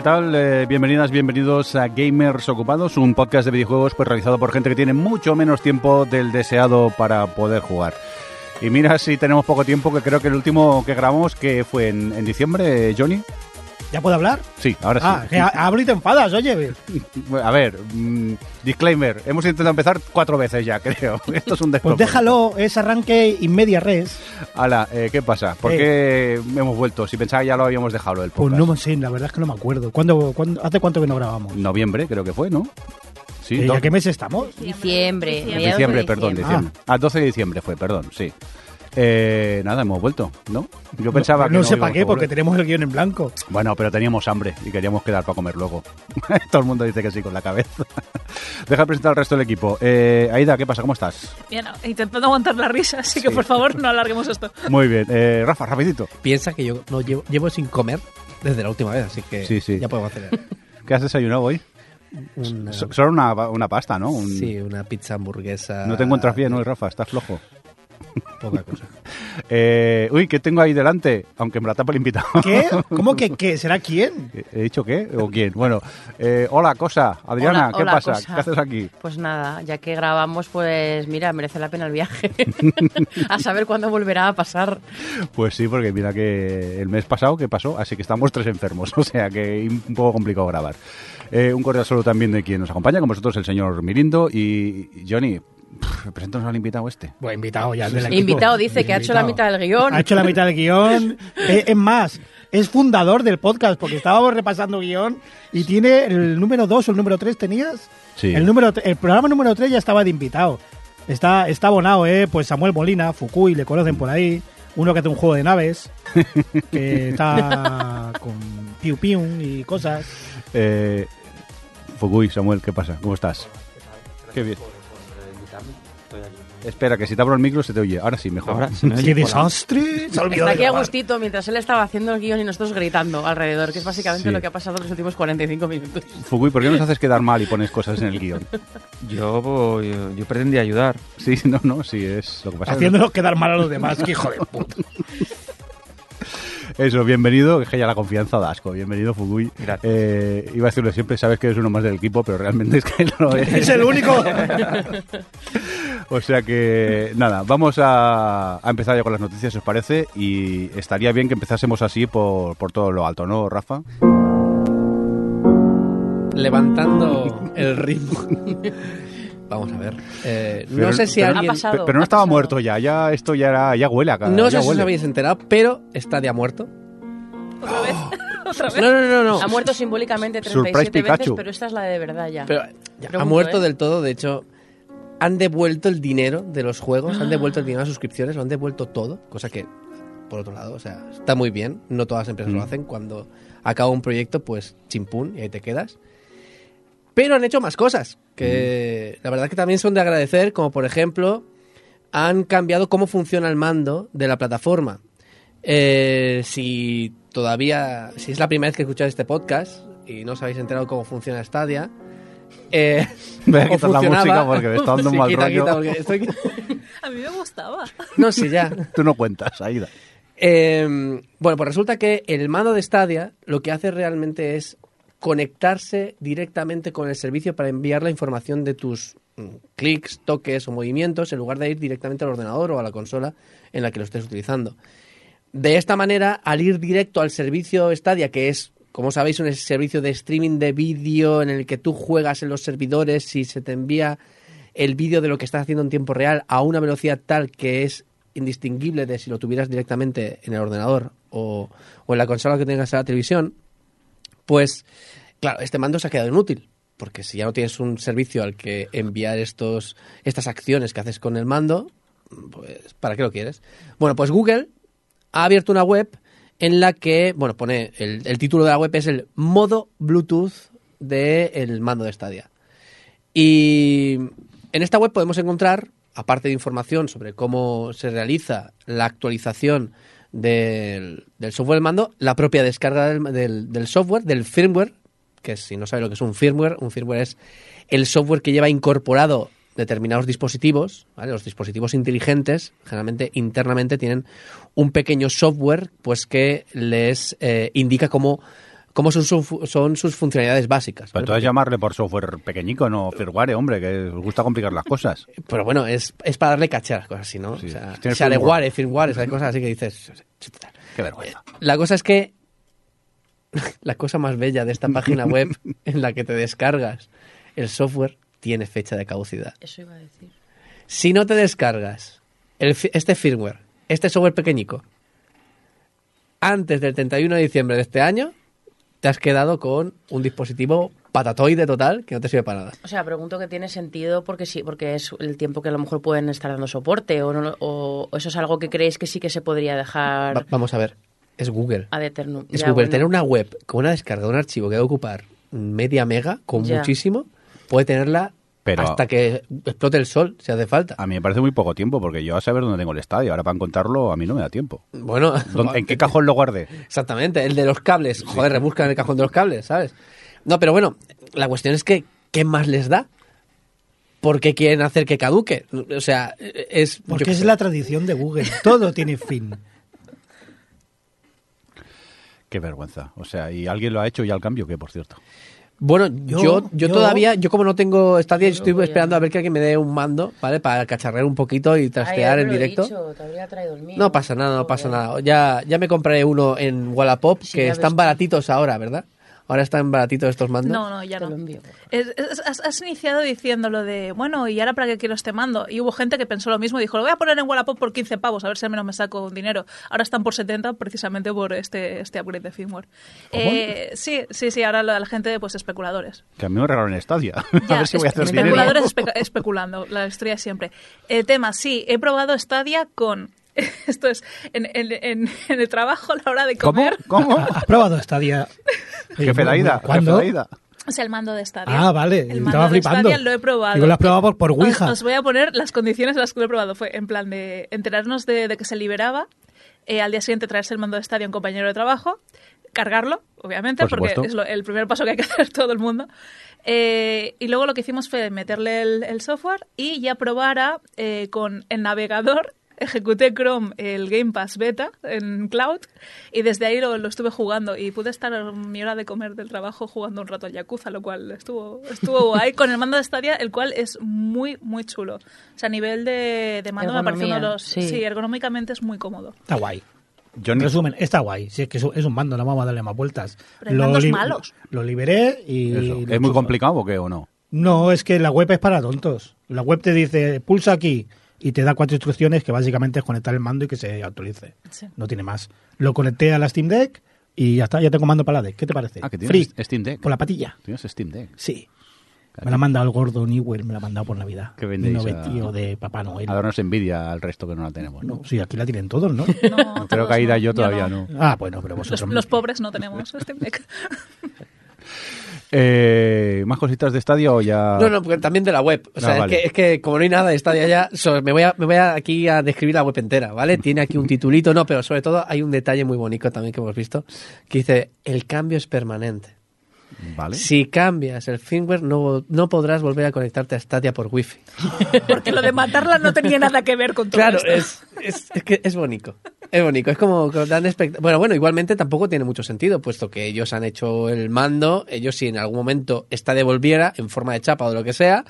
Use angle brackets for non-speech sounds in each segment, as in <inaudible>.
¿Qué tal? Eh, bienvenidas, bienvenidos a Gamers Ocupados, un podcast de videojuegos pues realizado por gente que tiene mucho menos tiempo del deseado para poder jugar. Y mira si tenemos poco tiempo, que creo que el último que grabamos, que fue en, en diciembre, Johnny. ¿Ya puedo hablar? Sí, ahora sí. Ah, que ha- hablo y te enfadas, oye. <laughs> A ver, mm, disclaimer, hemos intentado empezar cuatro veces ya, <laughs> creo. Esto es un Pues despropósito. déjalo, es arranque in media res. Ala, eh, ¿qué pasa? ¿Por qué hemos vuelto? Si pensaba que ya lo habíamos dejado el Pues podcast. no sé, la verdad es que no me acuerdo. ¿Cuándo, cuándo- hace cuánto que no grabamos? Noviembre, creo que fue, ¿no? Sí, ¿Y ¿A qué mes estamos? Diciembre. de diciembre, perdón, diciembre. diciembre. Ah, 12 de diciembre fue, perdón, sí. Eh, nada, hemos vuelto, ¿no? Yo pensaba no, que no sé para qué, porque tenemos el guion en blanco. Bueno, pero teníamos hambre y queríamos quedar para comer luego. <laughs> Todo el mundo dice que sí con la cabeza. <laughs> Deja de presentar al resto del equipo. Eh, Aida, ¿qué pasa? ¿Cómo estás? Bien, intentando aguantar la risa, así que por favor no <laughs> alarguemos esto. Muy bien. Eh, Rafa, rapidito. Piensa que yo no llevo, llevo sin comer desde la última vez, así que Sí, sí. ya podemos hacer ¿Qué has desayunado hoy? una, Solo una, una pasta, ¿no? Un- sí, una pizza hamburguesa. No te encuentras bien, ¿no, Rafa? Estás flojo. Poca cosa. Eh, uy, ¿qué tengo ahí delante? Aunque me la tapa el invitado. ¿Qué? ¿Cómo que <laughs> qué? ¿Será quién? ¿He dicho qué? ¿O quién? Bueno, eh, hola, cosa. Adriana, Hola, ¿qué hola, pasa? cosa. ¿Qué haces aquí? Pues nada, ya que grabamos, pues mira, merece la pena el viaje. <laughs> a saber cuándo volverá a pasar. Pues sí, porque mira que el mes pasado, ¿qué pasó? Así que estamos tres enfermos, <laughs> o sea que un poco complicado grabar. Eh, un cordial saludo también de quien nos acompaña, con vosotros el señor Mirindo y y Johnny. Preséntanos al invitado este. Pues invitado ya. del. Invitado dice que ha hecho la mitad del guion. Ha hecho la mitad del guion. <laughs> Eh, es más, es fundador del podcast, porque estábamos repasando guion y tiene el número 2 o el número 3, ¿tenías? Sí. El, número, el programa número 3 ya estaba de invitado. Está, está abonado, ¿eh? Pues Samuel Molina, Fukui, le conocen por ahí. Uno que hace un juego de naves, <laughs> que está con piu piu y cosas. Eh, Fukui, Samuel, ¿qué pasa? ¿Cómo estás? Qué bien. Espera, que si te abro el micro se te oye. Ahora sí, mejor. ¡Qué desastre! Se ha olvidado Está aquí a grabar. gustito mientras él estaba haciendo el guion y nosotros gritando alrededor, que es básicamente Sí. lo que ha pasado en los últimos 45 minutos. Fukui, ¿por qué nos haces quedar mal y pones cosas en el guion? Yo, yo, yo pretendía ayudar. Sí, <laughs> no, no, sí, es lo que pasa. Haciéndonos quedar mal a los demás, <laughs> que hijo de puta. Eso, bienvenido, que ya la confianza da asco. Bienvenido, Fukui. Gracias. Eh, iba a decirlo siempre, sabes que eres uno más del equipo, pero realmente es que no eres. Es el único. <laughs> O sea que, nada, vamos a, a empezar ya con las noticias, si os parece, y estaría bien que empezásemos así por, por todo lo alto, ¿no, Rafa? Levantando <laughs> el ritmo. Vamos a ver. Eh, Pero- no sé si pero- alguien. Ha pasado. Pe- Pero no ha estaba pasado. muerto ya, ya esto ya era, ya huele a cada No sé ya si os habéis enterado, pero está de muerto. ¿Otra vez? <gasps> <laughs> ¿Otra vez? No, no, no, no. Ha muerto simbólicamente Surprise 37 veces, Pikachu. pero esta es la de verdad ya. Pero ya, ha muerto ¿eh? del todo. De hecho, han devuelto el dinero de los juegos, han devuelto el dinero de las suscripciones, lo han devuelto todo. Cosa que, por otro lado, o sea, está muy bien. No todas las empresas lo Mm. hacen. Cuando acaba un proyecto, pues chimpún y ahí te quedas. Pero han hecho más cosas que la verdad que también son de agradecer, como por ejemplo, han cambiado cómo funciona el mando de la plataforma. Eh, si todavía, si es la primera vez que escucháis este podcast y no os habéis enterado cómo funciona Stadia, eh, <laughs> Voy a quitar la funcionaba- música porque me está dando un <laughs> Sí, mal quita, rollo. quita, porque estoy- <laughs> A mí me gustaba. No, sí, ya. Tú no cuentas, Aida. Eh, bueno, pues resulta que el mando de Stadia lo que hace realmente es conectarse directamente con el servicio para enviar la información de tus mm, clics, toques o movimientos en lugar de ir directamente al ordenador o a la consola en la que lo estés utilizando. De esta manera, al ir directo al servicio Stadia, que es, como sabéis, un servicio de streaming de vídeo en el que tú juegas en los servidores y se te envía el vídeo de lo que estás haciendo en tiempo real a una velocidad tal que es indistinguible de si lo tuvieras directamente en el ordenador o, en la consola que tengas en la televisión, pues claro, este mando se ha quedado inútil. Porque si ya no tienes un servicio al que enviar estos, estas acciones que haces con el mando, pues ¿para qué lo quieres? Bueno, pues Google ha abierto una web en la que, bueno, pone, el, el título de la web es el modo Bluetooth del mando de Stadia. Y en esta web podemos encontrar, aparte de información sobre cómo se realiza la actualización del, software del mando, la propia descarga del, del- del software, del firmware, que si no sabe lo que es un firmware, un firmware es el software que lleva incorporado determinados dispositivos, ¿vale? los dispositivos inteligentes, generalmente internamente tienen un pequeño software pues que les eh, indica cómo cómo son, su- son sus funcionalidades básicas. Pero ¿vale? entonces llamarle por software pequeñico, no firmware, hombre, que os gusta complicar las cosas. Pero bueno, es, es para darle caché a las cosas, no. Sí, o sea, shareware, firmware, esas cosas así que dices. Qué vergüenza. La cosa es que <laughs> la cosa más bella de esta página web en la que te descargas el software tiene fecha de caducidad. Eso iba a decir. Si no te descargas el este firmware, este software pequeñico, antes del 31 de diciembre de este año, te has quedado con un dispositivo patatoide total que no te sirve para nada. O sea, pregunto que tiene sentido porque sí, porque es el tiempo que a lo mejor pueden estar dando soporte o, no, o, o eso es algo que creéis que sí que se podría dejar Va- vamos a ver, es Google. ad eternum. Es Ya, Google. bueno. Tener una web con una descarga de un archivo que debe ocupar media mega, con Ya. muchísimo, puede tenerla Pero- hasta que explote el sol, si hace falta. A mí me parece muy poco tiempo, porque yo a saber dónde tengo el estadio, ahora para encontrarlo a mí no me da tiempo. Bueno, ¿Dónde- <laughs> ¿En qué cajón lo guardé? Exactamente, el de los cables. Joder, rebuscan en el cajón de los cables, ¿sabes? No, pero bueno, la cuestión es que, ¿qué más les da? ¿Por qué quieren hacer que caduque? O sea, es... Porque es sé. la tradición de Google. Todo tiene fin. Qué vergüenza. O sea, ¿y alguien lo ha hecho ya al cambio? ¿Qué, por cierto? Bueno, yo, Yo- yo, yo- todavía, yo como no tengo Stadia, yo estoy esperando a ver que alguien me dé un mando, ¿vale? Para cacharrear un poquito y Ay, trastear en directo. dicho, te habría traído el mío. No pasa nada, no pasa nada. Ya, ya me compraré uno en Wallapop, Sí, que están baratitos ahora, ¿verdad? Ahora están baratitos estos mandos. No, no, ya Te no. lo envío. Es- es- has, has iniciado diciendo lo de, bueno, ¿y ahora para qué quiero este mando? Y hubo gente que pensó lo mismo y dijo, lo voy a poner en Wallapop por 15 pavos, a ver si al menos me saco un dinero. Ahora están por 70 precisamente por este, este upgrade de firmware. Eh, sí, sí, sí, ahora la, la gente, pues especuladores. Que a mí me regalaron estadia. <laughs> a Ya, ver si voy a hacer especuladores espe- especulando, la historia siempre. El tema, sí, he probado Stadia con... <laughs> Esto es, en, en- en- en el trabajo a la hora de comer... ¿Cómo? <laughs> ¿Has probado Stadia? Jefe Daida, ¿Cuándo? jefe Daida. O sea, el mando de Stadia. Ah, vale, El estaba de flipando. Stadia lo he probado. Digo, lo has probado por, Ouija. Os, voy a poner las condiciones en las que lo he probado. Fue en plan de enterarnos de, de que se liberaba, eh, al día siguiente traerse el mando de Stadia a un compañero de trabajo, cargarlo, obviamente, Por porque es lo- el primer paso que hay que <laughs> hacer todo el mundo. Eh, y luego lo que hicimos fue meterle el, el software y ya probara eh, con el navegador. Ejecuté Chrome el Game Pass Beta en Cloud y desde ahí lo, lo estuve jugando y pude estar a mi hora de comer del trabajo jugando un rato al Yakuza, lo cual estuvo, estuvo <laughs> guay con el mando de Stadia, el cual es muy, muy chulo. O sea, a nivel de, de mando me parece uno de Ergonomía, los... sí. Sí. ergonómicamente es muy cómodo. Está guay. Yo En resumen, está guay. Si es que es un- mando, no vamos a darle más vueltas. Pero hay mandos li- malos. Lo liberé y... Eso. lo ¿Es muy complicado o qué o no? No, es que la web es para tontos. La web te dice, pulsa aquí y te da cuatro instrucciones que básicamente es conectar el mando y que se actualice. Sí. No tiene más. Lo conecté a la Steam Deck y ya está, ya tengo mando para la Deck. ¿Qué te parece? Ah, que Free, tienes Steam Deck. por la patilla. Tienes Steam Deck. Sí. Me la ha mandado el gordo Newell, me la ha mandado por Navidad. Que vendéis Un a- tío de Papá Noel. A darnos envidia al resto que no la tenemos. ¿no? No, sí, aquí la tienen todos, ¿no? <laughs> No, Creo que Aida yo todavía no. ah, bueno, pero Los, vosotros... los pobres no tenemos Steam Deck. <laughs> Eh, ¿Más cositas de estadio o ya...? No, no, porque también de la web. O Ah, sea, vale. es, que, es que como no hay nada de Stadia ya, so- me voy, a, me voy a aquí a describir la web entera, ¿vale? Tiene aquí un titulito, no, pero sobre todo hay un detalle muy bonito también que hemos visto, que dice, el cambio es permanente. Vale. Si cambias el firmware, no, no podrás volver a conectarte a Stadia por Wi-Fi. <laughs> Porque lo de matarla no tenía nada que ver con todo Claro, esto. es, es, es que es bonito. Es bonito. Es como que dan espect- Bueno, bueno, igualmente tampoco tiene mucho sentido, puesto que ellos han hecho el mando. Ellos, si en algún momento esta devolviera en forma de chapa o de lo que sea,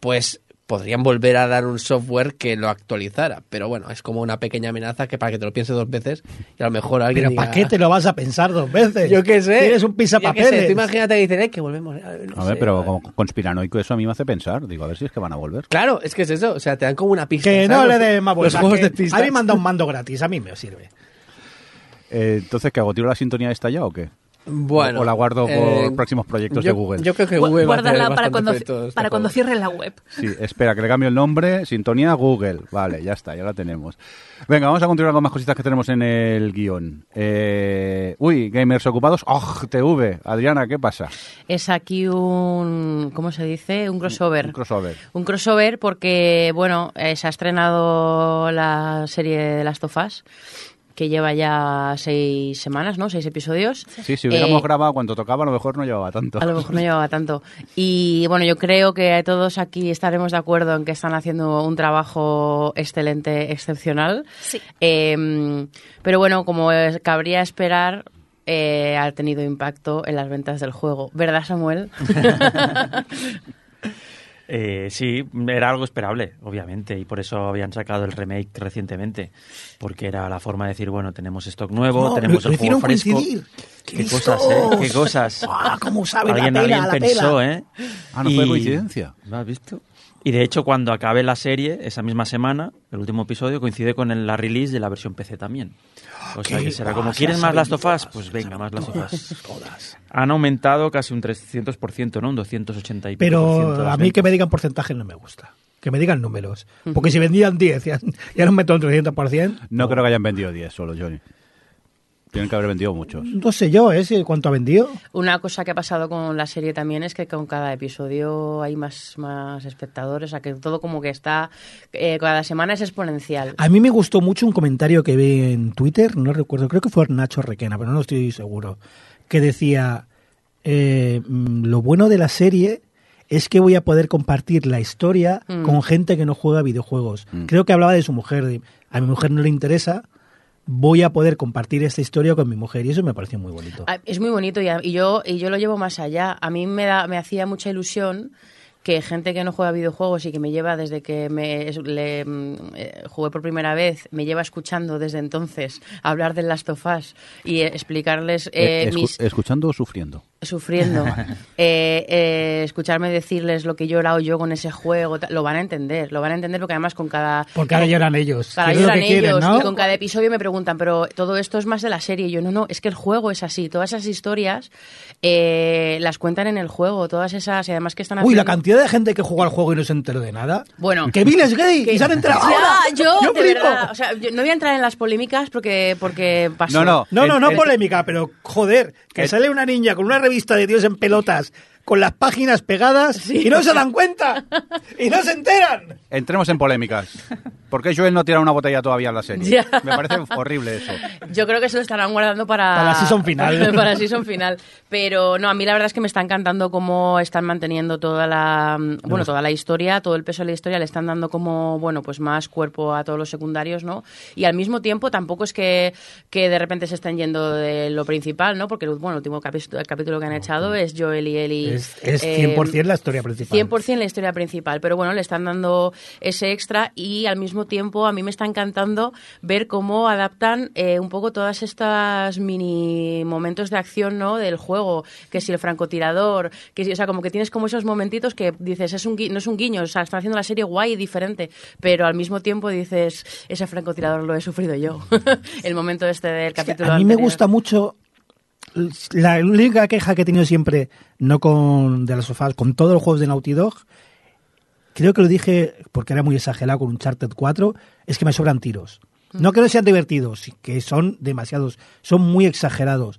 pues podrían volver a dar un software que lo actualizara. Pero bueno, es como una pequeña amenaza que para que te lo pienses dos veces y a lo mejor alguien. Pero ¿para qué te lo vas a pensar dos veces? Yo qué sé. Tienes un sé, pisapapeles. Tú imagínate que dicen, eh, que volvemos. no A ver, sé, pero vale. como conspiranoico eso a mí me hace pensar. Digo, a ver si es que van a volver. Claro, es que es eso. O sea, te dan como una pista. Que no le Los- dé más Los vueltas. juegos que de pistas. A mí me han dado un mando gratis, a mí me sirve. Eh, entonces, ¿qué hago? ¿Tiro la sintonía esta ya o qué? Bueno, o la guardo por eh, próximos proyectos yo, de Google. Yo creo que Google va a Guárdala para bastante cuando, para cuando cierre la web. Sí, espera, que le cambie el nombre. Sintonía Google. Vale, ya está, ya la tenemos. Venga, vamos a continuar con más cositas que tenemos en el guion. Eh, uy, gamers ocupados. ¡Oh, TV! Adriana, ¿qué pasa? Es aquí un, ¿cómo se dice? Un crossover. Un crossover. Un crossover porque, bueno, eh, se ha estrenado la serie de Last of Us, que lleva ya seis semanas, ¿no? Seis episodios. Sí, si hubiéramos Eh, grabado cuando tocaba, a lo mejor no llevaba tanto. A lo mejor no <laughs> llevaba tanto. Y bueno, yo creo que todos aquí estaremos de acuerdo en que están haciendo un trabajo excelente, excepcional. Sí. Eh, pero bueno, como cabría esperar, eh, ha tenido impacto en las ventas del juego. ¿Verdad, Samuel? <laughs> <laughs> Eh, sí, era algo esperable, obviamente, y por eso habían sacado el remake recientemente, porque era la forma de decir, bueno, tenemos stock nuevo, No, tenemos lo- el juego fresco. coincidir. ¡Qué, ¡Qué cosas, eh! ¡Qué cosas! <laughs> ¡Ah, cómo saben alguien, la pela, alguien la pensó, pela! ¿eh? Ah, no fue Y- coincidencia. ¿Lo has visto? Y de hecho, cuando acabe la serie, esa misma semana, el último episodio coincide con el- la release de la versión PC también. O sea Qué que será como, ¿quieren las más Us? todas, Pues venga, las más todas, Us. todas. Han aumentado casi un 300%, ¿no? Un 280 y Pero las a mí que me digan porcentajes no me gusta. Que me digan números. Porque si vendían 10 ya, ya nos meto un 300%. No creo que hayan vendido 10 solo, Johnny. Tienen que haber vendido muchos. No sé yo, ¿eh? ¿Cuánto ha vendido? Una cosa que ha pasado con la serie también es que con cada episodio hay más, más espectadores, o sea que todo como que está, eh, cada semana es exponencial. A mí me gustó mucho un comentario que vi en Twitter, no recuerdo, creo que fue Nacho Requena, pero no estoy seguro, que decía, eh, mm, lo bueno de la serie es que voy a poder compartir la historia Mm. con gente que no juega videojuegos. Mm. Creo que hablaba de su mujer, de, a mi mujer no le interesa, voy a poder compartir esta historia con mi mujer y eso me pareció muy bonito. Ah, Es muy bonito y, a- y yo y yo lo llevo más allá. A mí me da me hacía mucha ilusión que gente que no juega videojuegos y que me lleva desde que me le, mm, eh, jugué por primera vez, me lleva escuchando desde entonces hablar del Last of Us y eh, explicarles eh, Eh, escu- mis ¿Escuchando o sufriendo? Sufriendo, <laughs> eh, eh, escucharme decirles lo que he llorado yo con ese juego, lo van a entender, lo van a entender porque además con cada Porque ahora lloran ellos. Lo lloran quieren, ellos ¿no? y con cada episodio me preguntan, pero todo esto es más de la serie. Y yo, no, no, es que el juego es así. Todas esas historias eh, las cuentan en el juego, todas esas, y además que están Uy, la haciendo- cantidad de gente que juega al juego y no se enteró de nada. Bueno. Que Bill es gay que- y se han enterado. <laughs> Ahora. yo, de verdad, o sea, yo no voy a entrar en las polémicas porque, porque pasó. No, no. No, no, no El- polémica, pero joder, que el- sale una niña con una revista de Dios en pelotas, con las páginas pegadas y no se dan cuenta y no se enteran. Entremos en polémicas. ¿Por qué Joel no tira una botella todavía en la serie? Ya. Me parece horrible eso. Yo creo que se lo estarán guardando para... Para la season final. Para, <laughs> para la season final. Pero no, a mí la verdad es que me está encantando cómo están manteniendo toda la... Bueno, toda la historia, todo el peso de la historia, le están dando como, bueno, pues más cuerpo a todos los secundarios, ¿no? Y al mismo tiempo tampoco es que, que de repente se estén yendo de lo principal, ¿no? Porque, bueno, el último el capítulo que han echado es Joel y Ellie... Es, es eh, 100% la historia principal. 100% la historia principal, pero bueno, le están dando ese extra y al mismo tiempo a mí me está encantando ver cómo adaptan eh, un poco todas estas mini momentos de acción ¿no? del juego, que si el francotirador, que si, o sea, como que tienes como esos momentitos que dices, es un, no es un guiño, o sea, están haciendo la serie guay y diferente, pero al mismo tiempo dices, ese francotirador lo he sufrido yo. <laughs> el momento este del Es que capítulo a mí me gusta mucho la única queja que he tenido siempre, no con de las sofás, con todos los juegos de Naughty Dog, creo que lo dije porque era muy exagerado con Uncharted 4, es que me sobran tiros. No que no sean divertidos, que son demasiados, son muy exagerados.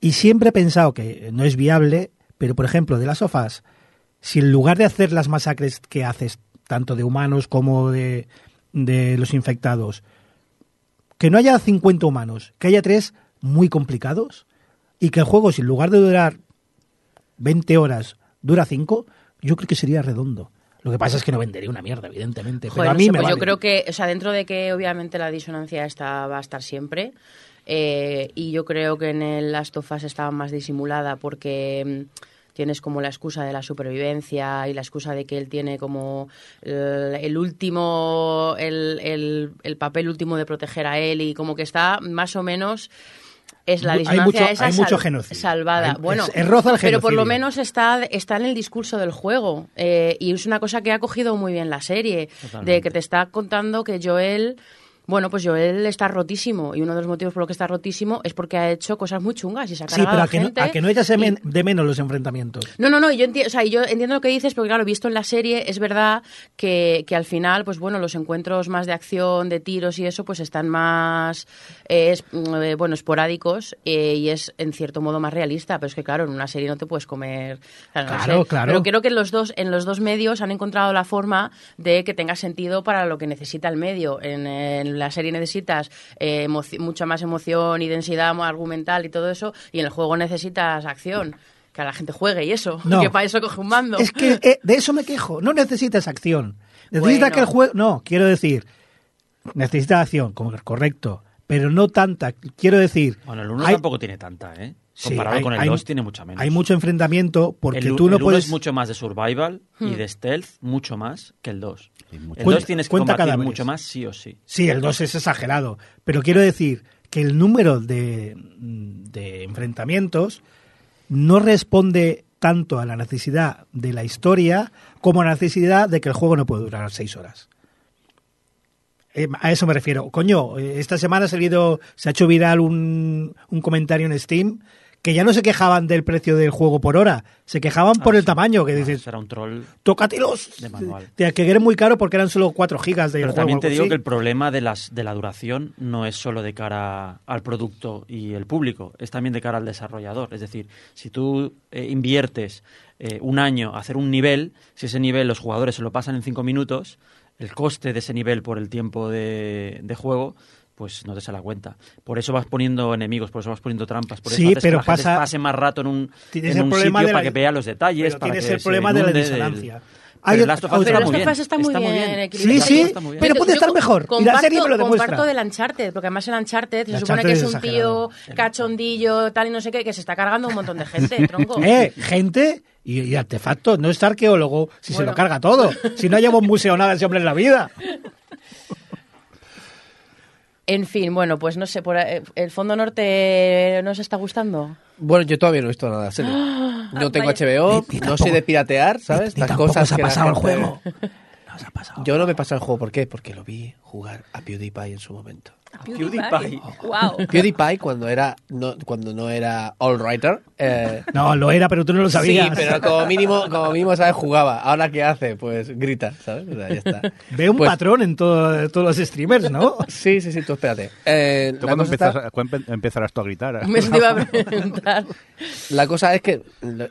Y siempre he pensado que no es viable, pero por ejemplo, de las sofás, si en lugar de hacer las masacres que haces, tanto de humanos como de, de los infectados, que no haya 50 humanos, que haya tres muy complicados, y que el juego, si en lugar de durar 20 horas, dura 5, yo creo que sería redondo. Lo que pasa es que no vendería una mierda, evidentemente. Joder, pero a no mí sé, me pues yo creo que, o sea, dentro de que obviamente la disonancia está, va a estar siempre, eh, y yo creo que en el Last of Us estaba más disimulada porque mm, tienes como la excusa de la supervivencia y la excusa de que él tiene como el, el último, el, el- el papel último de proteger a él y como que está más o menos... Es la Hay disonancia mucho- esa hay mucho sal- genocidio. salvada. Hay- bueno, es- es roza el pero por lo menos está, está en el discurso del juego. eh, y es una cosa que ha cogido muy bien la serie. De que te está contando que Joel. Bueno, pues Joel está rotísimo. Y uno de los motivos por los que está rotísimo es porque ha hecho cosas muy chungas y se ha Sí, pero a a que, no, gente. a que no echas de, y- men- de menos los enfrentamientos. no, no, no, yo entiendo, o sea, yo entiendo lo que dices, porque claro, visto en la serie, es verdad que, que al final, pues bueno, los encuentros más de acción, de tiros y eso, pues están más, eh, es- eh, bueno, esporádicos eh, y es en cierto modo más realista, pero es que claro, en una serie no te puedes comer. o sea, no Claro, sé. claro. Pero creo que en los dos, en los dos medios han encontrado la forma de que tenga sentido para lo que necesita el medio. En, en la serie necesitas eh, mucha más emoción y densidad argumental y todo eso, y en el juego necesitas acción. Que a la gente juegue y eso. No. <laughs> Que para eso coge un mando. Es que eh, de eso me quejo. No necesitas acción. Necesitas Bueno. que el juego. No, quiero decir, necesitas acción, como- correcto. pero no tanta. Quiero decir, Bueno, el 1 hay- tampoco tiene tanta, ¿eh? Sí, Comparado hay- con el hay- 2 tiene mucha menos. hay mucho enfrentamiento porque el, tú no el uno puedes... es mucho más de survival y de stealth, mucho más que el 2. El Cuenta- 2 tienes que cuenta combatir cadáveres. mucho más sí o sí. Sí, el 2 es exagerado, pero quiero decir que el número de, de enfrentamientos no responde tanto a la necesidad de la historia como a la necesidad de que el juego no puede durar seis horas. Eh, a eso me refiero. Coño, eh, esta semana ha salido, se ha hecho viral un, un comentario en Steam que ya no se quejaban del precio del juego por hora, se quejaban por Ah, el sí. tamaño, que Ah, dices, Será un troll. tócatelos. De manual. Que era muy caro porque eran solo 4 gigas de Pero juego. también te digo así. que el problema de, las, de la duración no es solo de cara al producto y el público, es también de cara al desarrollador. Es decir, si tú eh, inviertes eh, un año a hacer un nivel, si ese nivel los jugadores se lo pasan en cinco minutos, el coste de ese nivel por el tiempo de, de juego pues no te se la cuenta. Por eso vas poniendo enemigos, por eso vas poniendo trampas, por eso Sí, haces pero que la gente pasa- pase más rato en un, Tienes en el un problema sitio de la- para que vea los detalles, pero para tienes que el problema de la del- disonancia. Pero Last of Us está muy bien. Está muy está bien muy bien. equilibrado. Sí, sí, pero puede estar mejor, y la comparto- serie me lo demuestra. Comparto del Uncharted, porque además el Uncharted se El supone Uncharted que es es un exagerado. tío cachondillo, tal y no sé qué, que se está cargando un montón de gente, <laughs> tronco. Eh, gente y, y artefactos, no es arqueólogo si se lo carga todo. Si no lleva un museo nada ese hombre en la vida. <laughs> En fin, bueno, pues no sé, por el Fondo Norte nos está gustando. Bueno, yo todavía no he visto nada de serie. <gasps> No tengo. HBO, Ni- ni no sé de piratear, ¿sabes? Ni Las tampoco cosas se ha pasado el juego. <laughs> No se ha pasado. Yo no me pasé el juego, ¿por qué? Porque lo vi jugar a PewDiePie en su momento. PewDiePie. Wow. <laughs> PewDiePie cuando era no, cuando no era all writer eh, No, lo era, pero tú no lo sabías. Sí, pero como mínimo, como mínimo, ¿sabes? Jugaba. Ahora, ¿qué hace? Pues grita, ¿sabes? O sea, ya está. Ve un Pues- patrón en todo- todos los streamers, ¿no? Sí, sí, sí, tú espérate. Eh, ¿Tú cuándo está- empezarás tú a gritar? <laughs> Me iba a preguntar. la cosa es que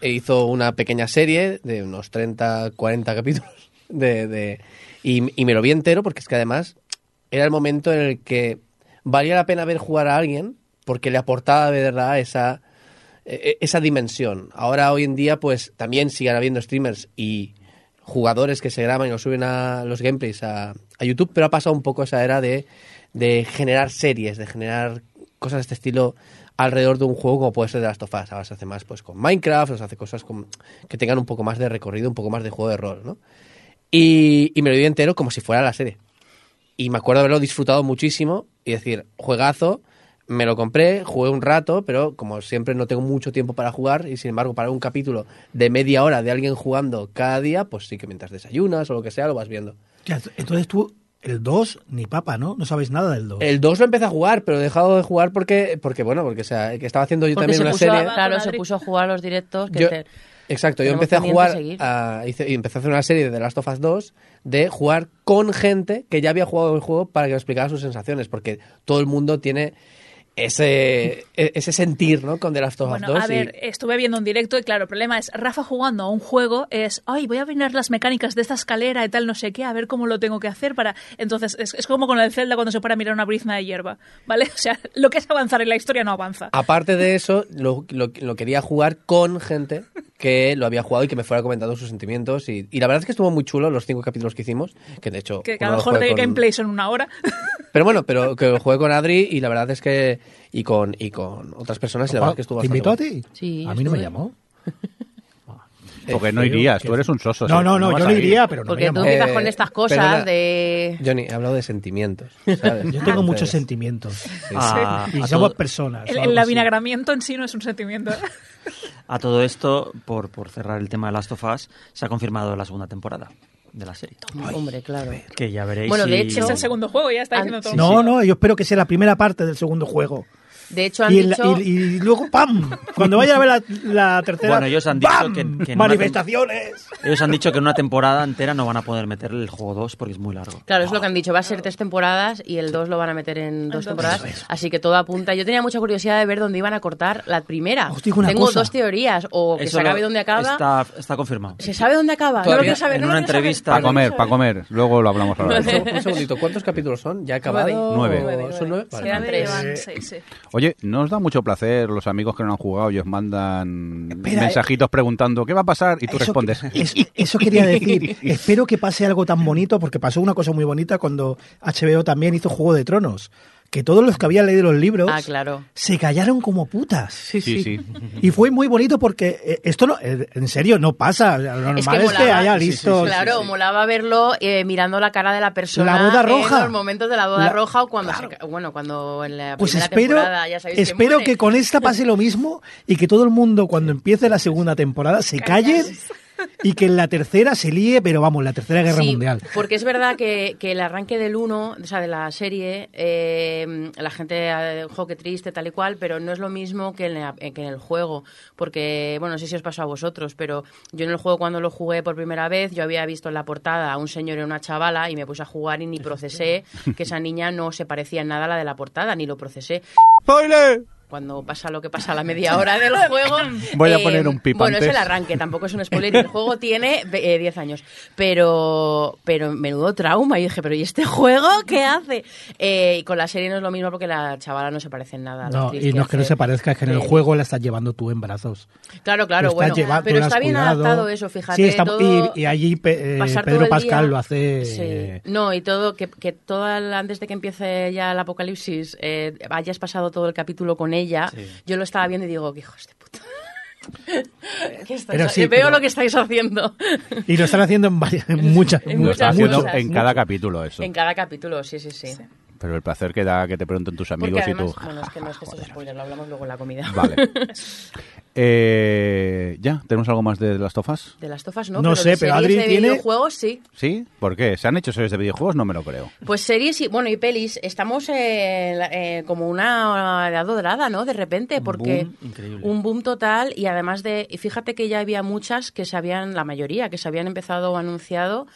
hizo una pequeña serie de unos 30, 40 capítulos de, de- y, y me lo vi entero porque es que además era el momento en el que valía la pena ver jugar a alguien porque le aportaba de verdad esa, e- esa dimensión. Ahora, hoy en día, pues también siguen habiendo streamers y jugadores que se graban y lo suben a los gameplays a, YouTube, pero ha pasado un poco esa era de, de generar series, de generar cosas de este estilo alrededor de un juego como puede ser de Last of Us. Ahora se hace más pues con Minecraft, o se hace cosas con- que tengan un poco más de recorrido, un poco más de juego de rol, ¿no? Y, y me lo vi entero como si fuera la serie. Y me acuerdo haberlo disfrutado muchísimo y decir, juegazo, me lo compré, jugué un rato, pero como siempre no tengo mucho tiempo para jugar y sin embargo para un capítulo de media hora de alguien jugando cada día, pues sí que mientras desayunas o lo que sea lo vas viendo. Ya, Entonces tú, el 2, ni papa, ¿no? No sabéis nada del 2. El 2 lo empecé a jugar, pero he dejado de jugar porque, porque bueno, porque o sea, que estaba haciendo yo Porque también se una puso, serie. a, claro, se puso a jugar los directos. Que Yo- te- Exacto, yo empecé a jugar, a- hice- y empecé a hacer una serie de The Last of Us 2 de jugar con gente que ya había jugado el juego para que me explicara sus sensaciones, porque todo el mundo tiene ese, e- ese sentir, ¿no? Con The Last of Us Bueno, 2. a y- ver, estuve viendo un directo y claro, el problema es Rafa jugando a un juego es, ay, voy a mirar las mecánicas de esta escalera y tal, no sé qué, a ver cómo lo tengo que hacer para... Entonces, es, es como con el Zelda cuando se para a mirar una brizna de hierba, ¿vale? <laughs> O sea, lo que es avanzar en la historia no avanza. Aparte de eso, lo, lo- lo quería jugar con gente que lo había jugado y que me fuera comentando sus sentimientos. Y, y la verdad es que estuvo muy chulo los cinco capítulos que hicimos, que de hecho... Que, que a lo mejor jugué de con- gameplay son una hora. <laughs> Pero bueno, pero que lo jugué con Adri y la verdad es que... Y con, y con otras personas y la verdad es que estuvo ¿Te bastante invitó a bueno. ti? Sí, a mí no me llamó. <laughs> Porque no irías, tú eres un soso. No, sí, no, no, vas yo no ir. iría, pero no me Porque tú llamó. empiezas Eh, con estas cosas perdona. de... Johnny, he hablado de sentimientos. <laughs> ¿sabes? Yo tengo muchos Entonces, sentimientos. A, Y a somos personas. El, el así. avinagramiento en sí no es un sentimiento. A todo esto, por, por cerrar el tema de Last of Us, se ha confirmado la segunda temporada de la serie. Hombre, claro. Que ya veréis. Bueno, de si- hecho- es el segundo juego, ya está diciendo todo. No, no, yo espero que sea la primera parte del segundo juego. De hecho, han Y, dicho... y- y luego, ¡pam! Cuando vaya a ver la, la tercera. Bueno, ellos han dicho que- que en una ¡Manifestaciones! Ellos han dicho que en una temporada entera no van a poder meter el juego 2 porque es muy largo. Claro, es lo que han dicho. Va a ser tres temporadas y el 2 lo van a meter en dos temporadas. Así que todo apunta. Yo tenía mucha curiosidad de ver dónde iban a cortar la primera. Os digo una Tengo cosa. dos teorías. O que Eso se acabe dónde acaba. Está, está confirmado. ¿Se sabe dónde acaba? No lo Todavía quiero saber. en no una entrevista- Para comer, para comer. Luego lo hablamos ahora. Un <laughs> seg- un segundito, ¿cuántos capítulos son? ¿Ya acabado? Nueve. ¿Son nueve? Quedan tres. Sí. Oye, ¿no os da mucho placer los amigos que no han jugado y os mandan Espera, mensajitos preguntando qué va a pasar y tú Eso respondes? que- es- eso quería decir. Espero que pase algo tan bonito, porque pasó una cosa muy bonita cuando HBO también hizo Juego de Tronos. Que todos los que habían leído los libros Ah, claro. se callaron como putas. Sí, Sí, sí. sí. Y fue muy bonito porque eh, esto no, eh, en serio no pasa. Lo normal es que, molaba. haya Sí, sí, listos. Claro, molaba verlo eh, mirando la cara de la persona La boda en roja. los momentos de la boda La- roja o cuando se ca- bueno, cuando en la Pues primera espero, temporada ya sabéis espero muere. que con esta pase lo mismo y que todo el mundo cuando empiece la segunda temporada se callen y que en la tercera se líe, pero vamos, la tercera guerra Sí, mundial. Porque es verdad que, que el arranque del 1, o sea, de la serie, eh, la gente, eh, jo, qué triste, tal y cual, pero no es lo mismo que en, la- que en el juego. Porque, bueno, no sé si os pasó a vosotros, pero yo en el juego cuando lo jugué por primera vez, yo había visto en la portada a un señor y una chavala y me puse a jugar y ni procesé que esa niña no se parecía en nada a la de la portada, ni lo procesé. ¡Spoiler! Cuando pasa lo que pasa a la <laughs> media hora del <laughs> juego. Voy a eh, poner un pip Bueno, es el arranque, tampoco es un spoiler. El juego <laughs> tiene eh, 10 años. Pero, pero menudo trauma. Y dije, ¿pero y este juego qué hace? Eh, y con la serie no es lo mismo porque la chavala no se parece en nada. a la No, y no es que no se parezca, es que en el juego la estás llevando tú en brazos. Claro, claro, bueno. llevando, pero está bien cuidado. adaptado eso, fíjate. Sí, está- todo- y, y allí Pe- eh, todo Pedro Pascal día- lo hace. Sí. eh, No, y todo, que, que toda el- antes de que empiece ya el apocalipsis, eh, hayas pasado todo el capítulo con ella, yo lo estaba viendo y digo, "Qué hijos de puta. <laughs> ¿Qué estáis Pero sí, Veo pero- lo que estáis haciendo. Y lo están haciendo en, varias, en muchas, En muchas, muchas cosas. en cada capítulo eso. En cada capítulo, sí, sí, sí. Pero el placer que da que te pregunten tus amigos y además, tú. bueno, es que no es que esto es spoiler, lo hablamos luego en la comida. Vale. <laughs> Eh, ¿Ya? ¿Tenemos algo más de las tofas? De las tofas no, No pero sé, de pero series Adri de tiene- videojuegos sí. ¿Sí? ¿Por qué? ¿Se han hecho series de videojuegos? No me lo creo. Pues series y, bueno, y pelis, estamos la- eh, como una edad dorada, ¿no? De repente, Un porque boom increíble. un boom total y además de, y fíjate que ya había muchas que se habían, la mayoría, que se habían empezado o anunciado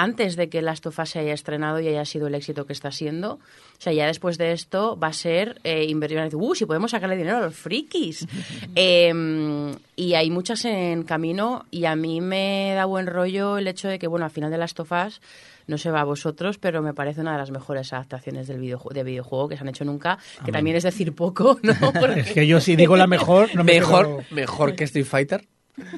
antes de que Last of Us se haya estrenado y haya sido el éxito que está siendo. O sea, ya después de esto va a ser eh, inversión. Uh, si podemos sacarle dinero a los frikis. <laughs> Eh, y hay muchas en camino y a mí me da buen rollo el hecho de que, bueno, al final de Last of Us no se va a vosotros, pero me parece una de las mejores adaptaciones del videojuego, de videojuego que se han hecho nunca, que también es decir poco, ¿no? <laughs> Porque- Es que yo si digo la mejor, no me Mejor, quedo- mejor que Street Fighter.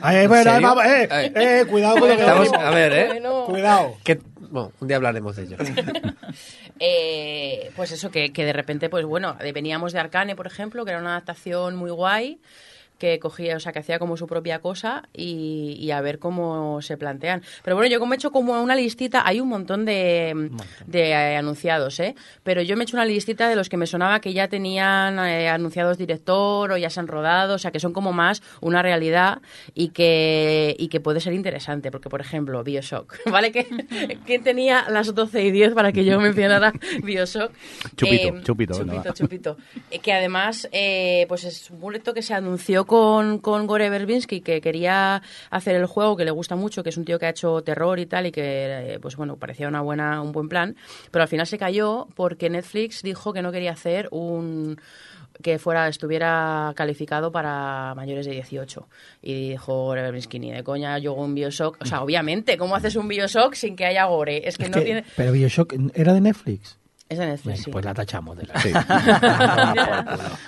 Ay, bueno, serio? vamos, eh, Ay. eh, cuidado con lo que Estamos- decimos. a ver, ¿eh? Bueno, Cuidado. Que, bueno, un día hablaremos de ello. <laughs> eh, pues eso, que, que de repente, pues bueno, veníamos de Arcane, por ejemplo, que era una adaptación muy guay, que cogía, o sea, que hacía como su propia cosa y, y a ver cómo se plantean. Pero bueno, yo como he hecho como una listita, hay un montón de, de eh, anunciados, ¿eh? Pero yo me he hecho una listita de los que me sonaba que ya tenían eh, anunciados director o ya se han rodado, o sea, que son como más una realidad y que, y que puede ser interesante, porque por ejemplo, Bioshock, <laughs> ¿vale? que ¿Quién tenía las 12 y 10 para que yo mencionara <laughs> Bioshock? Chupito, chupito, Chupito, va. chupito. Eh, que además, eh, pues es un boleto que se anunció con, con Gore Verbinski, que quería hacer el juego, que le gusta mucho, que es un tío que ha hecho terror y tal, y que, eh, pues bueno, parecía una buena, un buen plan. Pero al final se cayó porque Netflix dijo que no quería hacer un que fuera estuviera calificado para mayores de 18 y dijo Gore Verbinski ni de coña yo hago un Bioshock o sea obviamente cómo haces un Bioshock sin que haya Gore es que Es no que- tiene Pero Bioshock era de Netflix. Es de Netflix Venga, sí. Pues la tachamos de la. Sí. <laughs>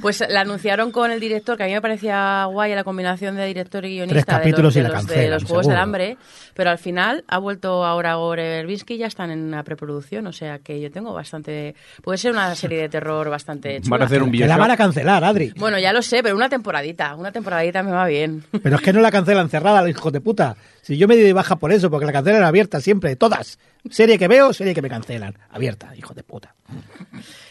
Pues la anunciaron con el director, que a mí me parecía guay la combinación de director y guionista Tres capítulos de y los, la de los, de cancelan, los Juegos del. Hambre, pero al final ha vuelto ahora Gore Verbinski y ya están en la preproducción, o sea que yo tengo bastante... Puede ser una serie de terror bastante chula. Van a hacer un Que la van a cancelar, Adri. Bueno, ya lo sé, pero una temporadita, una temporadita me va bien. Pero es que no la cancelan cerrada, hijo de puta. Si yo me di de baja por eso, porque la cancelan abierta siempre, todas. Serie que veo, serie que me cancelan. Abierta, hijo de puta.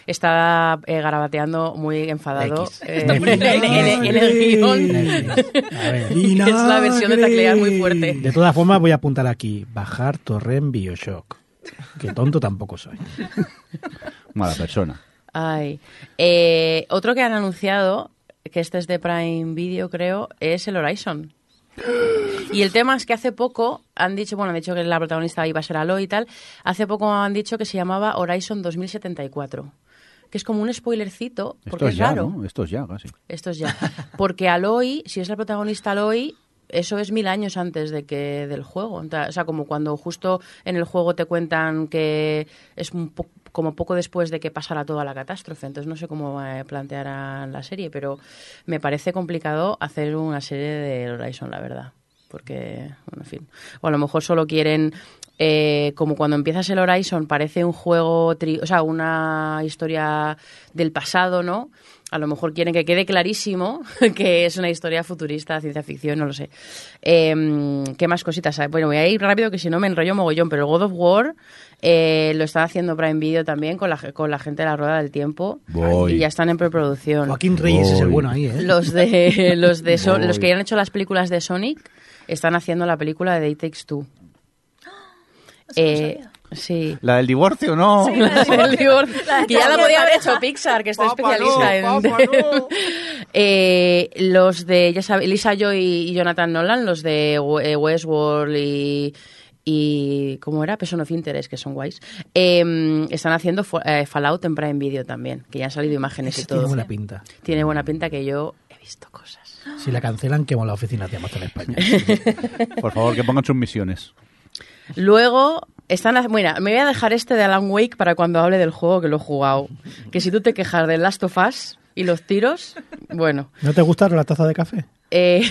Está eh, garabateando muy enfadado eh, en, en- en el guion. Es la versión de taclear muy fuerte. De todas formas, voy a apuntar aquí: bajar torrent Bioshock. Que tonto tampoco soy. Mala persona. Ay. Eh, otro que han anunciado, que este es de Prime Video, creo, es el Horizon. Y el tema es que hace poco han dicho, bueno, han dicho que la protagonista iba a ser Aloy y tal, hace poco han dicho que se llamaba Horizon 2074, que es como un spoilercito, porque Esto es ya, raro. ¿no? Esto es ya, casi. Esto es ya. Porque Aloy, si es la protagonista Aloy, eso es mil años antes de que del juego. O sea, como cuando justo en el juego te cuentan que es un po- como poco después de que pasara toda la catástrofe. Entonces no sé cómo eh, plantearán la serie, pero me parece complicado hacer una serie de Horizon, la verdad. Porque, bueno, en fin. O a lo mejor solo quieren eh, como cuando empiezas el Horizon parece un juego, tri- o sea, una historia del pasado, ¿no? A lo mejor quieren que quede clarísimo <laughs> que es una historia futurista, ciencia ficción, no lo sé. Eh, ¿Qué más cositas? hay? Bueno, voy a ir rápido que si no me enrollo mogollón, pero el God of War eh, lo están haciendo Prime Video también con la, con la gente de la Rueda del Tiempo Voy. y ya están en preproducción. Joaquín Reyes es el bueno ahí, ¿eh? Los de los de Voy. los que ya han hecho las películas de Sonic están haciendo la película de It Takes Two. Eh, sí. ¿La del divorcio no? El divorcio. <laughs> que ya la podía haber hecho Pixar, que está Papá, especialista no, en... no. <laughs> Eh, los de, ya sabes, Lisa Joy y Jonathan Nolan, los de eh, Westworld y... Y, ¿cómo era? Person of Interest, que son guays. eh, están haciendo eh, Fallout en Prime Video también, que ya han salido imágenes y todo. tiene buena pinta. Tiene buena pinta que yo he visto cosas. Si la cancelan, quemo la oficina de Amazon España. <laughs> Por favor, que pongan sus misiones. Luego, están, mira, me voy a dejar este de Alan Wake para cuando hable del juego que lo he jugado. Que si tú te quejas del Last of Us y los tiros, bueno. ¿No te gusta la taza de café? Eh,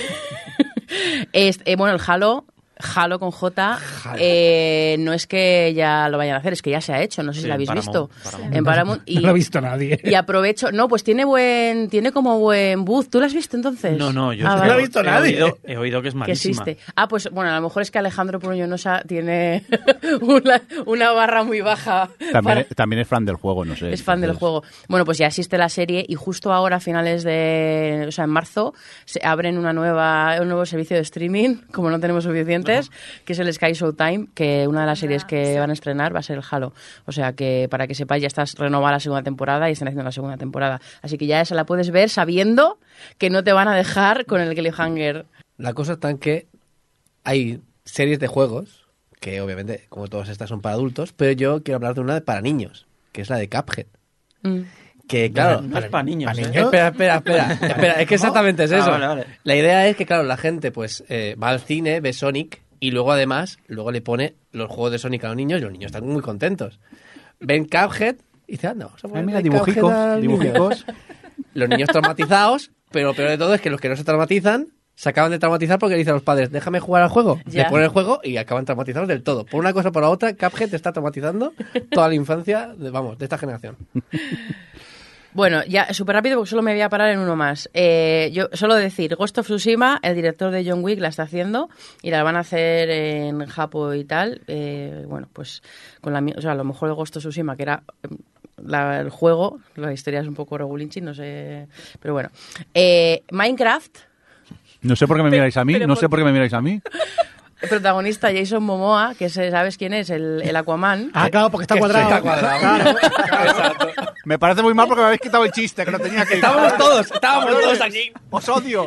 <laughs> es- eh, bueno, el Halo, Halo con J, eh, no es que ya lo vayan a hacer, es que ya se ha hecho, no sé Sí, si lo habéis Paramount, visto. Paramount. En Paramount. Y, <laughs> no lo ha visto nadie. y aprovecho, no, pues tiene buen, tiene como buen booth. ¿Tú lo has visto entonces? No, no, yo Ah. No lo ha visto he nadie. oído- he oído que es que malísima. existe. Ah, pues bueno, a lo mejor es que Alejandro Pruñonosa tiene <laughs> una, una barra muy baja. También, para- también es fan del juego, no sé. es fan del juego. Bueno, pues ya existe la serie y justo ahora, a finales de. O sea, en marzo, se abren una nueva, un nuevo servicio de streaming, como no tenemos que es el Sky Showtime, que una de las series que van a estrenar va a ser el Halo. O sea, que para que sepáis, ya estás renovada la segunda temporada y están haciendo la segunda temporada. Así que ya esa la puedes ver sabiendo que no te van a dejar con el cliffhanger. La cosa está en que hay series de juegos, que obviamente, como todas estas, son para adultos, pero yo quiero hablar de una de para niños, que es la de Cuphead. Mm. Que, claro, No es para niños. ¿Para ¿eh? niños? Espera, espera, <laughs> espera, espera, es que exactamente es Ah, eso. vale, vale. La idea es que, claro, la gente pues eh, va al cine, ve Sonic y luego además, luego le pone los juegos de Sonic a los niños y los niños están muy contentos. Ven Cuphead y dicen, anda, vamos a Ah, ponerle mira, dibujicos, al niño". dibujicos. <laughs> Los niños traumatizados, pero lo peor de todo es que los que no se traumatizan se acaban de traumatizar porque le dicen a los padres, déjame jugar al juego. Ya. Le ponen el juego y acaban traumatizados del todo. Por una cosa o por la otra, Cuphead te está traumatizando toda la infancia, de, vamos, de esta generación. <laughs> Bueno, ya súper rápido porque solo me voy a parar en uno más. Eh, yo solo decir, Ghost of Tsushima, el director de John Wick la está haciendo y la van a hacer en Japón y tal. Eh, bueno, pues con la, o sea, a lo mejor el Ghost of Tsushima que era la- el juego, la historia es un poco regulinchi, no sé, pero bueno. Eh, Minecraft, No sé por qué me <laughs> miráis a mí, no sé por qué me miráis a mí. el protagonista Jason Momoa, que se- sabes quién es, el, el Aquaman. Ah, claro, porque está cuadrado. está cuadrado. <laughs> Exacto. Me parece muy mal porque me habéis quitado el chiste, que lo tenía que Estábamos todos, estábamos todos aquí. Os odio.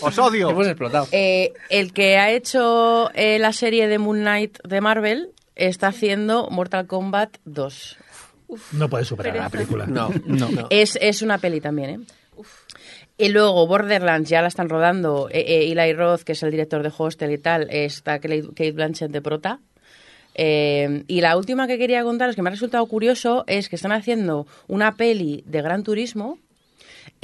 Os odio. Hemos explotado. Eh, el que ha hecho eh, la serie de Moon Knight de Marvel está haciendo Mortal Kombat 2. No puede superar la película. No, <laughs> no, no. Es, es una peli también, ¿eh? Y luego Borderlands ya la están rodando. Eh, eh, Eli Roth, que es el director de Hostel y tal, está Kate Blanchett de prota. Eh, y la última que quería contaros, que me ha resultado curioso, es que están haciendo una peli de Gran Turismo.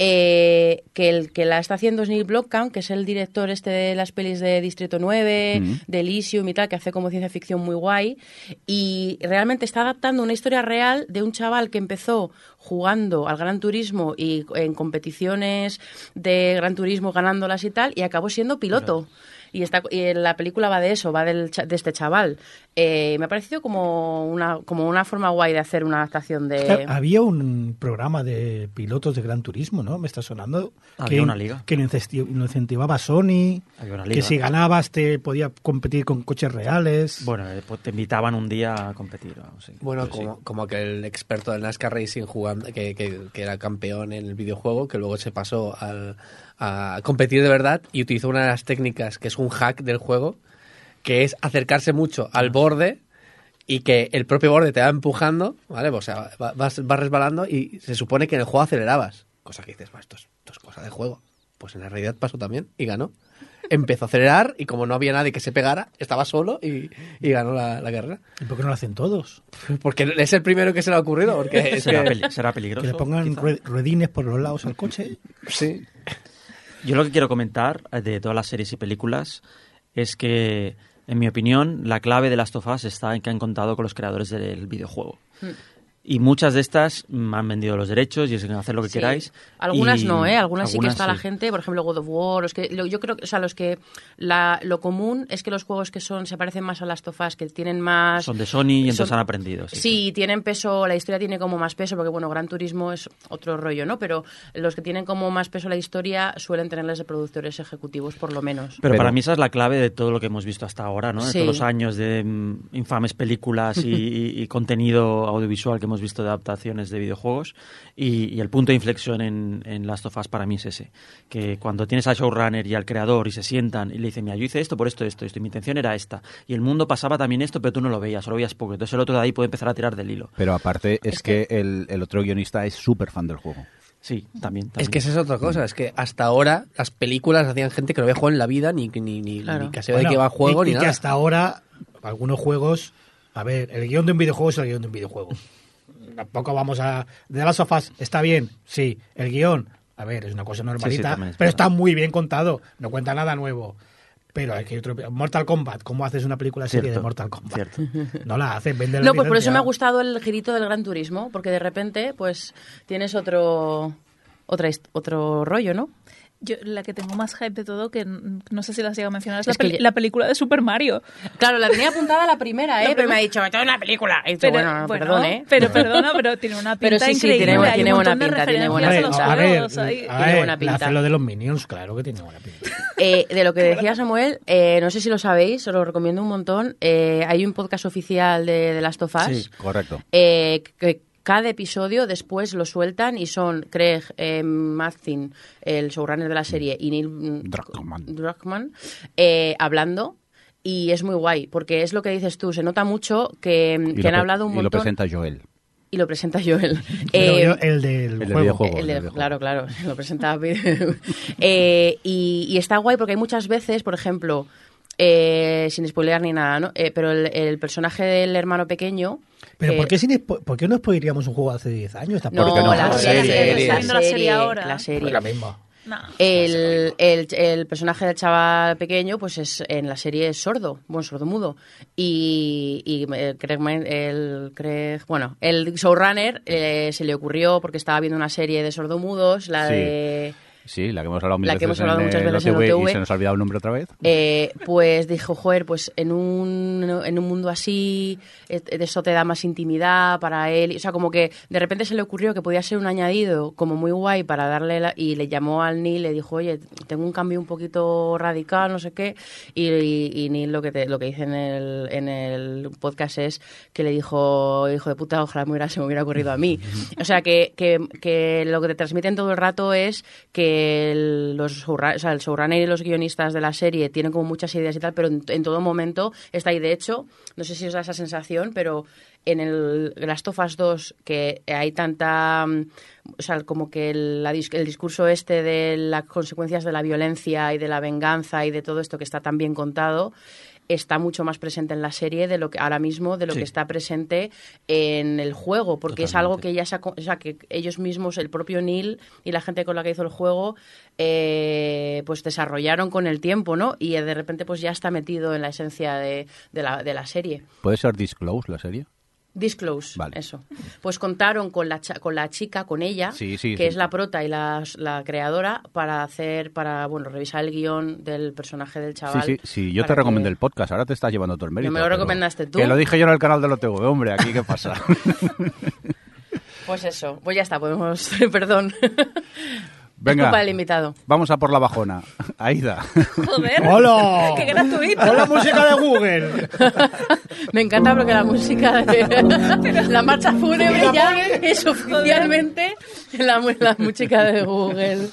eh, que el que la está haciendo es Neil Blomkamp, que es el director este de las pelis de Distrito 9, Mm. de Elysium y tal, que hace como ciencia ficción muy guay. Y realmente está adaptando una historia real de un chaval que empezó jugando al Gran Turismo y en competiciones de Gran Turismo ganándolas y tal, y acabó siendo piloto. Y, está, y la película va de eso, va del de este chaval. Eh, me ha parecido como una, como una forma guay de hacer una adaptación de... Había un programa de pilotos de Gran Turismo, ¿no? Me está sonando. Había que, una liga. Que lo incentivaba Sony. Había una Que liga. si ganabas te podía competir con coches reales. Bueno, eh, pues te invitaban un día a competir. sí. Bueno, Pues sí. como, como que el experto del NASCAR Racing jugando, que, que- que era campeón en el videojuego, que luego se pasó al- a competir de verdad y utilizó una de las técnicas que es un hack del juego, que es acercarse mucho al borde y que el propio borde te va empujando, ¿vale? O sea, va- vas, vas resbalando y se supone que en el juego acelerabas. Cosa que dices, "Va, esto es, esto es cosa de juego. Pues en la realidad pasó también y ganó. Empezó a acelerar y como no había nadie que se pegara, estaba solo y, y ganó la, la carrera. ¿Y por qué no lo hacen todos? <laughs> Porque es el primero que se le ha ocurrido. Porque <laughs> es será, que- peli- será peligroso. Que le pongan quizá. rue- ruedines por los lados al coche. Sí. Yo lo que quiero comentar eh, de todas las series y películas es que En mi opinión, la clave de Last of Us está en que han contado con los creadores del videojuego. Hmm. Y muchas de estas mm, han vendido los derechos y es hacer lo que Sí. queráis. Algunas Y no, ¿eh? Algunas, sí que está la gente, por ejemplo, God of War, los que, lo- yo creo que, o sea, los que, la, lo común es que los juegos que son, se parecen más a las tofas, que tienen más... Son de Sony y entonces son- han aprendido. Sí, Sí, tienen peso, la historia tiene como más peso, porque bueno, Gran Turismo es otro rollo, ¿no? Pero los que tienen como más peso la historia suelen tenerles de productores ejecutivos, por lo menos. Pero, Pero- para mí esa es la clave de todo lo que hemos visto hasta ahora, ¿no? De todos los años de mm, infames películas y, <laughs> y- y contenido audiovisual que hemos visto de adaptaciones de videojuegos. Y, y el punto de inflexión en, en Last of Us para mí es ese. Que cuando tienes al showrunner y al creador y se sientan y le dicen, mira, yo hice esto por esto, esto, esto, y mi intención era esta. Y el mundo pasaba también esto, pero tú no lo veías, solo veías poco. Entonces el otro de ahí puede empezar a tirar del hilo. Pero aparte es, que, el, el otro guionista es súper fan del juego. Sí, también. Es también. que esa es otra cosa, es que hasta ahora las películas hacían gente que no había jugado en la vida, ni, ni, ni, Claro. ni que se ve de Bueno, qué va el juego, y, ni y que nada. hasta ahora, algunos juegos. A ver, el guion de un videojuego es el guion de un videojuego. Tampoco vamos a. De las sofás, está bien, sí. El guion, a ver, es una cosa normalita, es pero verdad. está muy bien contado. No cuenta nada nuevo. Pero hay que otro. Mortal Kombat, ¿cómo haces una película serie de Mortal Kombat? cierto. <laughs> No la haces, vende la No, pues por eso me ha gustado el girito del Gran Turismo, porque de repente, pues, tienes otro, otra, otro rollo, ¿no? Yo, la que tengo más hype de todo, que no sé si las llega a mencionar, es, la, Es que peli- ya- la película de Super Mario. Claro, la tenía apuntada la primera, ¿eh? La pero me ha dicho, es una película. Y he dicho, Pero, bueno, bueno, perdón, ¿eh? Pero perdona, pero tiene una pinta Pero sí, sí, increíble. tiene- hay tiene un buena pinta, tiene buena a pinta. a ver, juegos ahí. a Tiene ver, buena la pinta. hace lo de los Minions, claro que tiene buena pinta. <laughs> Eh, de lo que decía Samuel, eh, no sé si lo sabéis, os lo recomiendo un montón. eh, hay un podcast oficial de, de Last of Us. Sí, correcto. eh, que cada episodio después lo sueltan y son Craig eh, Mazin, el showrunner de la serie, y Neil mm, Druckmann. Druckmann, eh, hablando. Y es muy guay, porque es lo que dices tú, se nota mucho que, lo han hablado un Y lo montón. presenta Joel. y lo presenta Joel. <laughs> Eh, yo, el del el del juego. videojuego. el de- claro, claro, <laughs> lo presentaba. <laughs> Eh, y, y está guay porque hay muchas veces, por ejemplo, eh, sin spoilear ni nada, ¿no? Eh, pero el, el personaje del hermano pequeño. Pero que- ¿por qué, sin spo- ¿por qué no spoileríamos un juego de hace 10 años? No, ¿Por qué no? la La serie, serie. la Viendo la serie ahora. la serie. Pues la misma. No. El, el, el personaje del chaval pequeño, pues es en la serie es sordo, bueno, sordo mudo. Y, y el Craig, Man- el Craig- bueno, el showrunner eh, se le ocurrió porque estaba viendo una serie de sordomudos, la Sí. de Sí, la que hemos hablado, La que hemos hablado en muchas veces en OTV OTV. y se nos ha olvidado el nombre otra vez. Eh, pues dijo, joder, pues en un, en un mundo así, eh, eso te da más intimidad para él. O sea, como que de repente se le ocurrió que podía ser un añadido como muy guay para darle... la- y le llamó al Neil, le dijo, oye, tengo un cambio un poquito radical, no sé qué. Y, y, y Neil lo que, te- lo que dice en el, en el podcast es que le dijo, hijo de puta, ojalá me hubiera, se me hubiera ocurrido a mí. <laughs> O sea, que, que, que lo que te transmiten todo el rato es que el, los el showrunner y los guionistas de la serie tienen como muchas ideas y tal, pero en, todo momento está ahí. De hecho, no sé si os da esa sensación, pero en el Las Tofas 2, que hay tanta. mm, O sea, como que el, el discurso este de las consecuencias de la violencia y de la venganza y de todo esto que está tan bien contado está mucho más presente en la serie de lo que ahora mismo de lo Sí. que está presente en el juego porque es algo que ya se ha co- o sea que ellos mismos el propio Neil y la gente con la que hizo el juego eh, pues desarrollaron con el tiempo no y de repente pues ya está metido en la esencia de, de la, de la serie ¿Puede ser Disclose la serie? Disclose, Vale. eso. Pues contaron con la, cha- con la chica, con ella, Sí, sí, que sí. es la prota y la, la creadora, para hacer, para, bueno, revisar el guion del personaje del chaval. Sí, sí, sí, yo te recomendé que- el podcast, ahora te estás llevando todo el mérito. me lo recomendaste tú. Que lo dije yo en el canal del OTV, hombre, aquí qué pasa. <laughs> Pues eso, pues ya está, podemos, <laughs> perdón. Venga, Disculpa el invitado. vamos a por la bajona. <laughs> Aida. Joder. ¡Hola! <laughs> ¡Qué gratuito! ¡Hola, música de Google! <laughs> Me encanta porque la música de la marcha fúnebre ya es oficialmente la, la música de Google.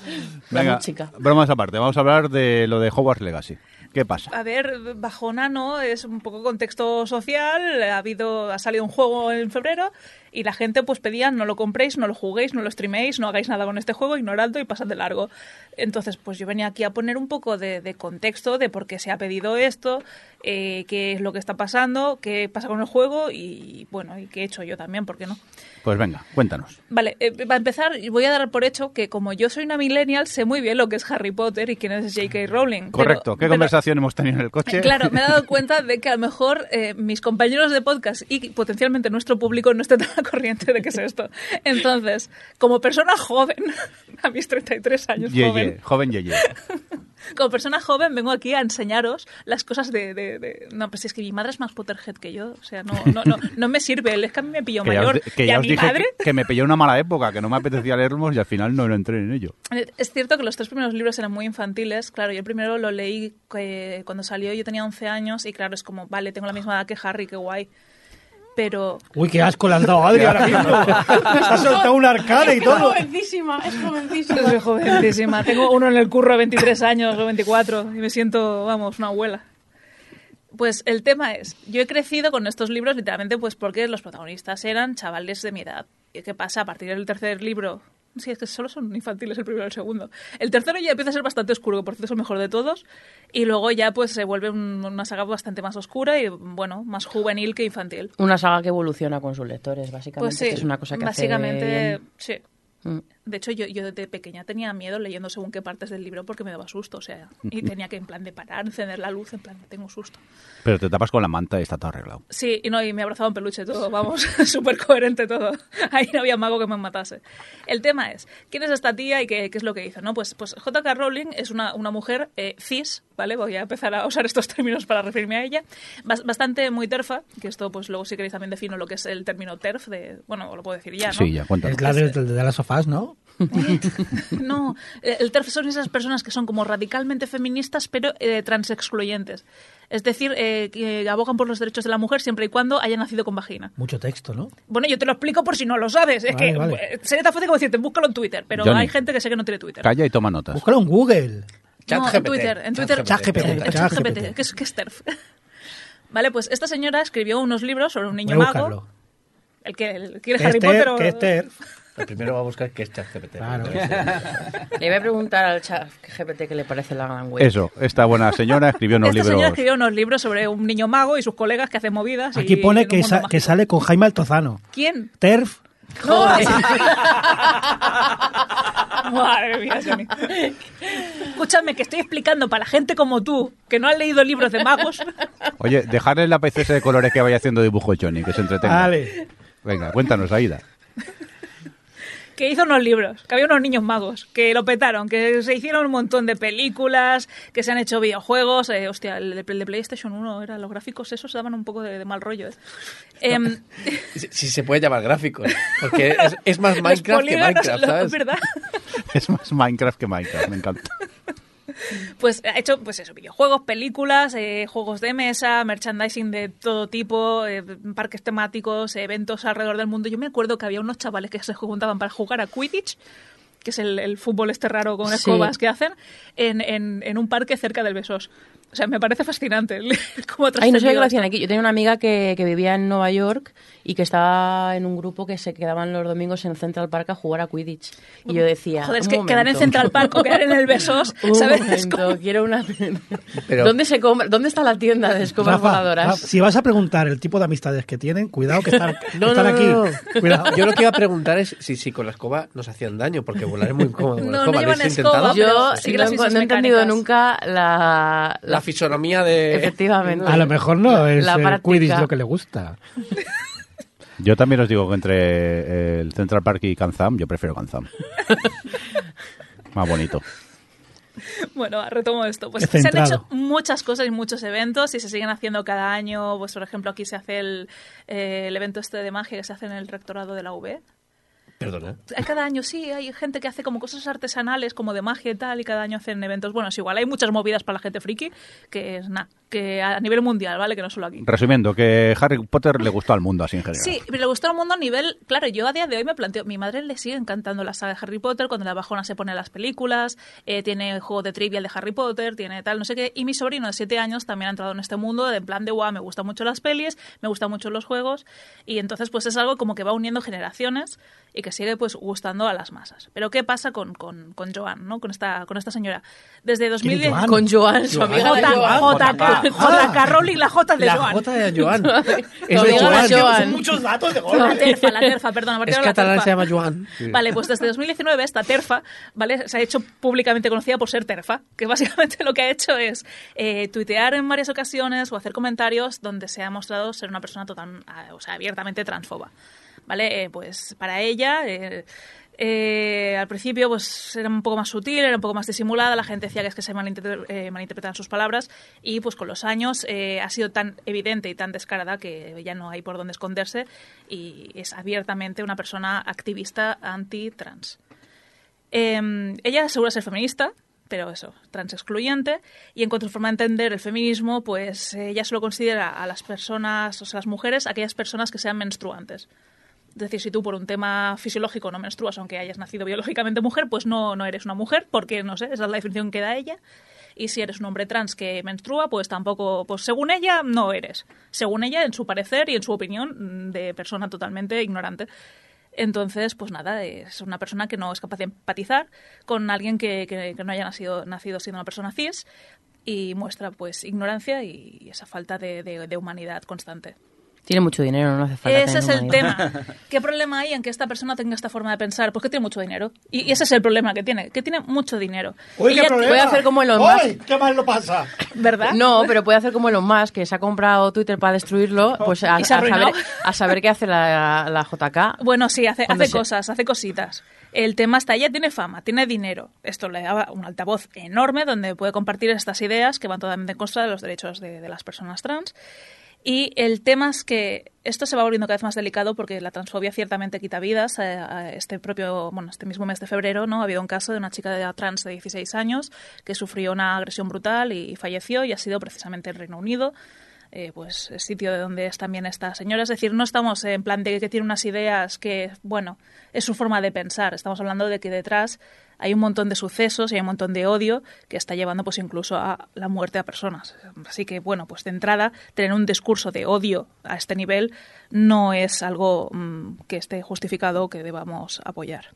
La Venga, música. bromas aparte, vamos a hablar de lo de Hogwarts Legacy. ¿Qué pasa? A ver, Bajona no es un poco contexto social. Ha habido, ha salido un juego en febrero Y la gente pues pedía no lo compréis, no lo juguéis, no lo streaméis, no hagáis nada con este juego, ignoradlo y pasad de largo. Entonces, pues yo venía aquí a poner un poco de, de contexto de por qué se ha pedido esto, eh, qué es lo que está pasando, qué pasa con el juego y, bueno, y qué he hecho yo también, ¿por qué no? Pues venga, cuéntanos. Vale, eh, para empezar, voy a dar por hecho que como yo soy una millennial, sé muy bien lo que es Harry Potter y quién es J.K. Rowling. Pero- Correcto. ¿Qué pero- conversación hemos tenido en el coche? Claro, me he dado <laughs> cuenta de que a lo mejor eh, mis compañeros de podcast y potencialmente nuestro público no esté tan corriente de qué es esto. Entonces, como persona joven, <laughs> a mis 33 años Yeye, joven, joven Yeye. <laughs> como persona joven vengo aquí a enseñaros las cosas de... de- de- No, pues es que mi madre es más Potterhead que yo, o sea, no, no, no, no me sirve, es que a mí me pilló <laughs> Que os, mayor. que y ya a os mi dije madre... que, que me pilló una mala época, que no me apetecía leerlos y al final no entré en ello. Eh, Es cierto que los tres primeros libros eran muy infantiles. Claro, yo el primero lo leí eh, cuando salió, yo tenía 11 años y claro, es como, vale, tengo la misma edad que Harry, qué guay. Pero Uy, qué asco le han dado a Adri ahora mismo. <laughs> Se ha soltado un arcade y todo. jovencísima, es jovencísima. soy jovencísima. Tengo uno en el curro de 23 años o 24 y me siento, vamos, una abuela. Pues el tema es, yo he crecido con estos libros literalmente pues porque los protagonistas eran chavales de mi edad. ¿Y qué pasa? A partir del tercer libro, sí, es que solo son infantiles el primero y el segundo. El tercero ya empieza a ser bastante oscuro, que por cierto es el mejor de todos. Y luego ya pues se vuelve un- una saga bastante más oscura y, bueno, más juvenil que infantil. Una saga que evoluciona con sus lectores, básicamente. Pues sí, que es una cosa que hace básicamente, bien. sí. Mm. De hecho, yo, yo de pequeña tenía miedo leyendo según qué partes del libro porque me daba susto, o sea, y tenía que en plan de parar, encender la luz, en plan, tengo susto. Pero te tapas con la manta y está todo arreglado. Sí, y no, y me abrazaba un peluche todo, vamos, <laughs> súper coherente todo. Ahí no había mago que me matase. El tema es, ¿quién es esta tía y qué, qué es lo que hizo? ¿no? Pues, pues J.K. Rowling es una, una mujer eh, cis, ¿vale? Voy a empezar a usar estos términos para referirme a ella. Bas- bastante muy terfa, que esto pues luego si queréis también defino lo que es el término terf, de, bueno, lo puedo decir ya, ¿no? Sí, ya, cuéntanos. Es la de, de, de las sofás, ¿no? <laughs> No, eh, el TERF son esas personas que son como radicalmente feministas, pero eh, transexcluyentes. Es decir, eh, que abogan por los derechos de la mujer siempre y cuando haya nacido con vagina. Mucho texto, ¿no? Bueno, yo te lo explico por si no lo sabes. Es Vale, que vale. eh, sería tan fácil como decirte, búscalo en Twitter, pero Johnny. hay gente que sé que no tiene Twitter. Calla y toma notas. Búscalo en Google. Chat no, en GPT. Twitter. En Twitter. Chat GPT, Eh, chat Chat GPT. GPT. ¿Qué es, qué es TERF? <laughs> Vale, pues esta señora escribió unos libros sobre un Voy niño a mago. El que el, quiere ¿Qué Harry Potter o... ¿Qué es TERF? <laughs> Primero va a buscar qué es ChatGPT. Claro. <laughs> Le voy a preguntar al chat GPT qué le parece la gran web. Eso, esta buena señora escribió unos Esta señora libros. escribió unos libros sobre un niño mago y sus colegas que hacen movidas. Aquí y pone que, mundo sa- mágico. que sale con Jaime Altozano. ¿Quién? TERF. ¡No! <laughs> <laughs> Madre mía, Johnny. Escúchame, que estoy explicando para la gente como tú, que no han leído libros de magos. Oye, dejarle la PCS de colores que vaya haciendo dibujo Johnny, que se entretenga. Vale. Venga, cuéntanos, Aida. Que hizo unos libros, que había unos niños magos, que lo petaron, que se hicieron un montón de películas, que se han hecho videojuegos. eh, hostia, el de, el de PlayStation 1 era los gráficos, esos daban un poco de, de mal rollo. eh. Em, Si, si se puede llamar gráficos. Porque <laughs> es, es más Minecraft que Minecraft, lo- ¿sabes? ¿verdad? <laughs> Es más Minecraft que Minecraft, me encanta. <laughs> Pues ha hecho, pues eso, videojuegos, películas, eh, juegos de mesa, merchandising de todo tipo, eh, parques temáticos, eventos alrededor del mundo. Yo me acuerdo que había unos chavales que se juntaban para jugar a Quidditch, que es el, el fútbol este raro con Sí. escobas que hacen, en, en, en un parque cerca del Besós. O sea, me parece fascinante <laughs> cómo Ay, no sabía que lo hacían aquí. Yo tenía una amiga que, que vivía en Nueva York y que estaba en un grupo que se quedaban los domingos en Central Park a jugar a Quidditch. Y yo decía. Joder, es "Un que quedar en momento". Central Park o quedar en el <laughs> Besós, Un ¿sabes? Es momento, quiero una. <laughs> Pero- ¿Dónde, se compra- ¿Dónde está la tienda de escobas Rafa, voladoras? Rafa, si vas a preguntar el tipo de amistades que tienen, cuidado que están, No, están no, aquí. no, no. Cuidado. Yo lo que iba a preguntar es si, si con la escoba nos hacían daño, porque volar es muy incómodo con la No, no escoba. ¿Lo llevan escoba, Yo sí no, islas no he entendido nunca la. La fisonomía de... Efectivamente. A lo mejor no es La el práctica. Quidditch lo que le gusta. Yo también os digo que entre eh, el Central Park y Kanzam, yo prefiero Kanzam. <laughs> Más bonito. Bueno, retomo esto. Pues Es se han hecho muchas cosas y muchos eventos y se siguen haciendo cada año. Pues, por ejemplo, aquí se hace el, eh, el evento este de magia que se hace en el rectorado de la UB. Perdona. Cada año sí, hay gente que hace como cosas artesanales, como de magia y tal, y cada año hacen eventos. Bueno, es igual, hay muchas movidas para la gente friki, que es nada, que a nivel mundial, ¿vale? Que no solo aquí. Resumiendo, que Harry Potter le gustó al mundo así en general. Sí, pero le gustó al mundo a nivel. Claro, yo a día de hoy me planteo. Mi madre le sigue encantando la saga de Harry Potter. Cuando la bajona se pone las películas, eh, tiene el juego de trivial de Harry Potter, tiene tal, no sé qué. Y mi sobrino de 7 años también ha entrado en este mundo de en plan de guau, me gustan mucho las pelis, me gustan mucho los juegos. Y entonces, pues es algo como que va uniendo generaciones y que sigue pues gustando a las masas. Pero ¿qué pasa con, con, con Joan, ¿no? Con esta, con esta señora? Desde 2010. Joan? Con Joan, su Joan. amiga J, Joan. J, Ah. J.K. Rowling, la J de La Joan. J de Joan. <laughs> es de Joan. Joan. Son muchos datos de La terfa, la terfa, perdón. a partir Es de la catalán, terfa. se llama Joan. Vale, pues desde 2019 esta terfa, ¿vale? Se ha hecho públicamente conocida por ser terfa, que <laughs> básicamente lo que ha hecho es eh, tuitear en varias ocasiones o hacer comentarios donde se ha mostrado ser una persona total, ah, o sea, abiertamente transfoba, ¿vale? Eh, pues para ella... eh, eh, al principio pues era un poco más sutil, era un poco más disimulada, la gente decía que es que se malinter- eh, malinterpretaban sus palabras y pues con los años ha sido tan evidente y tan descarada que ya no hay por dónde esconderse y es abiertamente una persona activista anti-trans. Eh, ella asegura ser feminista, pero eso, trans excluyente, y en cuanto a su forma de entender el feminismo, pues ella solo considera a las personas, o sea, las mujeres, aquellas personas que sean menstruantes. Es decir, si tú por un tema fisiológico no menstruas, aunque hayas nacido biológicamente mujer, pues no, no eres una mujer, porque no sé, esa es la definición que da ella. Y si eres un hombre trans que menstrua, pues tampoco, pues según ella, no eres. Según ella, en su parecer y en su opinión, mm, de persona totalmente ignorante. Entonces, pues nada, es una persona que no es capaz de empatizar con alguien que, que- no haya nacido, nacido siendo una persona cis y muestra pues ignorancia y esa falta de- de humanidad constante. Tiene mucho dinero, no hace falta. Ese es el tema. <laughs> ¿Qué problema hay en que esta persona tenga esta forma de pensar? Pues que tiene mucho dinero. Y, y ese es el problema que tiene, que tiene mucho dinero. Uy, Y qué problema. puede hacer como Elon Musk. ¡Uy, qué mal lo pasa! ¿Verdad? No, pero puede hacer como Elon Musk, que se ha comprado Twitter para destruirlo, pues a, saber, a saber qué hace la, la JK. Bueno, sí, hace, hace se- cosas, hace cositas. El tema está, ella tiene fama, tiene dinero. Esto le da un altavoz enorme donde puede compartir estas ideas que van totalmente en contra de los derechos de, de las personas trans. Y el tema es que esto se va volviendo cada vez más delicado porque la transfobia ciertamente quita vidas. Eh, Este propio, bueno, este mismo mes de febrero, ¿no? Ha habido un caso de una chica de- trans de 16 años que sufrió una agresión brutal y falleció y ha sido precisamente en Reino Unido eh, pues el sitio de donde es también esta señora. Es decir, no estamos en plan de que tiene unas ideas que, bueno, es su forma de pensar. Estamos hablando de que detrás hay un montón de sucesos y hay un montón de odio que está llevando pues incluso a la muerte a personas. Así que, bueno, pues de entrada, tener un discurso de odio a este nivel no es algo mm, que esté justificado o que debamos apoyar.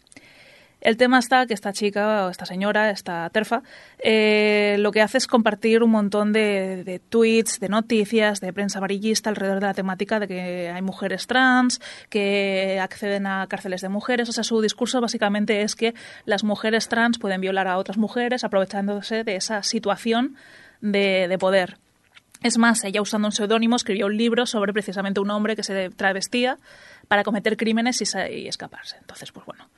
El tema está que esta chica, o esta señora, esta terfa, eh, lo que hace es compartir un montón de, tweets, de noticias, de prensa amarillista alrededor de la temática de que hay mujeres trans, que acceden a cárceles de mujeres. O sea, su discurso básicamente es que las mujeres trans pueden violar a otras mujeres aprovechándose de esa situación de, de poder. Es más, ella usando un seudónimo escribió un libro sobre precisamente un hombre que se travestía para cometer crímenes y, y escaparse. Entonces, pues bueno,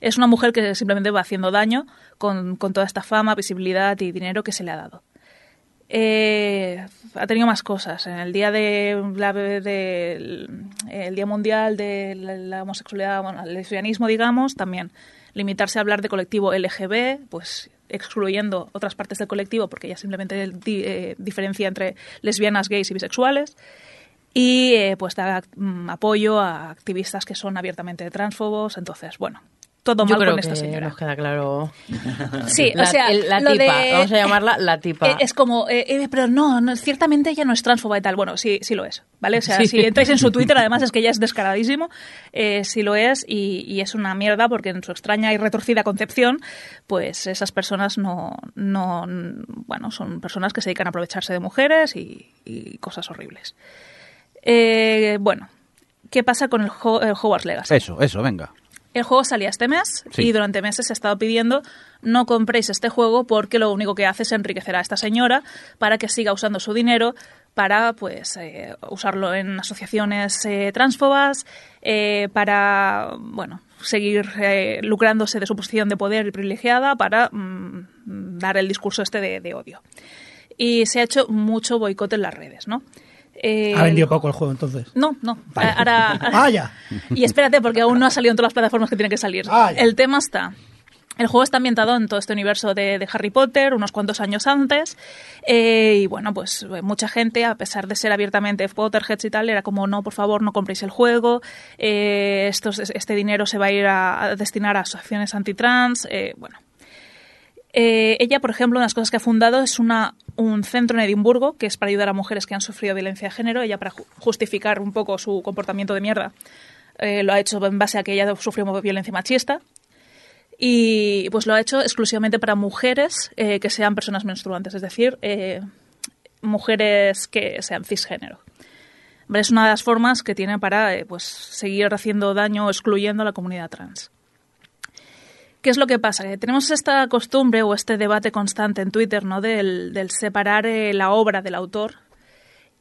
es una mujer que simplemente va haciendo daño con, con toda esta fama, visibilidad y dinero que se le ha dado. Eh, ha tenido más cosas. En el día de, la- el día mundial de la, homosexualidad, el lesbianismo, digamos, también limitarse a hablar de colectivo LGB, pues excluyendo otras partes del colectivo porque ella simplemente eh, diferencia entre lesbianas, gays y bisexuales y eh, pues mm, apoyo a activistas que son abiertamente transfobos. Entonces, bueno, todo Yo mal creo con que esta señora. nos queda claro. <laughs> Sí, La- o sea, el- la lo tipa, de- vamos a llamarla la tipa. Eh, Es como, eh, eh, pero no, no, ciertamente ella no es transfoba y tal. Bueno, sí, sí lo es, ¿vale? O sea, <laughs> Sí. si entráis en su Twitter, además es que ella es descaradísimo, eh, sí lo es y, y es una mierda porque en su extraña y retorcida concepción, pues esas personas no, no, bueno, son personas que se dedican a aprovecharse de mujeres y, y cosas horribles. Eh, bueno, ¿qué pasa con el, Ho- el Hogwarts Legacy? Eso, eso, venga. El juego salía este mes Sí. y durante meses se ha estado pidiendo no compréis este juego porque lo único que hace es enriquecer a esta señora para que siga usando su dinero para pues eh, usarlo en asociaciones eh, transfobas, eh, para bueno seguir eh, lucrándose de su posición de poder y privilegiada para mm, dar el discurso este de, de odio. Y se ha hecho mucho boicot en las redes, ¿no? Eh, Ha vendido poco el juego entonces. no, no. Vale. Ahora, Ah, ya. y espérate, porque aún no ha salido en todas las plataformas que tiene que salir. Ah, el tema está El juego está ambientado en todo este universo de, de Harry Potter, unos cuantos años antes. eh, y bueno, pues eh, mucha gente, a pesar de ser abiertamente Potterheads y tal, era como, no, por favor, no compréis el juego. eh, estos- este dinero se va a ir a, a destinar a asociaciones antitrans. eh, bueno. Eh, ella, por ejemplo, una de las cosas que ha fundado es una, un centro en Edimburgo que es para ayudar a mujeres que han sufrido violencia de género. Ella, para ju- justificar un poco su comportamiento de mierda, eh, lo ha hecho en base a que ella sufrió violencia machista y pues lo ha hecho exclusivamente para mujeres eh, que sean personas menstruantes, es decir, mujeres que sean cisgénero. Es una de las formas que tiene para pues, seguir haciendo daño o excluyendo a la comunidad trans. ¿Qué es lo que pasa? Tenemos esta costumbre o este debate constante en Twitter ¿no? del, del separar eh, la obra del autor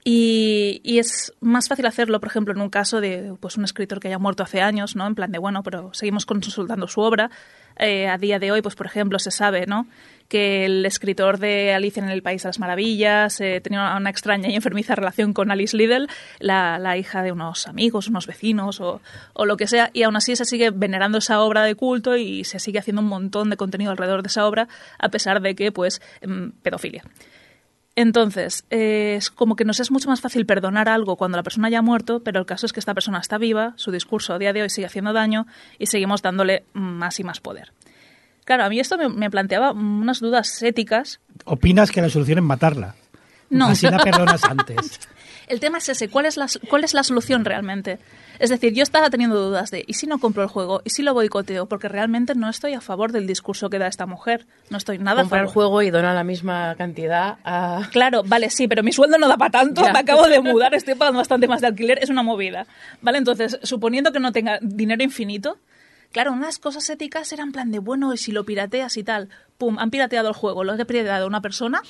y, y es más fácil hacerlo, por ejemplo, en un caso de pues, un escritor que haya muerto hace años, ¿no? En plan de, bueno, pero seguimos consultando su obra. Eh, a día de hoy, pues, por ejemplo, se sabe, ¿no? Que el escritor de Alicia en el País de las Maravillas eh, tenía una, extraña y enfermiza relación con Alice Liddell, la, la hija de unos amigos, unos vecinos o, o lo que sea, y aún así se sigue venerando esa obra de culto y se sigue haciendo un montón de contenido alrededor de esa obra, a pesar de que, pues, em, pedofilia. Entonces, eh, es como que nos es mucho más fácil perdonar algo cuando la persona ya ha muerto, pero el caso es que esta persona está viva, su discurso a día de hoy sigue haciendo daño y seguimos dándole más y más poder. Claro, a mí esto me, me planteaba unas dudas éticas. ¿Opinas que la solución es matarla? No. Así la perdonas antes. <laughs> El tema es ese, ¿cuál es, la, ¿cuál es la solución realmente? Es decir, yo estaba teniendo dudas de, ¿y si no compro el juego? ¿Y si lo boicoteo? Porque realmente no estoy a favor del discurso que da esta mujer. No estoy nada Comprar a el favor. juego y donar la misma cantidad a... <laughs> Claro, vale, sí, pero mi sueldo no da para tanto, Ya. me acabo de mudar, estoy pagando bastante más de alquiler, es una movida. Vale, entonces, suponiendo que no tenga dinero infinito, claro, unas cosas éticas eran en plan de, bueno, y si lo pirateas y tal, pum, han pirateado el juego, lo ha pirateado una persona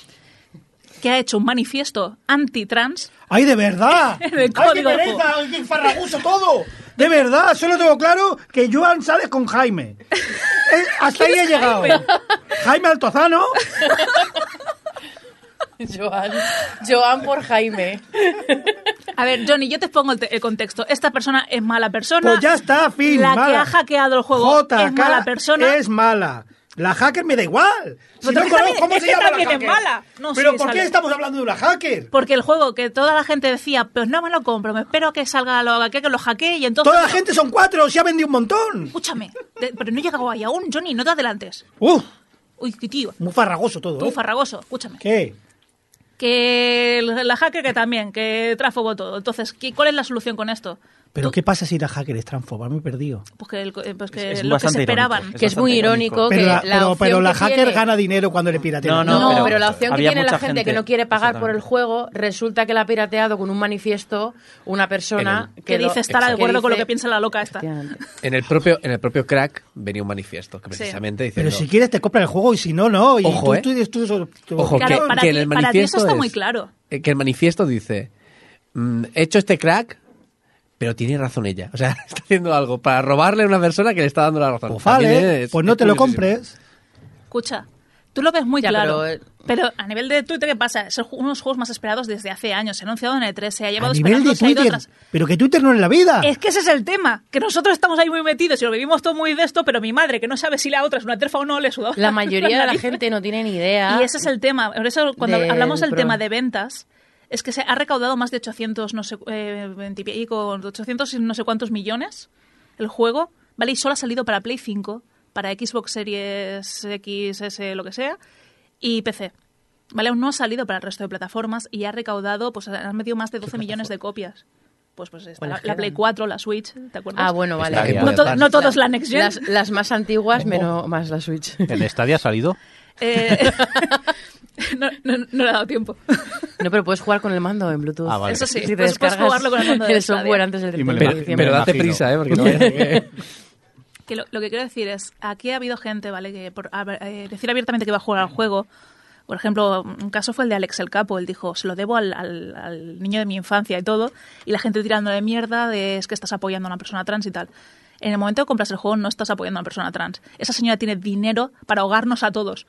que ha hecho un manifiesto anti-trans. ¡Ay, de verdad! <laughs> En el ¡Ay, qué pereza! ¡Ay, qué farragoso todo! De verdad, solo tengo claro que Joan sale con Jaime. <laughs> Eh, hasta ahí he llegado. Jaime Altozano. <laughs> Joan, Joan por Jaime. A ver, Johnny, yo te pongo el, el contexto. Esta persona es mala persona. Pues ya está, fin. La que mala. ha hackeado el juego JK es mala persona. Es mala. La hacker me da igual. Si no conozco cómo es se que llama la también es hacker. mala. No, Pero ¿por qué sale. estamos hablando de una hacker? Porque el juego que toda la gente decía, pues no me lo compro, me espero a que salga lo que, que lo hackee y entonces... Toda la gente son cuatro, se ha vendido un montón. Escúchame, de- pero no he llegado ahí aún, Johnny, no te adelantes. Uf, Uy, qué tío, muy farragoso todo, tú ¿eh? farragoso, escúchame. ¿Qué? Que la hacker que también, que tráfobo todo. Entonces, ¿qué- ¿cuál es la solución con esto? ¿Pero qué pasa si la hacker es transfoba? Me he perdido. Pues que, el- eh, pues que Es lo que se esperaban. irónico. Que es muy irónico Pero que la, la pero, la que hacker tiene- gana dinero cuando le piratea. No, No, no, pero, pero la opción que tiene la gente, que no quiere pagar por el juego, resulta que la ha pirateado con un manifiesto una persona el- Que lo- dice estar de acuerdo con lo dice- que piensa la loca esta. En el propio, en el propio crack venía un manifiesto que Sí. precisamente Pero si quieres te compra el juego y si no, no. Y Ojo, tú, ¿eh? tú, tú- tú- tú- Ojo, Claro, que, para que ti- en el para ti manifiesto eso está es- muy claro. eh, Que el manifiesto dice, mm, he hecho este crack, pero tiene razón ella. O sea, <laughs> está haciendo algo para robarle a una persona que le está dando la razón. Pues vale, También es- pues no te lo compres. Escucha, tú lo ves muy Ya, claro. pero, Pero, eh, a nivel de Twitter, ¿qué pasa? Son unos juegos más esperados desde hace años. Se ha anunciado en E3, se ha llevado A nivel de Twitter. Pero que Twitter no es la vida. Es que ese es el tema, que nosotros estamos ahí muy metidos y lo vivimos todo muy de esto, pero mi madre, que no sabe si la otra es una terfa o no, le suda. La mayoría de la gente no tiene ni idea. Y ese es el tema. Por eso, cuando del hablamos del tema de ventas, es que se ha recaudado más de 800, no sé, eh, 20 y pico, 800 y no sé cuántos millones el juego, ¿vale? Y solo ha salido para Play 5, para Xbox Series X, S, lo que sea, y PC. ¿Vale? Aún no ha salido para el resto de plataformas y ha recaudado, pues han metido más de 12 millones de copias. Pues, pues está ¿Cuáles la, la Play quedan? 4, la Switch, ¿te acuerdas? Ah, bueno, vale. No, to- Además, no todo es la Next Gen. Las, las más antiguas, menos más la Switch. ¿El Stadia ha salido? Eh, <laughs> <laughs> no, no- no le ha dado tiempo. <laughs> No, pero puedes jugar con el mando en Bluetooth. Ah, vale. Eso sí, Si te puedes- jugarlo con el mando de software Stadia. antes del Y me 31 lo de Pero, diciembre. pero date prisa, ¿eh? Porque no <laughs> que- Que lo, lo que quiero decir es, aquí ha habido gente, ¿vale? Que por a eh, decir abiertamente que va a jugar al juego. Por ejemplo, un caso fue el de Alex el Capo. Él dijo, se lo debo al, al- al niño de mi infancia y todo. Y la gente tirándole mierda de es que estás apoyando a una persona trans y tal. En el momento que compras el juego no estás apoyando a una persona trans. Esa señora tiene dinero para ahogarnos a todos.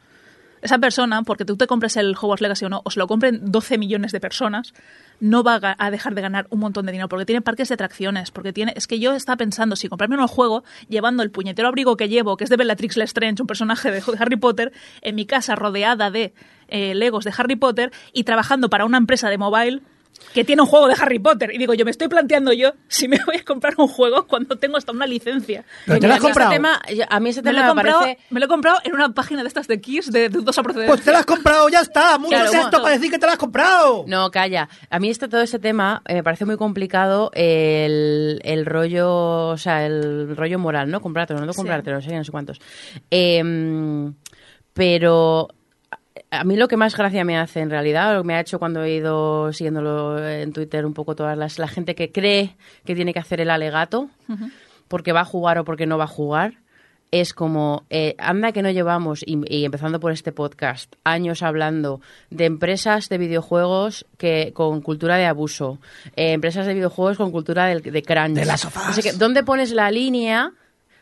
Esa persona, porque tú te compres el Hogwarts Legacy o no, o se lo compren 12 millones de personas, no va a, a dejar de ganar un montón de dinero, porque tiene parques de atracciones, porque tiene... Es que yo estaba pensando, si comprarme un juego, llevando el puñetero abrigo que llevo, que es de Bellatrix Lestrange, un personaje de Harry Potter, en mi casa rodeada de eh, Legos de Harry Potter y trabajando para una empresa de mobile que tiene un juego de Harry Potter. Y digo, yo me estoy planteando yo si me voy a comprar un juego cuando tengo hasta una licencia. ¿Pero te lo has A mí ese comprado? tema- yo- a mí ese Me lo, tema he me comprado, parece... me lo he comprado en una página de estas de Kiss de dudosa procedencia. Pues te lo has comprado, ya está. Mucho Claro, es esto bueno. para decir que te lo has comprado. No, calla. A mí este, todo este tema eh, me parece muy complicado el, el rollo, o sea, el rollo moral, ¿no? Comprártelo, no Sí. comprártelo, no sé, no sé cuántos. Em, pero a- mí lo que más gracia me hace en realidad, lo que me ha hecho cuando he ido siguiéndolo en Twitter un poco todas las, la gente que cree que tiene que hacer el alegato porque va a jugar o porque no va a jugar, es como, eh, anda que no llevamos, y, y empezando por este podcast, años hablando de empresas de videojuegos que con cultura de abuso, eh, empresas de videojuegos con cultura del- de, crunch. De Us. No sé qué. ¿Dónde pones la línea?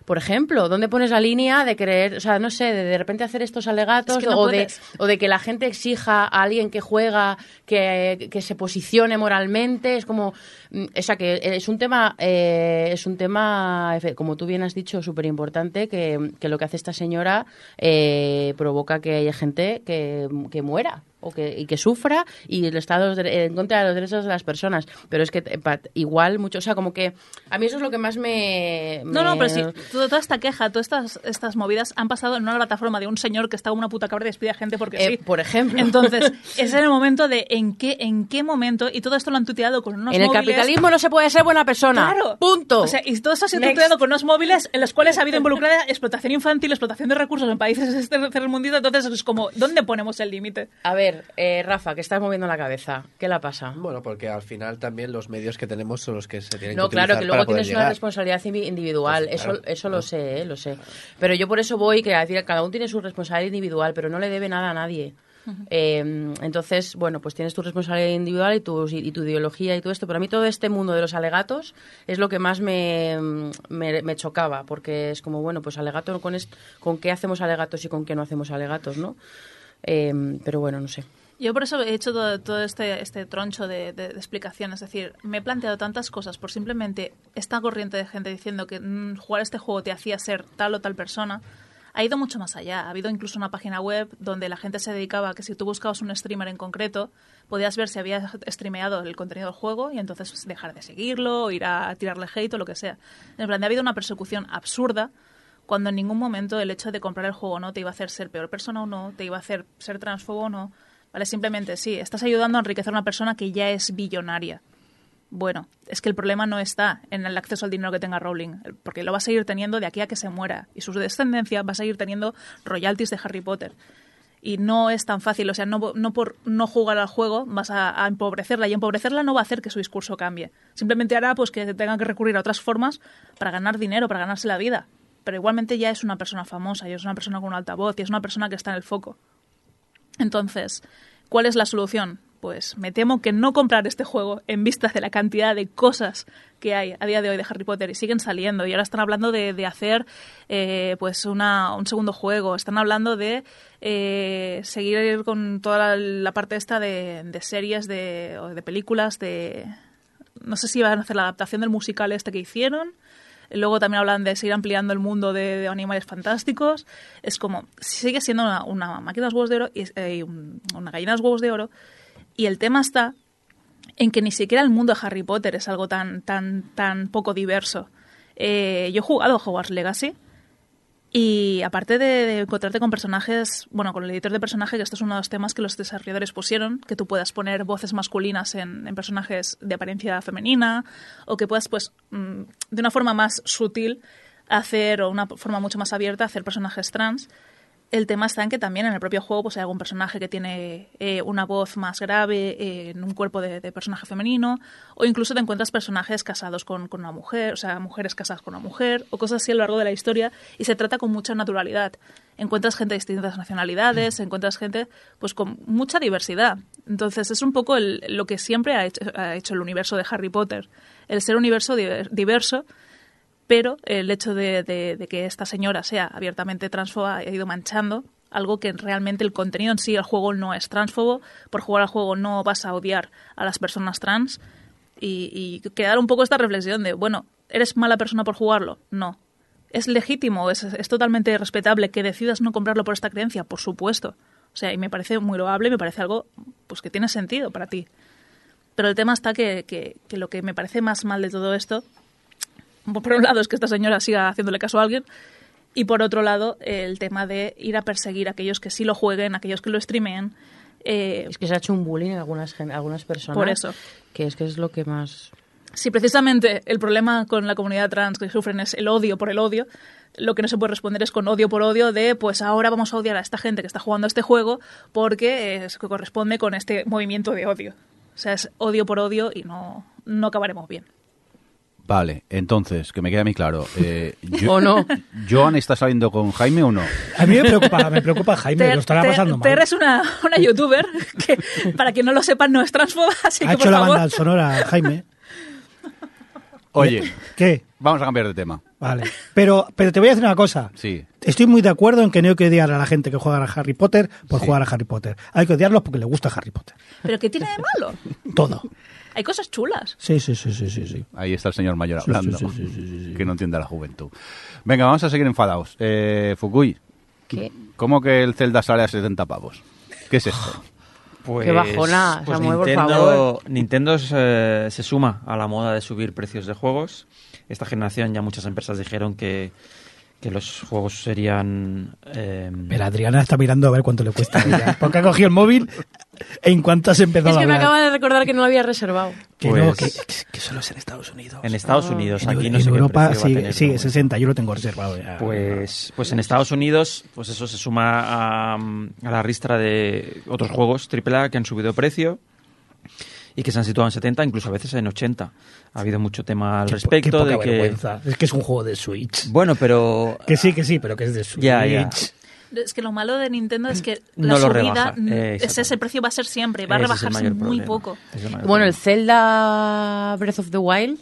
Por ejemplo, ¿dónde pones la línea de creer, o sea, no sé, de de repente hacer estos alegatos Es que no o, de, o de que la gente exija a alguien que juega que, que se posicione moralmente? Es como, mm, o sea, que es un tema, eh, es un tema, como tú bien has dicho, súper importante, que, que lo que hace esta señora eh, provoca que haya gente que, que muera o que, y que sufra y el Estado en contra de los derechos de las personas. Pero es que eh, igual mucho, o sea, como que a mí eso es lo que más me... No, no, me- pero sí, toda, esta queja, todas estas, estas movidas han pasado en una plataforma de un señor que está como una puta cabra y despide a gente porque Eh, sí. por ejemplo. Entonces, <laughs> es en el momento de en qué, en qué momento, y todo esto lo han tuteado con unos en el móviles. capitalismo no se puede ser buena persona. Claro. Punto. O sea, y todo esto ha Next. tuteado con unos móviles en los cuales ha habido <laughs> involucrada explotación infantil, explotación de recursos en países <laughs> tercermundistas. Entonces, es como, ¿dónde ponemos el límite? A ver, eh, Rafa, que estás moviendo la cabeza. ¿Qué la pasa? Bueno, porque al final también los medios que tenemos son los que se tienen No, que claro, utilizar que para luego tienes una responsabilidad individual. Pues, eso claro, eso lo claro. sé, eh, lo sé. Pero yo por eso voy, que a decir, cada uno tiene su responsabilidad individual, pero no le debe nada a nadie. Eh, entonces, bueno, pues tienes tu responsabilidad individual y tu, y tu ideología y todo esto. Pero a mí todo este mundo de los alegatos es lo que más me, me, me chocaba, porque es como, bueno, pues alegato con, est- con qué hacemos alegatos y con qué no hacemos alegatos, ¿no? Eh, pero bueno, no sé. Yo por eso he hecho todo, este, este troncho de, de, explicación. Es decir, me he planteado tantas cosas por simplemente esta corriente de gente diciendo que mm, jugar este juego te hacía ser tal o tal persona. Ha ido mucho más allá. Ha habido incluso una página web donde la gente se dedicaba a que si tú buscabas un streamer en concreto, podías ver si había streameado el contenido del juego y entonces dejar de seguirlo, ir a tirarle hate o lo que sea. En plan, ha habido una persecución absurda cuando en ningún momento el hecho de comprar el juego no te iba a hacer ser peor persona o no, te iba a hacer ser transfobo o no. ¿Vale? Simplemente sí, estás ayudando a enriquecer a una persona que ya es billonaria. Bueno, es que el problema no está en el acceso al dinero que tenga Rowling, porque lo va a seguir teniendo de aquí a que se muera. Y su descendencia va a seguir teniendo royalties de Harry Potter. Y no es tan fácil, o sea, no, por no jugar al juego vas a, a empobrecerla. Y empobrecerla no va a hacer que su discurso cambie. Simplemente hará pues que tenga que recurrir a otras formas para ganar dinero, para ganarse la vida. Pero igualmente ya es una persona famosa, ya es una persona con un altavoz, y es una persona que está en el foco. Entonces, ¿cuál es la solución? Pues me temo que no comprar este juego en vista de la cantidad de cosas que hay a día de hoy de Harry Potter y siguen saliendo y ahora están hablando de, de hacer eh, pues una, un segundo juego, están hablando de eh, seguir con toda la, la parte esta de, de series, de, o de películas, de no sé si van a hacer la adaptación del musical este que hicieron. Luego también hablan de seguir ampliando el mundo de, animales fantásticos. Es como, sigue siendo una, una máquina de huevos de oro y eh, un- una gallina de huevos de oro. Y el tema está en que ni siquiera el mundo de Harry Potter es algo tan, tan, tan poco diverso. Eh, yo he jugado a Hogwarts Legacy y aparte de, encontrarte con personajes, bueno, con el editor de personaje, que esto es uno de los temas que los desarrolladores pusieron, que tú puedas poner voces masculinas en, en personajes de apariencia femenina, o que puedas, pues, mm, de una forma más sutil hacer, o una forma mucho más abierta, hacer personajes trans. El tema está en que también en el propio juego pues hay algún personaje que tiene eh, una voz más grave eh, en un cuerpo de, de personaje femenino o incluso te encuentras personajes casados con, con una mujer, o sea, mujeres casadas con una mujer o cosas así a lo largo de la historia y se trata con mucha naturalidad. Encuentras gente de distintas nacionalidades, encuentras gente pues con mucha diversidad. Entonces es un poco el- lo que siempre ha hecho, ha hecho el universo de Harry Potter, el ser un universo diver- diverso pero el hecho de, que esta señora sea abiertamente transfoba ha ido manchando Algo que realmente el contenido en sí, el juego no es transfobo. Por jugar al juego no vas a odiar a las personas trans. Y, quedar un poco esta reflexión de, bueno, ¿eres mala persona por jugarlo? No. ¿Es legítimo? ¿Es, totalmente respetable que decidas no comprarlo por esta creencia? Por supuesto. O sea, y me parece muy loable, me parece algo pues que tiene sentido para ti. Pero el tema está que, que lo que me parece más mal de todo esto, <laughs> por un lado es que esta señora siga haciéndole caso a alguien, y por otro lado el tema de ir a perseguir a aquellos que sí lo jueguen, a aquellos que lo streameen. eh, Es que se ha hecho un bullying en algunas, algunas personas. Por eso. Que es que es lo que más... si precisamente el problema con la comunidad trans que sufren es el odio por el odio, lo que no se puede responder es con odio por odio de pues ahora vamos a odiar a esta gente que está jugando a este juego porque es que corresponde con este movimiento de odio. O sea, es odio por odio y no, no acabaremos bien. Vale, entonces, que me quede a mí claro. Eh, <laughs> yo- ¿O no? ¿Joan está saliendo con Jaime o no? A mí me preocupa, me preocupa Jaime, Ter- lo estará Ter- pasando mal. Ter es una, una youtuber que, para quien no lo sepan, no es transfoba, así ha que hecho por la favor... banda sonora Jaime. Oye, ¿Qué? vamos a cambiar de tema. Vale. Pero, pero te voy a decir una cosa. Sí. Estoy muy de acuerdo en que no hay que odiar a la gente que juega a Harry Potter por Sí. jugar a Harry Potter. Hay que odiarlos porque les gusta Harry Potter. ¿Pero qué tiene de malo? Todo. Hay cosas chulas. Sí, sí, sí, sí, sí. sí. Ahí está el señor mayor Sí, hablando, sí, sí, sí, sí, sí. que no entiende a la juventud. Venga, vamos a seguir enfadados. Eh, Fukui, ¿Qué? ¿cómo que el Zelda sale a 70 pavos? ¿Qué es esto? Pues, Qué bajona, pues Samuel, por Nintendo, favor. Nintendo se, se suma a la moda de subir precios de juegos. Esta generación ya muchas empresas dijeron que, que los juegos serían... eh, Pero Adriana está mirando a ver cuánto le cuesta <laughs> ella. Porque ha cogido el móvil en cuanto has empezado Es que a me acaba de recordar que no lo había reservado. Que no, que, Pues- que solo es en Estados Unidos. en Estados Unidos, En, aquí no en sé qué Europa precio va a sí, tener, sí, bueno. 60, yo lo tengo reservado ya. Pues, pues en Estados Unidos, pues eso se suma a, a la ristra de otros juegos AAA que han subido precio y que se han situado en 70, incluso a veces en 80. Ha habido mucho tema al Qué respecto qué poca de que... vergüenza. Es que es un juego de Switch. Bueno, pero... Que sí, que sí, pero que es de Switch. Ya, ya. Es que lo malo de Nintendo es que No la lo subida, rebaja, eh, ese, precio va a ser siempre, va a rebajarse muy problema. poco. Bueno, el. Zelda Breath of the Wild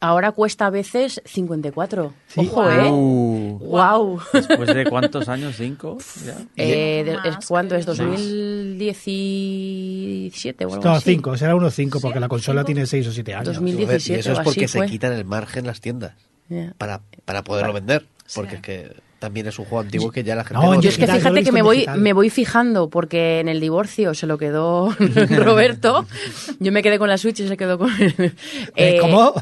ahora cuesta a veces 54. Sí. Ojo, ¿eh? Uh, Wow. Después de cuántos años, cinco, ya. Eh, de- es- ¿Cuánto es? creo. 2017 o algo No, así. 5, será unos 5, porque ¿Sí? la consola ¿Cinco? tiene 6 o 7 años. 2000. Y 17 eso es porque así se fue. quitan el margen las tiendas para, para poderlo vender. Porque Sí. es que también es un juego antiguo que ya la gente No, en Yo es que fíjate que me voy, digital. me voy fijando, porque en el divorcio se lo quedó <laughs> Roberto. Yo me quedé con la Switch y se quedó con. Eh, Eh, ¿Cómo?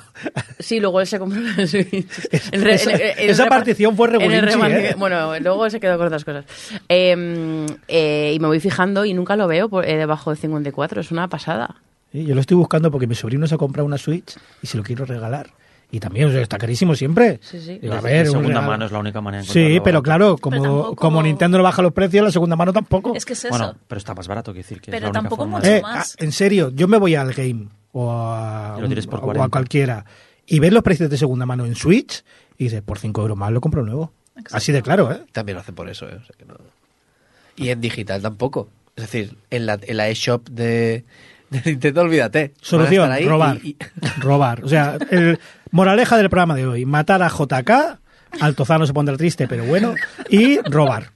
Sí, luego él se compró la Switch. <laughs> En re- Esa- en- en esa partición fue remarque- ¿eh? Bueno, luego se quedó con otras cosas. Eh, eh, y me voy fijando y nunca lo veo por- eh, debajo de 54. Es una pasada. Sí, yo lo estoy buscando porque mi sobrino se ha comprado una Switch y se lo quiero regalar. Y también o sea, está carísimo siempre. Sí, sí. Digo, a ver, segunda mano es la única manera de Sí, pero claro, Pero como, tampoco- como Nintendo no baja los precios, la segunda mano tampoco. Es que es eso. Bueno, pero está más barato que decir que es Pero la única tampoco forma mucho de- Eh, más. ah, en serio, yo me voy al game o a, Y lo tienes por o a 40. cualquiera y ves los precios de segunda mano en Switch y dices, por 5 euros más lo compro nuevo. Exacto. Así de claro, ¿eh? También lo hace por eso, ¿eh? O sea que no- Y en digital tampoco. Es decir, en la, en la eShop de, de <laughs> Nintendo, olvídate. Solución, robar. y- y- Robar. O sea, el moraleja del programa de hoy, matar a JK, Altozano se pondrá triste, pero bueno, y robar.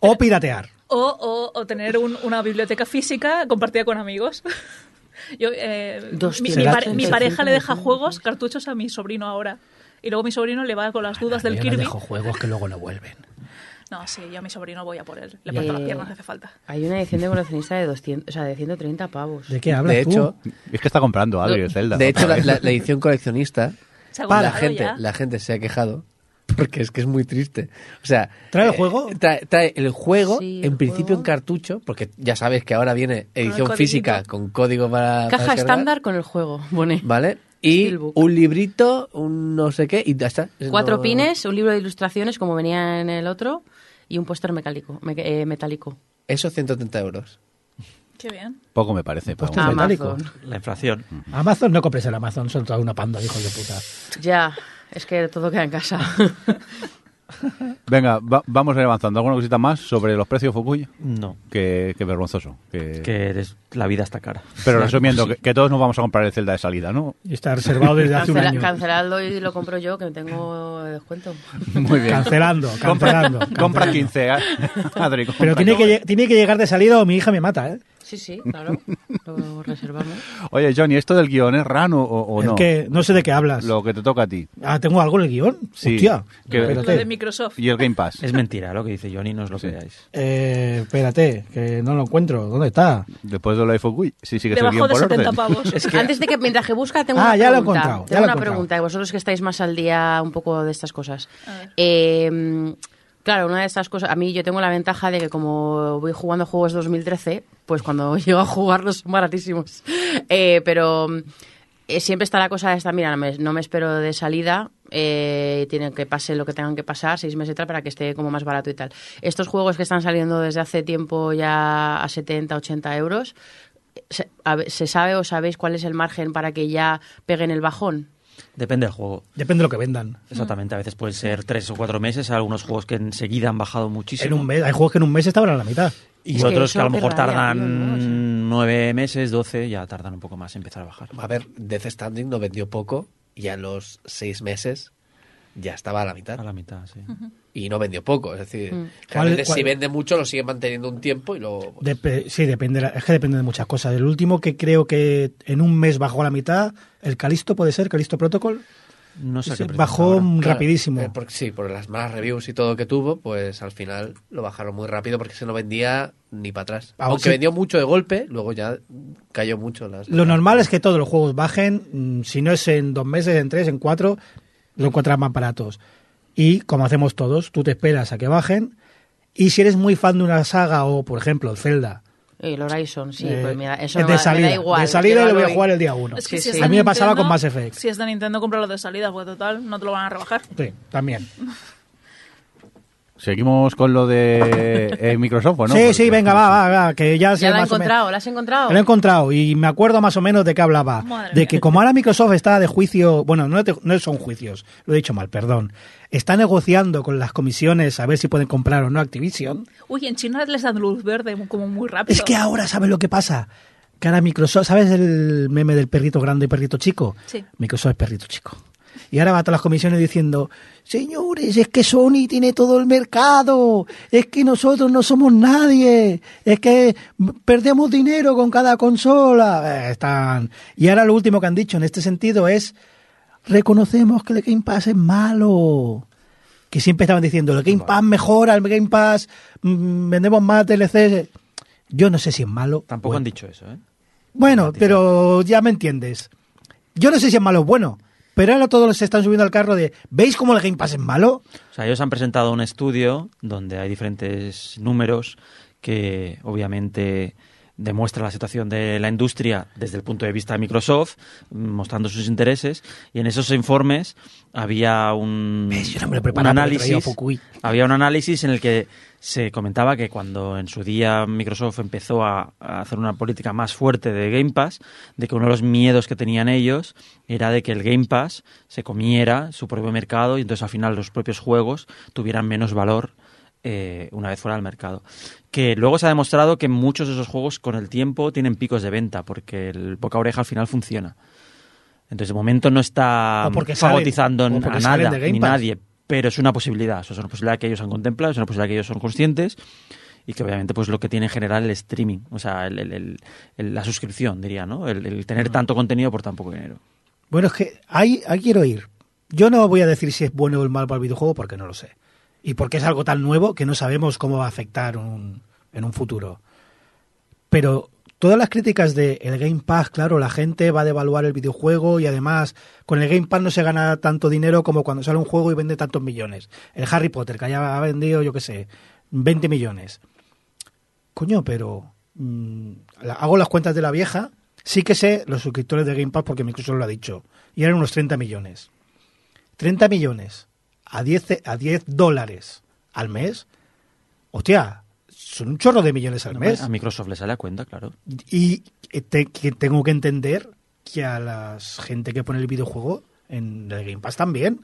O piratear. O, o, o tener un- una biblioteca física compartida con amigos. <laughs> Yo, eh, Dos mi, mi será pare- mi 35 pareja le deja de juegos, cartuchos a mi sobrino ahora. Y luego mi sobrino le va con las dudas del Yo Kirby. dejo juegos que luego no vuelven. No, sí, yo a mi sobrino voy a por él. Le parto las Eh, piernas si hace falta. Hay una edición de coleccionista de 200, o sea, de 130 pavos. ¿De qué hablas de tú? hecho, Es que está comprando Adri el Zelda. de hecho la, vez. la- la <laughs> edición coleccionista, ha la gente, ya. la gente se ha quejado porque es que es muy triste. O sea, ¿Trae el eh, juego? Trae, trae el juego, Sí, el en principio juego. en cartucho, porque ya sabes que ahora viene edición física con código para. para Caja estándar con el juego. Pone. ¿Vale? <laughs> Y Steelbook. un librito, un no sé qué, y ya está. Cuatro No- pines, un libro de ilustraciones como venía en el otro y un póster metálico. me- eh, metálico. Eso 130 euros. Qué bien. Poco me parece. Bueno. metálico. La inflación. Amazon no compres el Amazon, son toda una panda de hijos de puta. Ya, es que todo queda en casa. <laughs> <laughs> Venga, va- vamos a ir avanzando. ¿Alguna cosita más sobre los precios, Fukui? No, Que, que vergonzoso. Que... que eres- la vida está cara. Pero <laughs> resumiendo, sí. que, que todos nos vamos a comprar el Zelda de salida, ¿no? Y está reservado desde hace un Cancela- año. canceladlo y lo compro yo, que tengo descuento. Muy bien. Cancelando, cancelando. Compra cancelando. 15, ¿eh? Adri, compra Pero tiene 15. que, tiene que llegar de salida o mi hija me mata, ¿eh? Sí, sí, claro. Lo reservamos. <laughs> Oye, Johnny, ¿esto del guion es rano o, o Es no? que no sé de qué hablas. Lo que te toca a ti. Ah, ¿tengo algo en el guion? Sí. Hostia. Que- Lo de Microsoft. Y el Game Pass. Es mentira lo que dice Johnny, no os lo Sí. creáis. Eh, espérate, que no lo encuentro. ¿Dónde está? Después de lo de Fukui, sí sigues el Debajo guion de por 70 orden. pavos. <laughs> Antes de que mientras que busca, tengo Ah, una ya lo he pregunta. encontrado, ya tengo lo he una encontrado. pregunta, y vosotros que estáis más al día un poco de estas cosas. A ver. Eh, claro, una de estas cosas, a mí yo tengo la ventaja de que como voy jugando juegos 2013, pues cuando <laughs> llego a jugarlos son baratísimos. Eh, pero eh, siempre está la cosa esta, mira, no me, no me espero de salida, eh, tienen que pase lo que tengan que pasar, seis meses y tal, para que esté como más barato y tal. Estos juegos que están saliendo desde hace tiempo ya a 70, 80 euros, ¿se, a ver, ¿se sabe o sabéis cuál es el margen para que ya peguen el bajón? Depende del juego. Depende de lo que vendan. Exactamente, a veces pueden ser tres o cuatro meses, hay algunos juegos que enseguida han bajado muchísimo. En un mes, hay juegos que en un mes estaban a la mitad. Y Es otros que a lo mejor rabia, tardan nueve meses, doce, ya tardan un poco más en empezar a bajar. A ver, Death Standing no vendió poco y a los seis meses ya estaba a la mitad. A la mitad, sí. Y no vendió poco, es decir, Mm. realmente ¿Cuál- si vende mucho lo sigue manteniendo un tiempo y luego... pues, Dep- sí, depende, es que depende de muchas cosas. El último que creo que en un mes bajó a la mitad, el Calisto puede ser, Calisto Protocol, No sé qué bajó ahora. Claro, rapidísimo. eh, porque, sí, por las malas reviews y todo que tuvo, pues al final lo bajaron muy rápido porque se no vendía ni para atrás. Ah, Aunque sí. vendió mucho de golpe, luego ya cayó mucho. Las, Lo normal es que todos los juegos bajen, mm, si no es en dos meses, en tres, en cuatro, lo encuentras más baratos. Y como hacemos todos, tú te esperas a que bajen. Y si eres muy fan de una saga o, por ejemplo, el Zelda, El Horizon, sí, eh, pues mira, eso es de va- me salida, da igual. de salida lo voy a jugar el día uno. Es que Sí, A mí me pasaba Nintendo- con Mass Effect. Si es de Nintendo, cómpralo de salida, pues total, no te lo van a rebajar. Sí, también. <laughs> Seguimos con lo de eh, Microsoft, ¿o ¿no? sí, Porque- sí, venga, va, va, va, que ya ¿Ya la has encontrado? ¿La has encontrado? Lo he encontrado y me acuerdo más o menos de qué hablaba. Madre de mía. que como ahora Microsoft está de juicio, bueno, no, te- no son juicios, lo he dicho mal, perdón. Está negociando con las comisiones a ver si pueden comprar o no Activision. Uy, en China les dan luz verde como muy rápido. Es que ahora, ¿sabes lo que pasa? Que ahora Microsoft, ¿sabes el meme del perrito grande y perrito chico? Sí. Microsoft es perrito chico. Y ahora va a todas las comisiones diciendo, señores, es que Sony tiene todo el mercado, es que nosotros no somos nadie, es que perdemos dinero con cada consola. Eh, están... Y ahora lo último que han dicho en este sentido es, reconocemos que el Game Pass es malo. Que siempre estaban diciendo, el Game Pass mejora, el Game Pass, mm, vendemos más DLCs. Yo no sé si es malo. Tampoco Bueno. han dicho eso, ¿eh? Bueno, pero ya me entiendes. Yo no sé si es malo o bueno, pero ahora todos se están subiendo al carro de ¿veis cómo el Game Pass es malo? O sea, ellos han presentado un estudio donde hay diferentes números que obviamente demuestra la situación de la industria desde el punto de vista de Microsoft, mostrando sus intereses, y en esos informes había un, no me un análisis, había un análisis en el que se comentaba que cuando en su día Microsoft empezó a, a hacer una política más fuerte de Game Pass, de que uno de los miedos que tenían ellos era de que el Game Pass se comiera su propio mercado y entonces al final los propios juegos tuvieran menos valor eh, una vez fuera del mercado. Que luego se ha demostrado que muchos de esos juegos con el tiempo tienen picos de venta porque el boca oreja al final funciona. Entonces de momento no está salen- fagotizando a nada ni nadie, pero es una posibilidad, o sea, es una posibilidad que ellos han contemplado, es una posibilidad que ellos son conscientes y que obviamente pues lo que tiene en general el streaming, o sea, el- el- el- el- la suscripción, diría, ¿no? El, el tener tanto contenido por tan poco dinero. Bueno, es que ahí, ahí quiero ir. Yo no voy a decir si es bueno o mal para el videojuego porque no lo sé. Y porque es algo tan nuevo que no sabemos cómo va a afectar un- en un futuro. Pero todas las críticas de el Game Pass, claro, la gente va a devaluar el videojuego y además con el Game Pass no se gana tanto dinero como cuando sale un juego y vende tantos millones. El Harry Potter, que haya vendido, yo qué sé, 20 millones. Coño, pero mm, hago las cuentas de la vieja. Sí que sé los suscriptores de Game Pass porque Microsoft lo ha dicho. Y eran unos 30 millones. 30 millones a 10, ce- a 10 dólares al mes. Hostia, son un chorro de millones al mes. A Microsoft le sale a cuenta, claro. Y te- que tengo que entender que a la gente que pone el videojuego en el Game Pass también.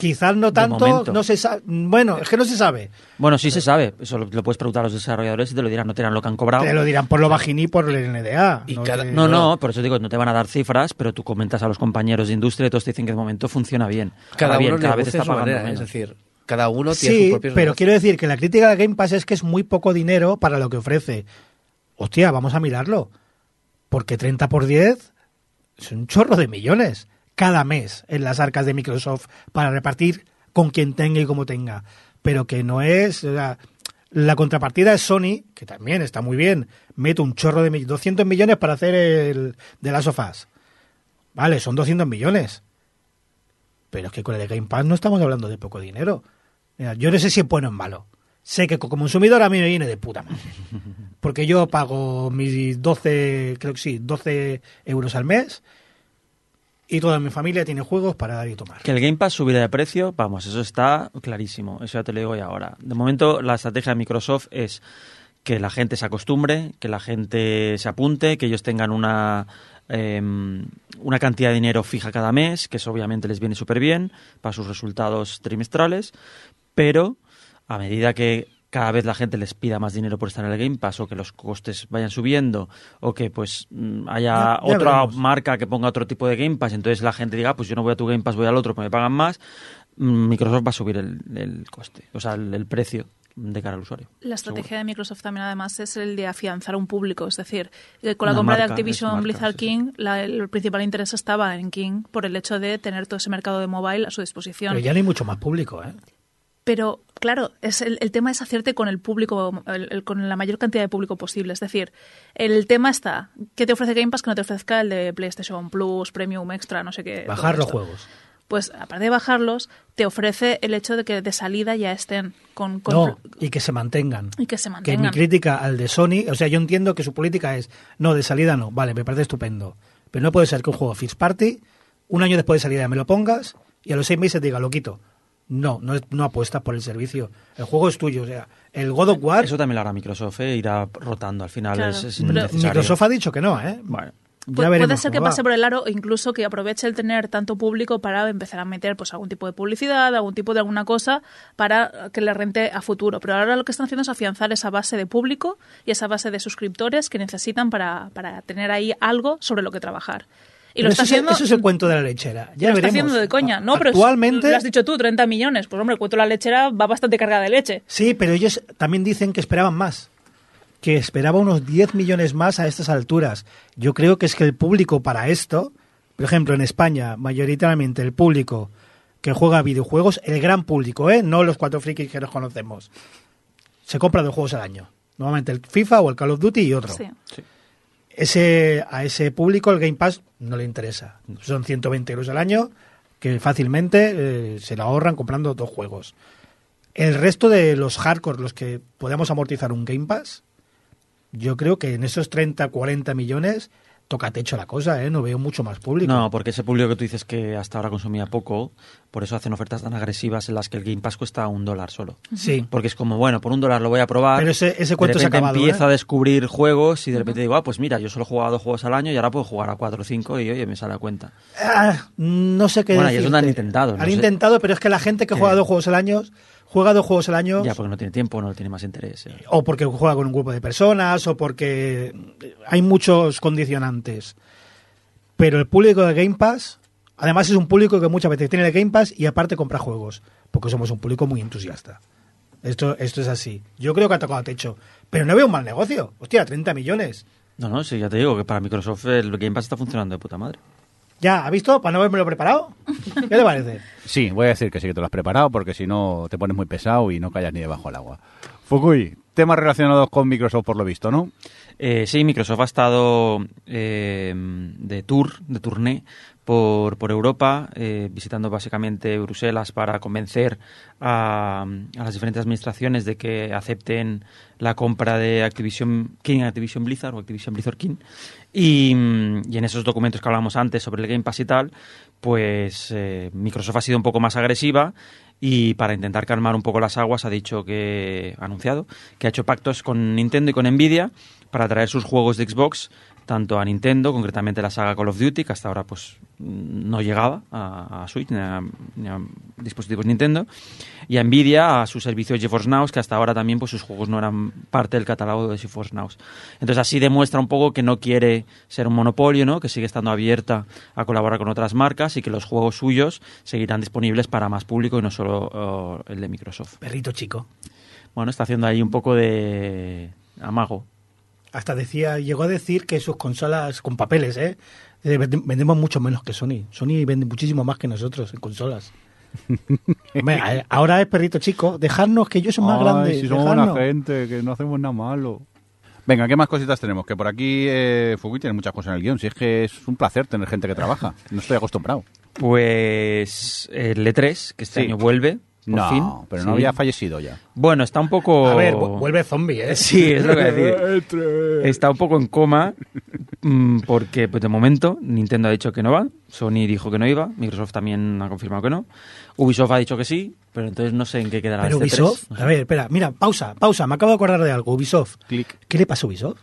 Quizás no tanto, no se sabe. Bueno, es que no se sabe. Bueno, sí se sabe. Eso lo, lo puedes preguntar a los desarrolladores y te lo dirán. No te dirán lo que han cobrado. Te lo dirán por lo bajín y por el NDA. Y no cada- No, no, por eso digo, no te van a dar cifras, pero tú comentas a los compañeros de industria y todos te dicen que de momento funciona bien. Cada Ahora bien, uno cada vez está su pagando manera, ¿eh? menos. es decir, cada uno tiene Sí, sus propios pero quiero decir que la crítica del Game Pass es que es muy poco dinero para lo que ofrece. Hostia, vamos a mirarlo. Porque 30 por 10 es un chorro de millones cada mes en las arcas de Microsoft para repartir con quien tenga y como tenga. Pero que no es... o sea, la contrapartida es Sony, que también está muy bien. Mete un chorro de mi- 200 millones para hacer el de las sofás. Vale, son 200 millones. Pero es que con el de Game Pass no estamos hablando de poco dinero. Mira, yo no sé si es bueno o es malo. Sé que como consumidor a mí me viene de puta madre. <laughs> Porque yo pago mis 12, creo que sí, 12 euros al mes y toda mi familia tiene juegos para dar y tomar. Que el Game Pass subirá de precio, vamos, eso está clarísimo. Eso ya te lo digo ya ahora. De momento, la estrategia de Microsoft es que la gente se acostumbre, que la gente se apunte, que ellos tengan una, eh, una cantidad de dinero fija cada mes, que eso obviamente les viene súper bien para sus resultados trimestrales, pero a medida que cada vez la gente les pida más dinero por estar en el Game Pass o que los costes vayan subiendo o que pues mm, haya Ya- ya otra veremos. marca que ponga otro tipo de Game Pass, entonces la gente diga, "Ah, pues yo no voy a tu Game Pass, voy al otro, porque me pagan más, mm, Microsoft va a subir el, el coste, o sea, el, el precio de cara al usuario. La estrategia de Microsoft también además es el de afianzar un público, es decir, eh, con la Una compra de Activision marca, Blizzard sí, sí. King, la- el principal interés estaba en King por el hecho de tener todo ese mercado de mobile a su disposición. Pero ya no hay mucho más público, ¿eh? Pero, claro, es el, el tema es hacerte con el público, el- el- con la mayor cantidad de público posible. Es decir, el tema está, ¿qué te ofrece Game Pass que no te ofrezca el de PlayStation Plus, Premium Extra, no sé qué? Bajar los juegos. Pues, aparte de bajarlos, te ofrece el hecho de que de salida ya estén con... con No, y que se mantengan. y que se Que mantengan. mi crítica al de Sony, o sea, yo entiendo que su política es, no, de salida no, vale, me parece estupendo. Pero no puede ser que un juego First Party, un año después de salida me lo pongas y a los seis meses diga, lo quito. No, no, es- no apuestas por el servicio. El juego es tuyo, o sea, el God of War, Eso también lo hará Microsoft, ¿eh? irá rotando, al final Claro, es. Microsoft ha dicho que no, ¿eh? Bueno, Ya Pu- puede ser que va. pase por el aro o incluso que aproveche el tener tanto público para empezar a meter pues algún tipo de publicidad, algún tipo de alguna cosa para que le rente a futuro. Pero ahora lo que están haciendo es afianzar esa base de público y esa base de suscriptores que necesitan para, para tener ahí algo sobre lo que trabajar. Y Pero lo está eso, es- haciendo, eso es el cuento de la lechera. Ya lo está veremos. haciendo de coña. No, pero lo has dicho tú, 30 millones. Pues hombre, el cuento de la lechera va bastante cargada de leche. Sí, pero ellos también dicen que esperaban más. Que esperaba unos 10 millones más a estas alturas. Yo creo que es que el público para esto, por ejemplo, en España, mayoritariamente el público que juega videojuegos, el gran público, ¿eh? no los cuatro frikis que nos conocemos, se compra dos juegos al año. Normalmente el FIFA o el Call of Duty y otro. Sí. Ese, a ese público el Game Pass no le interesa. Son 120 euros al año que fácilmente eh, se lo ahorran comprando dos juegos. El resto de los hardcore, los que podemos amortizar un Game Pass, yo creo que en esos 30, 40 millones toca techo la cosa, ¿eh? No veo mucho más público. No, porque ese público que tú dices que hasta ahora consumía poco, por eso hacen ofertas tan agresivas en las que el Game Pass cuesta un dólar solo. Sí. Porque es como, bueno, por un dólar lo voy a probar. Pero ese- ese cuento de se ha repente acabado, empiezo ¿eh? a descubrir juegos y de repente digo, ah, pues mira, yo solo he jugado dos juegos al año y ahora puedo jugar a cuatro o cinco y oye, me sale a cuenta. Ah, no sé qué Bueno, y eso decirte. lo han intentado, no Han sé. intentado, pero es que la gente que Que- juega dos juegos al año, juega dos juegos al año Ya, porque no tiene tiempo, no tiene más interés. eh. o porque juega con un grupo de personas o porque hay muchos condicionantes. Pero el público de Game Pass, además es un público que muchas veces tiene el Game Pass y aparte compra juegos, porque somos un público muy entusiasta. Esto, esto es así. Yo creo que ha tocado techo, pero no veo un mal negocio. Hostia, 30 millones. No, no, sí, ya te digo que para Microsoft el Game Pass está funcionando de puta madre. Ya, ¿ha visto? Para no haberme lo preparado. ¿Qué te parece? Sí, voy a decir que sí que te lo has preparado porque si no te pones muy pesado y no callas ni debajo del agua. Fukui, temas relacionados con Microsoft por lo visto, ¿no? Eh, sí, Microsoft ha estado eh, de tour, de tourné por, por Europa, eh, visitando básicamente Bruselas para convencer a, las diferentes administraciones de que acepten la compra de Activision King, Activision Blizzard o Activision Blizzard King. Y, y en esos documentos que hablábamos antes sobre el Game Pass y tal, pues eh, Microsoft ha sido un poco más agresiva y para intentar calmar un poco las aguas ha dicho que ha anunciado que ha hecho pactos con Nintendo y con Nvidia para traer sus juegos de Xbox tanto a Nintendo, concretamente la saga Call of Duty, que hasta ahora pues no llegaba a, a Switch ni a, ni a dispositivos Nintendo, y a Nvidia a su servicio GeForce Now, que hasta ahora también pues sus juegos no eran parte del catálogo de GeForce Now. Entonces así demuestra un poco que no quiere ser un monopolio, ¿no? que sigue estando abierta a colaborar con otras marcas y que los juegos suyos seguirán disponibles para más público y no solo oh, el de Microsoft. Perrito chico. Bueno, está haciendo ahí un poco de amago. Hasta decía, llegó a decir que sus consolas con papeles, ¿eh? Eh, vende- Vendemos mucho menos que Sony. Sony vende muchísimo más que nosotros en consolas. <laughs> Hombre, ahora es perrito chico. Dejarnos que yo soy más Ay, grande. Si somos buena dejadnos. gente, que no hacemos nada malo. Venga, ¿qué más cositas tenemos? Que por aquí eh, Fugui tiene muchas cosas en el guion. Si es que es un placer tener gente que trabaja. No estoy acostumbrado. Pues el E3, que este Sí. año vuelve, por no, fin. pero Sí. no había fallecido ya. Bueno, está un poco... A ver, vu- vuelve zombie, ¿eh? <laughs> Sí, es lo que voy a decir. <laughs> Está un poco en coma mm, porque, pues de momento, Nintendo ha dicho que no va, Sony dijo que no iba, Microsoft también ha confirmado que no, Ubisoft ha dicho que sí, pero entonces no sé en qué quedará Pero este Ubisoft, 3. a ver, espera, mira, pausa, pausa, me acabo de acordar de algo. Ubisoft. ¿Qué le pasa a Ubisoft?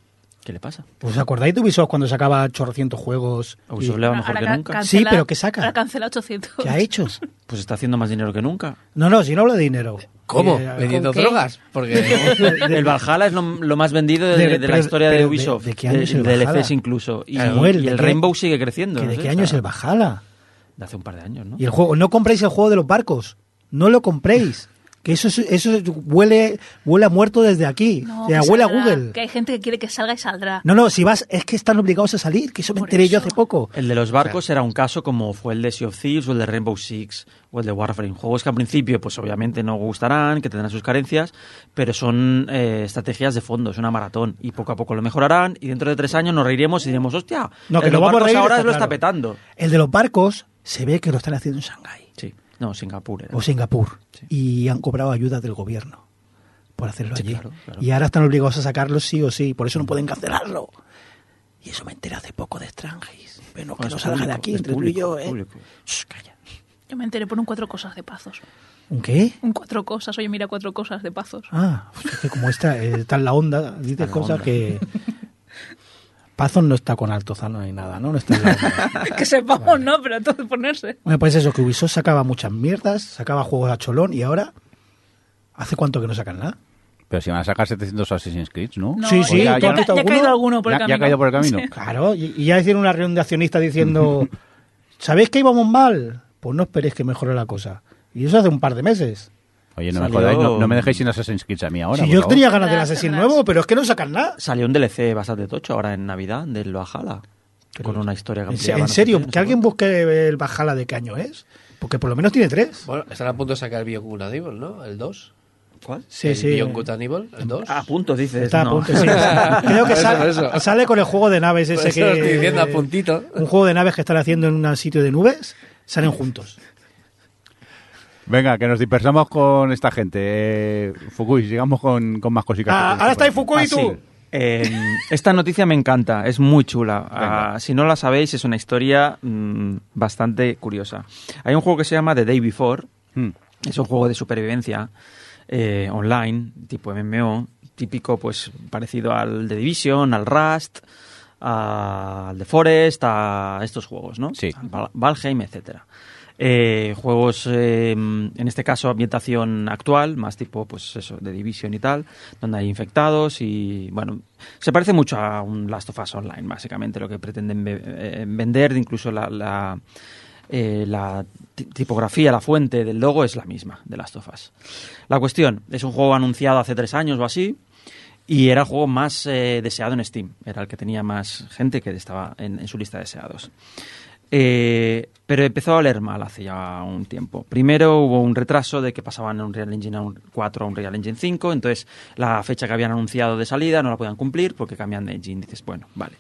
¿Qué le pasa? ¿Os acordáis de Ubisoft cuando sacaba chorrocientos juegos? A Ubisoft y- le va mejor Ahora que ca- nunca. cancela- Sí, pero ¿qué saca? Ahora cancela 800. ¿Qué ha hecho? Pues está haciendo más dinero que nunca. No, no, si no hablo de dinero. ¿Cómo? Eh, ¿Vendiendo drogas? Porque <laughs> El Valhalla es lo, lo más vendido de, De- de la pero- historia de Ubisoft. de- de qué año es el Valhalla? DLCs incluso. Y, Samuel, y ¿de el qué- Rainbow sigue creciendo. ¿Que no ¿De sé, qué año es el Bajala? De hace un par de años, ¿no? Y el juego, no compréis el juego de los barcos. No lo compréis. Que eso, es- eso es- huele, huele a muerto desde aquí. No, o sea, huele a Google. Que hay gente que quiere que salga y saldrá. No, no, si vas, es que están obligados a salir, que eso me enteré yo hace poco. El de los barcos era un caso como fue el de Sea of Thieves o el de Rainbow Six o el de Warframe. Juegos que al principio, pues obviamente no gustarán, que tendrán sus carencias, pero son eh, estrategias de fondo, es una maratón. Y poco a poco lo mejorarán y dentro de tres años nos reiremos y diremos, hostia, No, el que de los vamos a reír, ahora está lo está claro. petando. El de los barcos se ve que lo están haciendo en Shanghái no, Singapur era. o Singapur. Sí. Y han cobrado ayuda del gobierno por hacerlo Sí, allí. claro, claro. Y ahora están obligados a sacarlo sí o sí. Por eso no pueden cancelarlo. Y eso me enteré hace poco de Strangis. Bueno, que no salga de aquí entre tú y yo, ¿eh? Shh, calla. Yo me enteré por un cuatro cosas de pazos. ¿Un qué? Un cuatro cosas. Oye, mira, cuatro cosas de pazos. Ah, pues es que como está, eh, está en la onda, dices cosas onda. que... <laughs> Pazos no está con Altozano ni nada, ¿no? No está <laughs> que sepamos, ¿no? Pero todo ponerse. Bueno, pues eso, que Ubisoft sacaba muchas mierdas, sacaba juegos a cholón y ahora... ¿Hace cuánto que no sacan nada? Pero si van a sacar 700 Assassin's Creed, ¿no? No, Sí, sí, ya, ¿tú has ya- ya ha caído alguno? por ¿Ya, el ya ha camino. caído por el camino? Claro, y, y ya hicieron una reunión de accionistas diciendo, <laughs> ¿sabéis que íbamos mal? Pues no esperéis que mejore la cosa. Y eso hace un par de meses. Oye, no me, jodáis, no, no me dejéis sin Assassin's Creed a mí ahora. si yo favor. tenía ganas del Tras, Assassin tras. nuevo, pero es que no sacan nada. Salió un DLC bastante tocho ahora en Navidad del. Pero- con una historia que En, serio, que alguien busque el Bajala de qué año es. Porque por lo menos tiene tres. Bueno, están a punto de sacar Beyond Evil, ¿no? El 2. ¿Cuál? Sí, el sí. Beyond Good and Evil, el 2. A punto, dices. Está a no. punto, sí. <laughs> Creo que eso, sale, eso. sale con el juego de naves ese eso que... lo estoy diciendo a puntito. Un juego de naves que están haciendo en un sitio de nubes. Salen juntos. Venga, que nos dispersamos con esta gente. Eh, Fukui, sigamos con, con más cositas. Ah, ahora está ahí Fukui Ah, y tú. sí. Eh, esta noticia me encanta, es muy chula. Ah, si no la sabéis, es una historia mm, bastante curiosa. Hay un juego que se llama The Day Before, Hmm. es un juego de supervivencia eh, online, tipo MMO, típico, pues parecido al The Division, al Rust, al The Forest, a estos juegos, ¿no? Sí. Al Valheim, etcétera. Eh, juegos, eh, en este caso, ambientación actual, más tipo, pues eso, de Division y tal, donde hay infectados y, bueno, se parece mucho a un Last of Us Online, básicamente, lo que pretenden eh, vender, incluso la, la, eh, la ti- tipografía, la fuente del logo es la misma de Last of Us. La cuestión, es un juego anunciado hace tres años o así, y era el juego más eh, deseado en Steam. Era el que tenía más gente que estaba en, en su lista de deseados. Eh, pero empezó a oler mal hace ya un tiempo. Primero hubo un retraso de que pasaban un Real Engine a un 4 a un Real Engine 5, entonces la fecha que habían anunciado de salida no la podían cumplir porque cambian de engine. Dices, bueno, vale.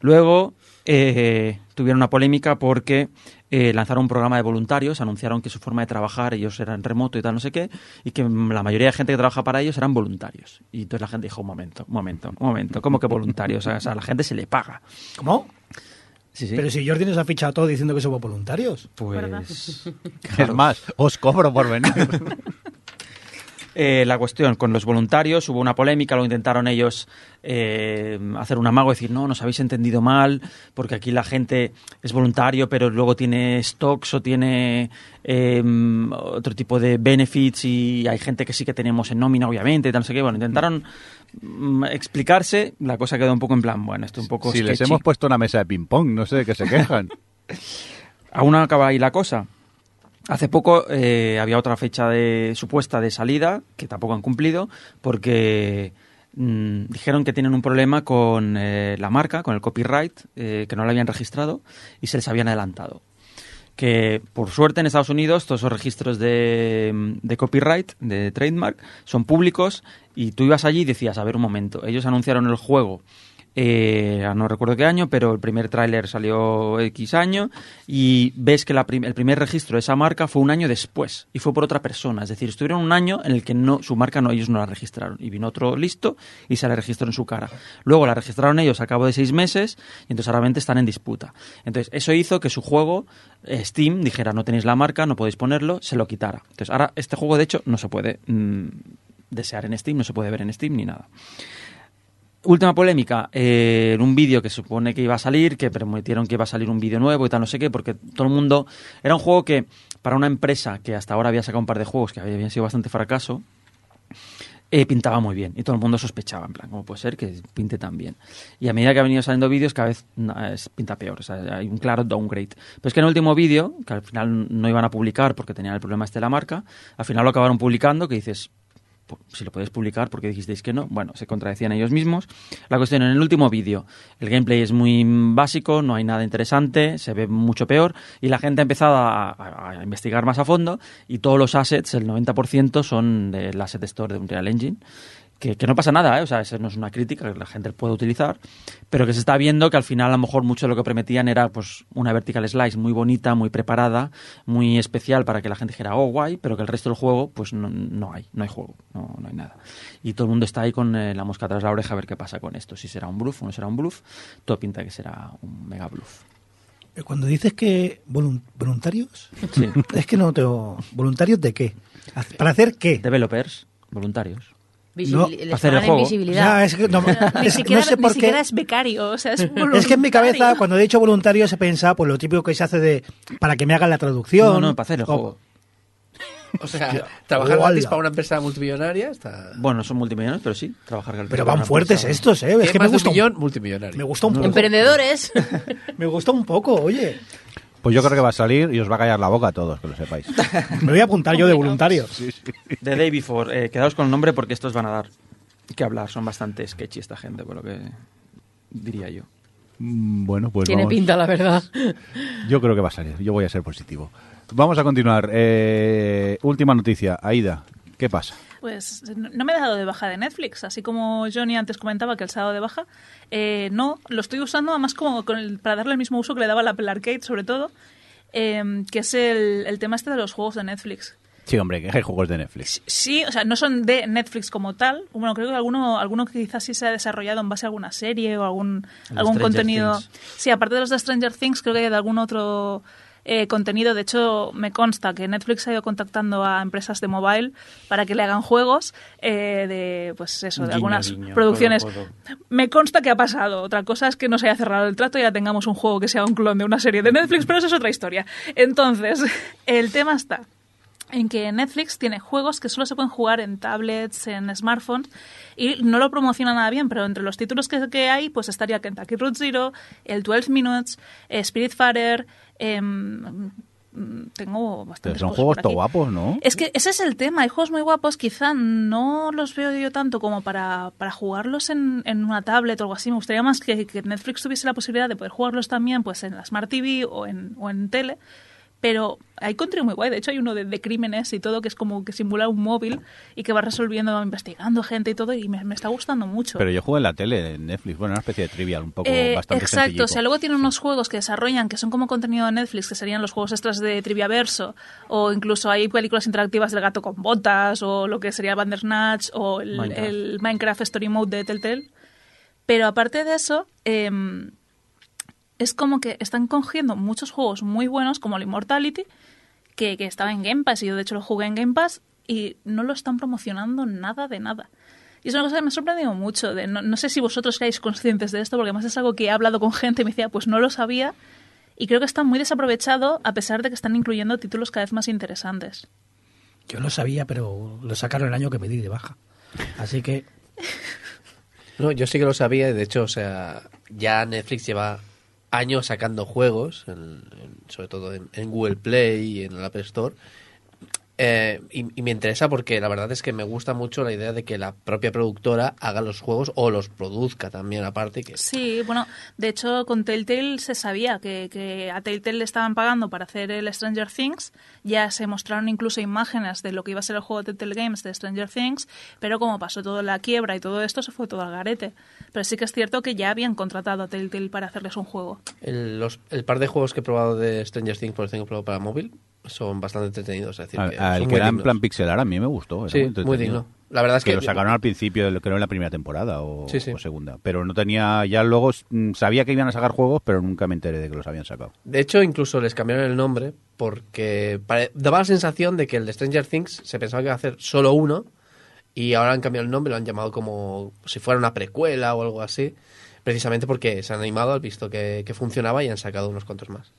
Luego eh, tuvieron una polémica porque eh, lanzaron un programa de voluntarios, anunciaron que su forma de trabajar, ellos eran remoto y tal, no sé qué, y que la mayoría de gente que trabaja para ellos eran voluntarios. Y entonces la gente dijo, un momento, un momento, un momento, ¿cómo que voluntarios? A la gente se le paga. ¿Cómo? Sí, sí. Pero si Jordi nos ha fichado todo diciendo que somos voluntarios. Pues... Es más, os cobro por venir. <laughs> Eh, la cuestión con los voluntarios, hubo una polémica, lo intentaron ellos eh, hacer un amago, decir, no, nos habéis entendido mal, porque aquí la gente es voluntario, pero luego tiene stocks o tiene eh, otro tipo de benefits y hay gente que sí que tenemos en nómina, obviamente, tal, no sé qué. Bueno, intentaron mm, explicarse, la cosa quedó un poco en plan, bueno, esto es un poco Si les hemos puesto una mesa de ping-pong, no sé de qué se quejan. <laughs> Aún no acaba ahí la cosa. Hace poco eh, había otra fecha de supuesta de salida que tampoco han cumplido porque mm, dijeron que tienen un problema con eh, la marca, con el copyright, eh, que no lo habían registrado y se les habían adelantado. Que por suerte en Estados Unidos todos esos registros de, de copyright, de trademark, son públicos y tú ibas allí y decías, a ver un momento, ellos anunciaron el juego eh, no recuerdo qué año, pero el primer tráiler salió X año y ves que la el primer registro de esa marca fue un año después y fue por otra persona. Es decir, estuvieron un año en el que no su marca no ellos no la registraron y vino otro listo y se la registró en su cara. Luego la registraron ellos a cabo de seis meses y entonces ahora están en disputa. Entonces eso hizo que su juego eh, Steam dijera no tenéis la marca, no podéis ponerlo, se lo quitara. Entonces ahora este juego de hecho no se puede mm, desear en Steam, no se puede ver en Steam ni nada. Última polémica, eh, en un vídeo que supone que iba a salir, que prometieron que iba a salir un vídeo nuevo y tal, no sé qué, porque todo el mundo... Era un juego que, para una empresa que hasta ahora había sacado un par de juegos que habían sido bastante fracaso, eh, pintaba muy bien y todo el mundo sospechaba, en plan, ¿cómo puede ser que pinte tan bien? Y a medida que han venido saliendo vídeos, cada vez es- pinta peor, o sea, hay un claro downgrade. Pero es que en el último vídeo, que al final no iban a publicar porque tenían el problema este de la marca, al final lo acabaron publicando, que dices, "Pu- si lo podéis publicar, porque dijisteis que no? Bueno, se contradecían ellos mismos. La cuestión, en el último vídeo, el gameplay es muy básico, no hay nada interesante, se ve mucho peor, y la gente ha empezado a, investigar más a fondo, y todos los assets, el 90% son del Asset Store de Unreal Engine. Que, que no pasa nada, ¿eh? o sea, eso no es una crítica que la gente puede utilizar, pero que se está viendo que al final a lo mejor mucho de lo que prometían era pues una vertical slice muy bonita, muy preparada, muy especial para que la gente dijera, oh, guay, pero que el resto del juego pues no, no hay, no hay juego, no, no hay nada. Y todo el mundo está ahí con eh, la mosca tras la oreja a ver qué pasa con esto, si será un bluff o no será un bluff, todo pinta que será un mega bluff. Eh, Cuando dices que volun- voluntarios, Sí. <laughs> es que no te... ¿Voluntarios de qué? ¿Haz- ¿Para hacer qué? Developers, voluntarios. Visibil- No, hacer el juego. Ya, es que no, <laughs> Ni es- siquiera, no sé ni por siquiera qué. es becario, o sea, es <laughs> Es que en mi cabeza, cuando he dicho voluntario, se piensa pues lo típico que se hace de para que me hagan la traducción. No, no, para hacer el o- juego. O sea, trabajar gratis para una empresa multimillonaria está... Bueno, son multimillonarios, pero sí, trabajar gratis Pero van fuertes empresa. estos, ¿eh? Es que me gusta, un un, millón multimillonario. me gusta un poco. Emprendedores. <laughs> Me gusta un poco, oye. Pues yo creo que va a salir y os va a callar la boca a todos, que lo sepáis. <laughs> Me voy a apuntar yo de voluntario. The Day Before, eh, quedaos con el nombre porque estos van a dar que hablar. Son bastante sketchy esta gente, por lo que diría yo. Mm, Bueno, pues Tiene vamos. pinta, la verdad. Yo creo que va a salir. Yo voy a ser positivo. Vamos a continuar. Eh, última noticia. Aida, ¿qué pasa? Pues no me he dado de baja de Netflix, así como Johnny antes comentaba que el sábado de baja. Eh, no, lo estoy usando además como con el- para darle el mismo uso que le daba al Apple Arcade, sobre todo, eh, que es el, el tema este de los juegos de Netflix. Sí, hombre, que hay juegos de Netflix. Sí, o sea, no son de Netflix como tal. Bueno, creo que alguno, alguno quizás sí se ha desarrollado en base a alguna serie o algún, algún Stranger contenido. Things. Sí, aparte de los de Stranger Things, creo que hay de algún otro eh, contenido. De hecho, me consta que Netflix ha ido contactando a empresas de mobile para que le hagan juegos eh, de, pues eso, de Guiño, algunas guiño, producciones. Me consta que ha pasado. Otra cosa es que no se haya cerrado el trato y ya tengamos un juego que sea un clon de una serie de Netflix, pero eso es otra historia. Entonces, <laughs> el tema está en que Netflix tiene juegos que solo se pueden jugar en tablets, en smartphones, y no lo promociona nada bien, pero entre los títulos que, que hay, pues estaría Kentucky Route Zero, el 12 Minutes, eh, Spiritfarer, em, mm, tengo Pero bastantes son juegos todo guapos, ¿no? Es que ese es el tema. Hay juegos muy guapos, quizá no los veo yo tanto como para, para jugarlos en, en una tablet o algo así. Me gustaría más que, que Netflix tuviese la posibilidad de poder jugarlos también pues en la Smart TV o en, o en tele. Pero hay contenido muy guay. De hecho, hay uno de, de crímenes y todo que es como que simula un móvil y que va resolviendo, investigando gente y todo. Y me, me está gustando mucho. Pero yo juego en la tele, en Netflix. Bueno, una especie de trivial, un poco Eh, bastante exacto, o sea, luego tiene unos juegos que desarrollan que son como contenido de Netflix, que serían los juegos extras de Triviaverso, o incluso hay películas interactivas del gato con botas, o lo que sería Bandersnatch, o el Minecraft. el Minecraft Story Mode de Telltale. Pero aparte de eso, em, es como que están cogiendo muchos juegos muy buenos, como el Immortality, que, que estaba en Game Pass, y yo de hecho lo jugué en Game Pass, y no lo están promocionando nada de nada. Y es una cosa que me ha sorprendido mucho. De, no, no sé si vosotros seáis conscientes de esto, porque además es algo que he hablado con gente y me decía, pues no lo sabía. Y creo que está muy desaprovechado a pesar de que están incluyendo títulos cada vez más interesantes. Yo lo sabía, pero lo sacaron el año que me di de baja. Así que <laughs> No, yo sí que lo sabía, y de hecho, o sea, ya Netflix lleva años sacando juegos, en- en- sobre todo en, en Google Play y en el App Store. Eh, y, y me interesa porque la verdad es que me gusta mucho la idea de que la propia productora haga los juegos o los produzca también aparte. Que, Sí, bueno, de hecho con Telltale se sabía que, que a Telltale le estaban pagando para hacer el Stranger Things, ya se mostraron incluso imágenes de lo que iba a ser el juego de Telltale Games de Stranger Things, pero como pasó toda la quiebra y todo esto, se fue todo al garete. Pero sí que es cierto que ya habían contratado a Telltale para hacerles un juego. el, los- el par de juegos que he probado de Stranger Things, por ejemplo, para móvil, son bastante entretenidos. Es decir, Al, que era en plan pixelar a mí me gustó. Sí, muy digno. La verdad es que que lo sacaron al principio, creo en la primera temporada o, Sí, sí. o segunda. Pero no tenía, ya luego mm, sabía que iban a sacar juegos, pero nunca me enteré de que los habían sacado. De hecho, incluso les cambiaron el nombre porque pare- daba la sensación de que el de Stranger Things se pensaba que iba a hacer solo uno y ahora han cambiado el nombre, lo han llamado como si fuera una precuela o algo así, precisamente porque se han animado, han visto que, que funcionaba y han sacado unos cuantos más.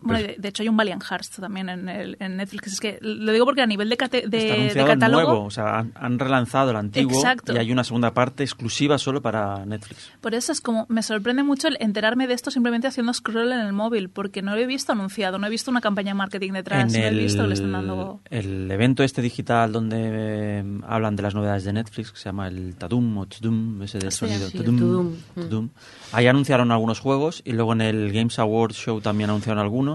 Bueno, y de, de hecho hay un Valiant Hearts también en, el- en Netflix. Es que lo digo porque a nivel de, cate- de, Está de anunciado el catálogo... nuevo, o sea, han, han relanzado el antiguo Exacto. y hay una segunda parte exclusiva solo para Netflix. Por eso es como, me sorprende mucho el enterarme de esto simplemente haciendo scroll en el móvil, porque no lo he visto anunciado, no he visto una campaña de marketing detrás, no he visto que le están dando... el evento este digital donde eh, hablan de las novedades de Netflix, que se llama el Tadum o Tudum, ese del Sí, sonido. sí, el Tudum, Tudum. Tudum. Ahí anunciaron algunos juegos y luego en el Games Awards Show también anunciaron algunos.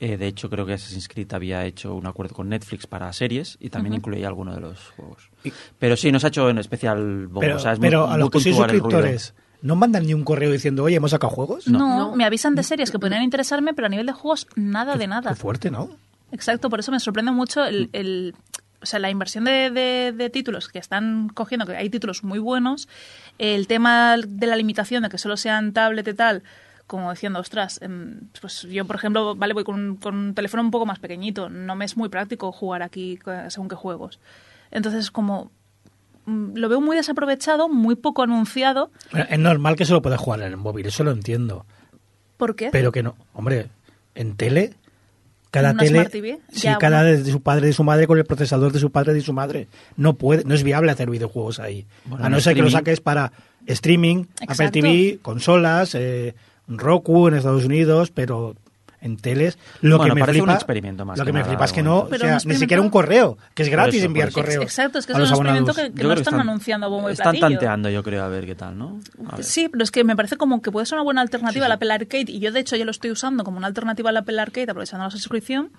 Eh, de hecho, creo que Assassin's Creed había hecho un acuerdo con Netflix para series y también incluía alguno de los juegos. Pero sí, nos ha hecho en especial bombo, pero, o sea, es muy- pero a muy los que sois suscriptores, ¿no mandan ni un correo diciendo, oye, hemos sacado juegos? No, No. me avisan de series que podrían interesarme, pero a nivel de juegos, nada de nada. Qué fuerte, ¿no? Exacto, por eso me sorprende mucho el, el- o sea, la inversión de, de- de títulos que están cogiendo, que hay títulos muy buenos, el tema de la limitación de que solo sean tablet y tal, como diciendo, ostras, em, pues yo, por ejemplo, vale, voy con un, con un teléfono un poco más pequeñito, no me es muy práctico jugar aquí eh, según qué juegos. Entonces, como mm, lo veo muy desaprovechado, muy poco anunciado, Bueno, es normal que solo puedas jugar en el móvil, eso lo entiendo. ¿por qué? Pero que no. Hombre, en tele, cada ¿En una tele. Smart TV? Sí, Ya, cada bueno. de su padre y de su madre con el procesador de su padre y de su madre. No puede, no es viable hacer videojuegos ahí. Bueno, a no ser que lo saques para streaming, Apple Exacto. TV, consolas, eh, Roku en Estados Unidos, pero en teles. Lo Bueno, que me parece un flipa, experimento más Lo que que me nada, flipa es que no, o sea, ni siquiera un correo, que es gratis eso, enviar correos. Exacto, es que es un experimento abonados. que, que Yo no que están, anunciando a bombo y Están platillo. tanteando, yo creo, a ver qué tal, ¿no? Sí, pero es que me parece como que puede ser una buena alternativa al Apple Arcade y yo de hecho ya lo estoy usando como una alternativa al Apple Arcade aprovechando la suscripción,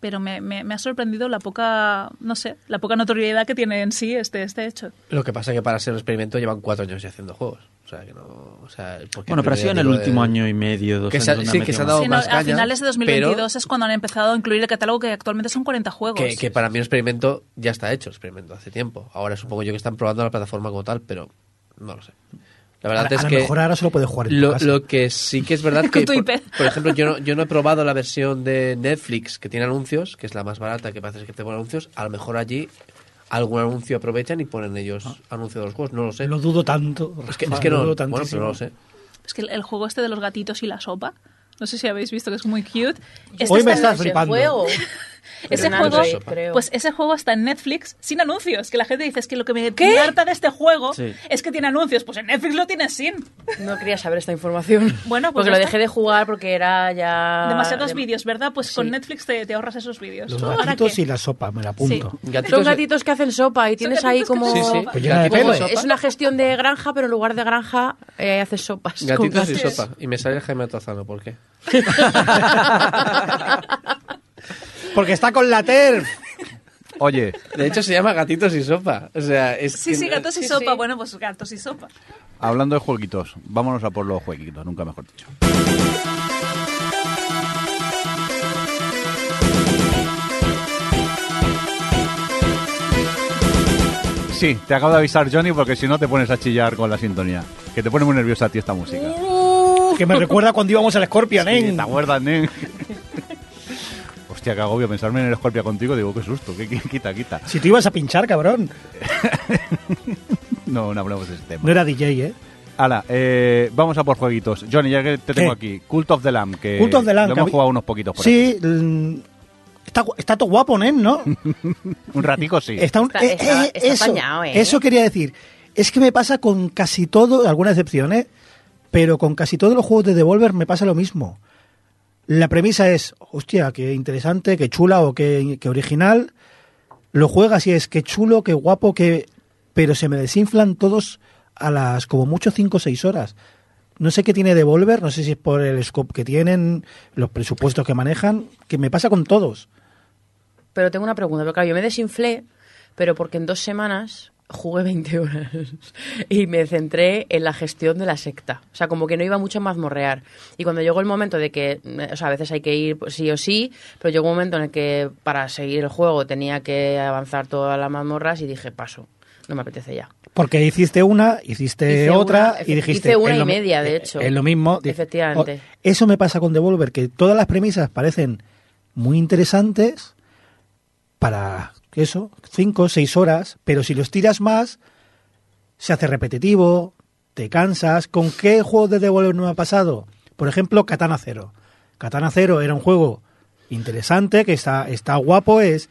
pero me, me- me ha sorprendido la poca, no sé, la poca notoriedad que tiene en sí este, este hecho. Lo que pasa es que para ser un experimento llevan cuatro años ya haciendo juegos. O sea, que no... O sea, porque Bueno, pero ha sido en el último de- año y medio, dos Que años. se sí, han que se metido ha dado más. No, a finales de 2022 pero- es cuando han empezado a incluir el catálogo que actualmente son 40 juegos. Que, que para mí un experimento ya está hecho, el experimento hace tiempo. Ahora supongo yo que están probando la plataforma como tal, pero no lo sé. La verdad a, es a que lo mejor ahora solo puedes jugar en tu lo, casa. lo que sí que es verdad <laughs> que, por, por ejemplo, yo no, yo no he probado la versión de Netflix que tiene anuncios, que es la más barata, que parece que te pone anuncios. A lo mejor allí algún anuncio aprovechan y ponen ellos anuncios de los juegos, no lo sé. Lo dudo tanto. Es que, es que lo no, dudo bueno, pero tantísimo. no lo sé. Es que el, juego este de los gatitos y la sopa, no sé si habéis visto que es muy cute. Este Hoy me está- estás flipando. <laughs> Ese juego, creo. pues ese juego está en Netflix sin anuncios. Que la gente dice es que lo que me harta de este juego Sí. es que tiene anuncios. Pues en Netflix lo tienes sin. No quería saber esta información. Bueno, pues porque lo está. dejé de jugar porque era ya Demasiados dem- vídeos, ¿verdad? Pues con. Netflix te, te ahorras esos vídeos. Los ¿Ahora gatitos y la sopa, me la apunto. Gatitos Son de- gatitos que hacen sopa y tienes ahí como Sí, sí. Pues llena de Gatitos pelo. sopa. es una gestión de granja, pero en lugar de granja eh, haces sopas. con Gatitos y sopa. Y me sale Jaime Tozano, ¿por qué? <laughs> <laughs> Porque está con la TERF. Oye, De hecho se llama Gatitos y sopa. O sea, es Sí, que- sí, gatos y Sí, sopa. sí. Bueno, pues gatos y sopa. hablando de jueguitos, vámonos a por los jueguitos, nunca mejor dicho. Sí, te acabo de avisar Johnny porque si no te pones a chillar con la sintonía. Que te pone muy nerviosa a ti esta música. Que me recuerda cuando íbamos al Scorpion, ¿eh? ¿Te acuerdas, nen? Hostia, qué agobio pensarme en el Scorpia contigo. Digo, qué susto, qué, qué- quita, quita. Si tú ibas a pinchar, cabrón. <laughs> No, no hablemos de ese tema. No era DJ, ¿eh? Hala, eh, vamos a por jueguitos. Johnny, ya que te tengo ¿Qué? aquí. Cult of the Lamb, que Cult of the Lamb, lo que hemos jugado unos poquitos por Sí, mm, está, está todo guapo, ¿eh? ¿no? <laughs> Un ratico sí. Está, un- Está- eh, está- eh, está eso, apañado, ¿eh? eso quería decir. Es que me pasa con casi todo, alguna excepción, ¿eh? Pero con casi todos los juegos de Devolver me pasa lo mismo. La premisa es, hostia, qué interesante, qué chula o qué, original. Lo juegas y es qué chulo, qué guapo, qué... Pero se me desinflan todos a las como mucho 5 o 6 horas. No sé qué tiene Devolver, no sé si es por el scope que tienen, los presupuestos que manejan, que me pasa con todos. Pero tengo una pregunta, porque claro, yo me desinflé, pero porque en dos semanas jugué 20 horas y me centré en la gestión de la secta. O sea, como que no iba mucho a mazmorrear. Y cuando llegó el momento de que, eh, o sea, a veces hay que ir sí o sí, pero llegó un momento en el que para seguir el juego tenía que avanzar todas las mazmorras y dije, paso, no me apetece ya. Porque hiciste una, hiciste Hice otra una, y dijiste... hice una y media, de eh, hecho. Es lo mismo. Efectivamente. Eso me pasa con Devolver, que todas las premisas parecen muy interesantes para eso, cinco o seis horas, pero si los tiras más, se hace repetitivo, te cansas. ¿Con qué juego de Devolver no me ha pasado? Por ejemplo, Katana Zero. Katana Zero era un juego interesante, que está, está guapo, es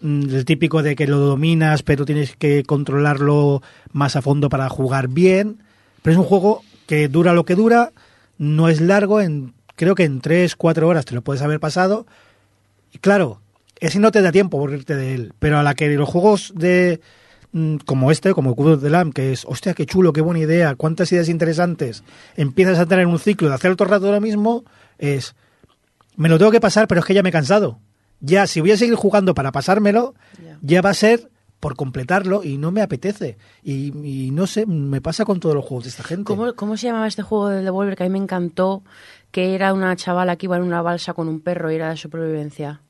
mm, el típico de que lo dominas, pero tienes que controlarlo más a fondo para jugar bien. Pero es un juego que dura lo que dura, no es largo, en, creo que en 3, 4 horas te lo puedes haber pasado. Y claro, ese no te da tiempo por irte de él, pero a la que los juegos de mm, como este, como Cube of the Lamb, que es, hostia, qué chulo, qué buena idea, cuántas ideas interesantes, empiezas a tener un ciclo de hacer otro rato lo mismo, es, me lo tengo que pasar, pero es que ya me he cansado. Ya, si voy a seguir jugando para pasármelo, Ya. ya va a ser por completarlo y no me apetece. Y, y no sé, me pasa con todos los juegos de esta gente. ¿Cómo, ¿Cómo se llamaba este juego de Devolver que a mí me encantó? Que era una chavala que iba en una balsa con un perro y era de supervivencia.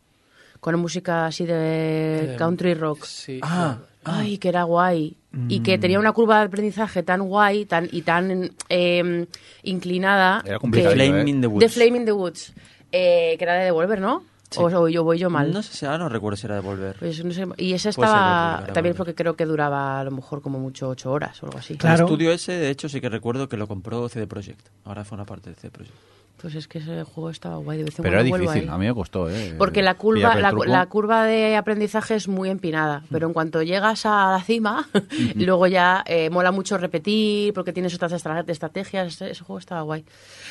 Con música así de country rock. Sí. Ah, Ay, que era guay. Y que tenía una curva de aprendizaje tan guay tan y tan eh, inclinada. Era que- complicadito, Flame ¿eh? in the Woods. The Flame in the Woods. eh, que era de Devolver, ¿no? Sí. O, o yo voy yo mal. No sé si ahora no recuerdo si era de volver. Pues no sé, y ser estaba Devolver, también Devolver. porque creo que duraba a lo mejor como mucho ocho horas o algo así. Claro. El estudio ese, de hecho, sí que recuerdo que lo compró CD Projekt. Ahora fue una parte de CD Projekt. Pues es que ese juego estaba guay. De vez en Pero era difícil, ahí. a mí me costó, ¿eh? Porque la curva, la, curva de aprendizaje es muy empinada, pero en cuanto llegas a la cima, <laughs> luego ya eh, mola mucho repetir, porque tienes otras estra- estrategias, ese, ese juego estaba guay.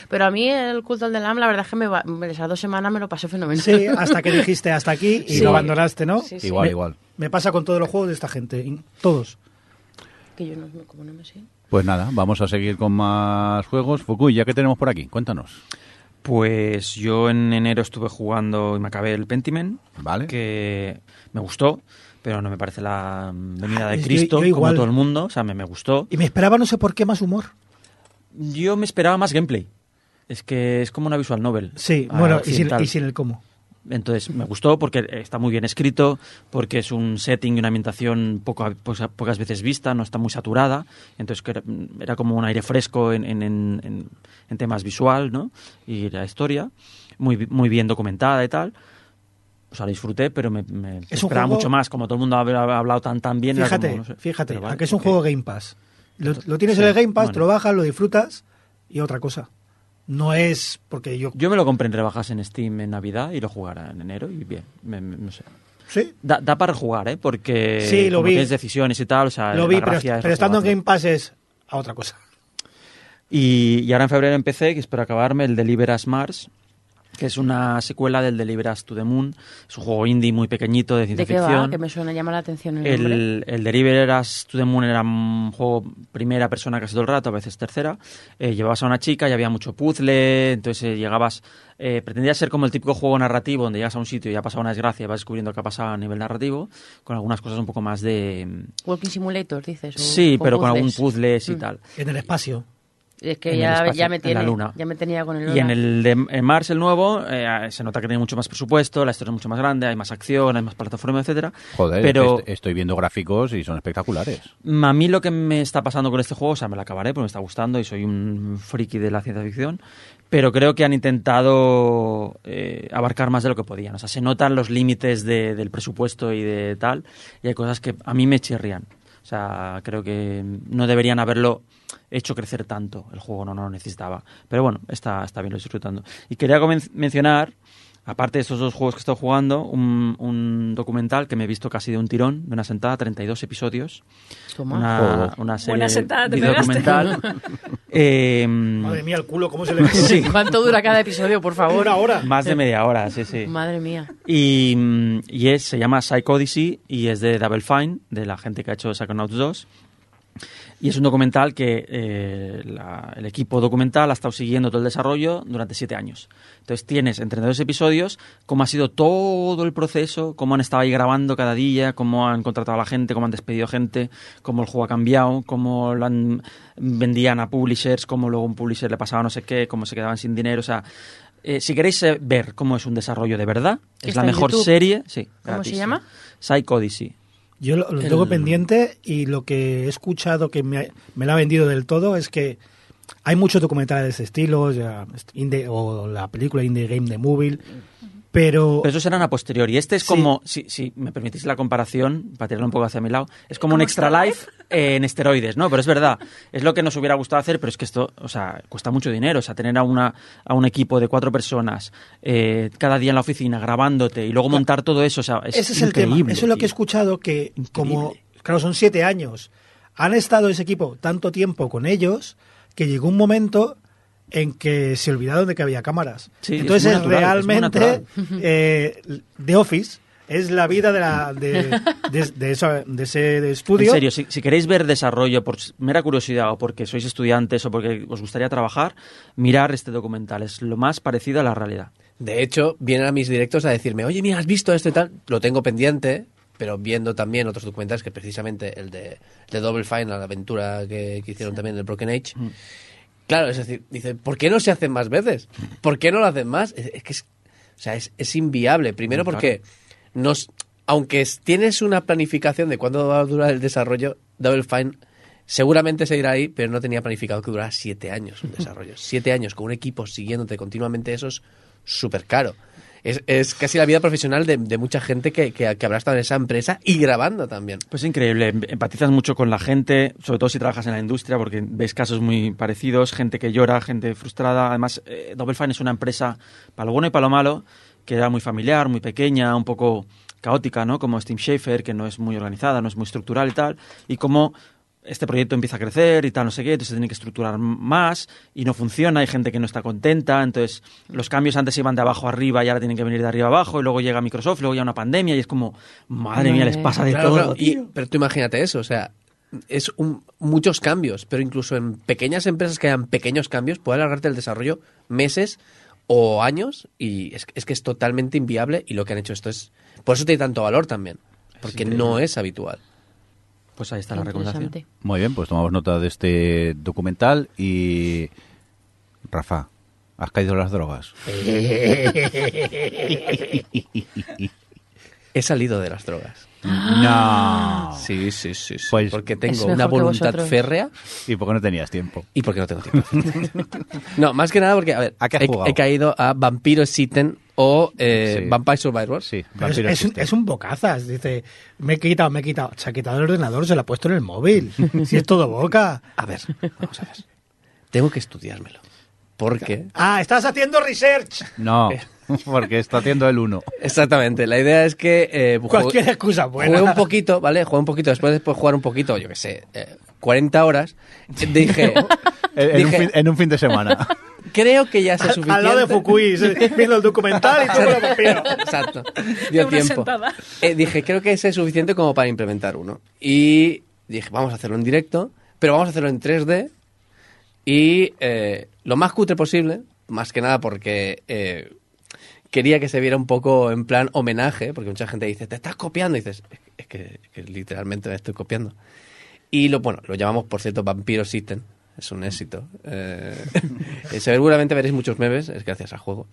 Pero a mí el culto del Lam, la verdad es que me va- esas dos semanas me lo pasé fenomenal. Sí, hasta que dijiste hasta aquí y Sí. lo abandonaste, ¿no? Sí, sí. Igual, me, igual. Me pasa con todos los juegos de esta gente, todos. Que yo no, como no me sé. Pues nada, vamos a seguir con más juegos. Fukui, ya que tenemos por aquí, cuéntanos. Pues yo en enero estuve jugando y me acabé el Pentiment, Vale. que me gustó, pero no me parece la venida de Cristo, yo igual. como todo el mundo. O sea, me, me gustó. Y me esperaba no sé por qué más humor. Yo me esperaba más gameplay. Es que es como una visual novel. Sí, ah, bueno, y sin, y sin el cómo. Entonces me gustó porque está muy bien escrito, porque es un setting y una ambientación poco, poca- pocas veces vista, no está muy saturada. Entonces era, como un aire fresco en, en- en- en- temas visual ¿no? y la historia, muy, muy bien documentada y tal. O sea, la disfruté, pero me, me Es esperaba juego- mucho más. Como todo el mundo ha ha hablado tan, tan bien. Fíjate, como, no sé, fíjate, vale, aunque es un ok. juego Game Pass. Lo, lo tienes Sí, en el Game Pass, bueno. te lo bajas, lo disfrutas y otra cosa. No es porque yo... Yo me lo compré en rebajas en Steam en Navidad y lo jugará en enero y bien, me- me- no sé. Sí, Da, da para jugar, ¿eh? Porque Sí, lo vi. tienes decisiones y tal, o sea, lo vi, pero, es pero estando en. Game Pass es a otra cosa. Y, y ahora en febrero empecé, que espero acabarme, el Deliver Us Mars, que es una secuela del Deliver Us to the Moon. Es un juego indie muy pequeñito de ciencia ¿De qué va? ficción. Que me suena, llama la atención el, nombre. El, el Deliver Us to the Moon era un juego primera persona casi todo el rato, a veces tercera. Eh, llevabas a una chica y había mucho puzzle, entonces eh, llegabas... eh, pretendía ser como el típico juego narrativo donde llegas a un sitio y ya ha pasado una desgracia y vas descubriendo qué ha pasado a nivel narrativo, con algunas cosas un poco más de... Walking Simulator, dices. o Sí, pero con algún puzzles. puzzles y Mm. tal. En el espacio. Es que ya, espacio, ya me en la tiene, luna. ya me tenía con el Y en el de en Mars, el nuevo, eh, se nota que tiene mucho más presupuesto, la historia es mucho más grande, hay más acción, hay más plataforma, etcétera. Joder, pero est- estoy viendo gráficos y son espectaculares. a mí lo que me está pasando con este juego, o sea, me lo acabaré porque me está gustando y soy un friki de la ciencia ficción, pero creo que han intentado eh, abarcar más de lo que podían. O sea, se notan los límites de- del presupuesto y de tal, y hay cosas que a mí me chirrían. O sea, creo que no deberían haberlo hecho crecer tanto. El juego no, no lo necesitaba. Pero bueno, está, está bien, lo estoy disfrutando. Y quería mencionar, aparte de estos dos juegos que he estado jugando, un, un documental que me he visto casi de un tirón, de una sentada, 32 episodios. Toma. Una, Joder. una serie Buena sentada te documental. eh, <laughs> Madre mía, el culo, ¿cómo se le ve? <laughs> Sí. ¿Cuánto dura cada episodio, por favor? Una hora. Más de media hora, sí, sí. Madre mía. Y, y es, se llama Psych Odyssey y es de Double Fine, de la gente que ha hecho Psychonauts 2. Y es un documental que eh, la- el equipo documental ha estado siguiendo todo el desarrollo durante siete años. Entonces tienes en 32 episodios cómo ha sido todo el proceso, cómo han estado ahí grabando cada día, cómo han contratado a la gente, cómo han despedido gente, cómo el juego ha cambiado, cómo lo han, vendían a publishers, cómo luego un publisher le pasaba no sé qué, cómo se quedaban sin dinero. O sea, eh, si queréis eh, ver cómo es un desarrollo de verdad, es la mejor YouTube. serie. Sí, ¿Cómo gratis. se llama? Psych Odyssey. Yo lo, lo El- tengo pendiente y lo que he escuchado que me, me lo ha vendido del todo es que hay muchos documentales de ese estilo, ya, Indie- o la película Indie Game de Mobile, pero, Pero esos eran a posteriori. Este es Sí. como, si, si me permitís la comparación, para tirarlo un poco hacia mi lado, es como un extra life eh, en esteroides, ¿no? Pero es verdad, es lo que nos hubiera gustado hacer, pero es que esto, o sea, cuesta mucho dinero. O sea, tener a, una, a un equipo de cuatro personas eh, cada día en la oficina grabándote y luego montar todo eso, o sea, es ese es el tema. increíble, Eso es lo que he escuchado, que como, claro, son siete años, han estado ese equipo tanto tiempo con ellos que llegó un momento en que se olvidaron de que había cámaras. Sí, es Entonces es, natural, es realmente natural. eh, The Office, es la vida de, la, de, de, de esa- de ese estudio. En serio, si, si queréis ver desarrollo por mera curiosidad o porque sois estudiantes o porque os gustaría trabajar, mirar este documental. Es lo más parecido a la realidad. De hecho, vienen a mis directos a decirme, oye, mira, ¿has visto esto y tal? Lo tengo pendiente, pero viendo también otros documentales, que precisamente el de, el de Double Fine, la aventura que, que hicieron también del Broken Age. Claro, es decir, dice, ¿por qué no se hacen más veces? ¿Por qué no lo hacen más? Es, es que es, o sea, es, es inviable. Primero claro. porque nos, aunque es- tienes una planificación de cuándo va a durar el desarrollo, Double Fine seguramente se irá ahí, pero no tenía planificado que durara siete años un desarrollo. <laughs> siete años con un equipo siguiéndote continuamente, eso es súper caro. Es, es casi la vida profesional de, mucha gente que, que, que habrá estado en esa empresa y grabando también. Pues es increíble, em- empatizas mucho con la gente, sobre todo si trabajas en la industria, porque ves casos muy parecidos, gente que llora, gente frustrada. Además, eh, Double Fine es una empresa, para lo bueno y para lo malo, que era muy familiar, muy pequeña, un poco caótica, ¿no? Como Steam Schaefer, que no es muy organizada, no es muy estructural y tal, y como este proyecto empieza a crecer y tal, no sé qué, entonces se tiene que estructurar más y no funciona, hay gente que no está contenta, entonces los cambios antes iban de abajo a arriba y ahora tienen que venir de arriba a abajo, y luego llega Microsoft, luego ya una pandemia y es como, madre mía, les pasa de Claro, todo. claro, y- pero tú imagínate eso, o sea, es un- muchos cambios, pero incluso en pequeñas empresas que hagan pequeños cambios puede alargarte el desarrollo meses o años y es, es que es totalmente inviable y lo que han hecho esto es... Por eso tiene tanto valor también, porque no es habitual. Pues ahí está la recomendación. Muy bien, pues tomamos nota de este documental y... Rafa, ¿has caído en las drogas? <laughs> He salido de las drogas. no. Sí, sí, sí, sí. Pues- porque tengo una voluntad férrea ¿Y por qué no tenías tiempo? y porque no tengo tiempo. <laughs> no, más que nada porque, a ver, ¿A qué has he, jugado? he caído a Vampiro Sitten o eh, Sí. Vampire Survivors. Sí, es, es un, es un bocazas. Dice, me he quitado, me he quitado. Se ha quitado el ordenador, se lo ha puesto en el móvil. <laughs> si es todo boca. A ver, vamos a ver. Tengo que estudiármelo. Porque... Ah, estás haciendo research. No, <laughs> porque está haciendo el uno. Exactamente, la idea es que... Eh, Cualquier excusa buena. Jugué un poquito, ¿vale? Jugué un poquito, después de después jugar un poquito, yo qué sé, eh, 40 horas, eh, dije, <laughs> En, en un Dije- fin, en un fin de semana. <laughs> creo que ya sé suficiente. Al lado de Fukui, viendo el documental y el vampiro. Exacto, dio tiempo. Eh, dije, creo que ese es suficiente como para implementar uno. Y dije, vamos a hacerlo en directo, pero vamos a hacerlo en 3D y eh, lo más cutre posible, más que nada porque eh, quería que se viera un poco en plan homenaje, porque mucha gente dice, te estás copiando, y dices, es, que, es que literalmente me estoy copiando. Y lo bueno, lo llamamos, por cierto, Vampiro System, Es un éxito. <laughs> Eh, seguramente veréis muchos memes, es gracias al juego.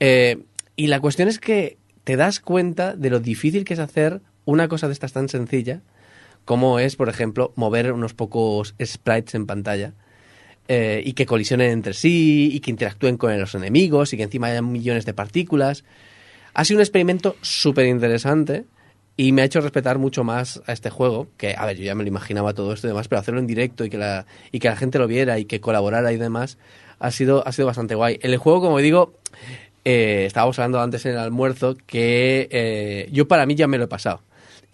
Eh, y la cuestión es que te das cuenta de lo difícil que es hacer una cosa de estas tan sencilla como es, por ejemplo, mover unos pocos sprites en pantalla eh, y que colisionen entre sí y que interactúen con los enemigos y que encima haya millones de partículas. Ha sido un experimento súper interesante y me ha hecho respetar mucho más a este juego, que, a ver, yo ya me lo imaginaba todo esto y demás, pero hacerlo en directo y que la, y que la gente lo viera y que colaborara y demás, ha sido, ha sido bastante guay. El juego, como digo, eh, estábamos hablando antes en el almuerzo, que eh, yo para mí ya me lo he pasado.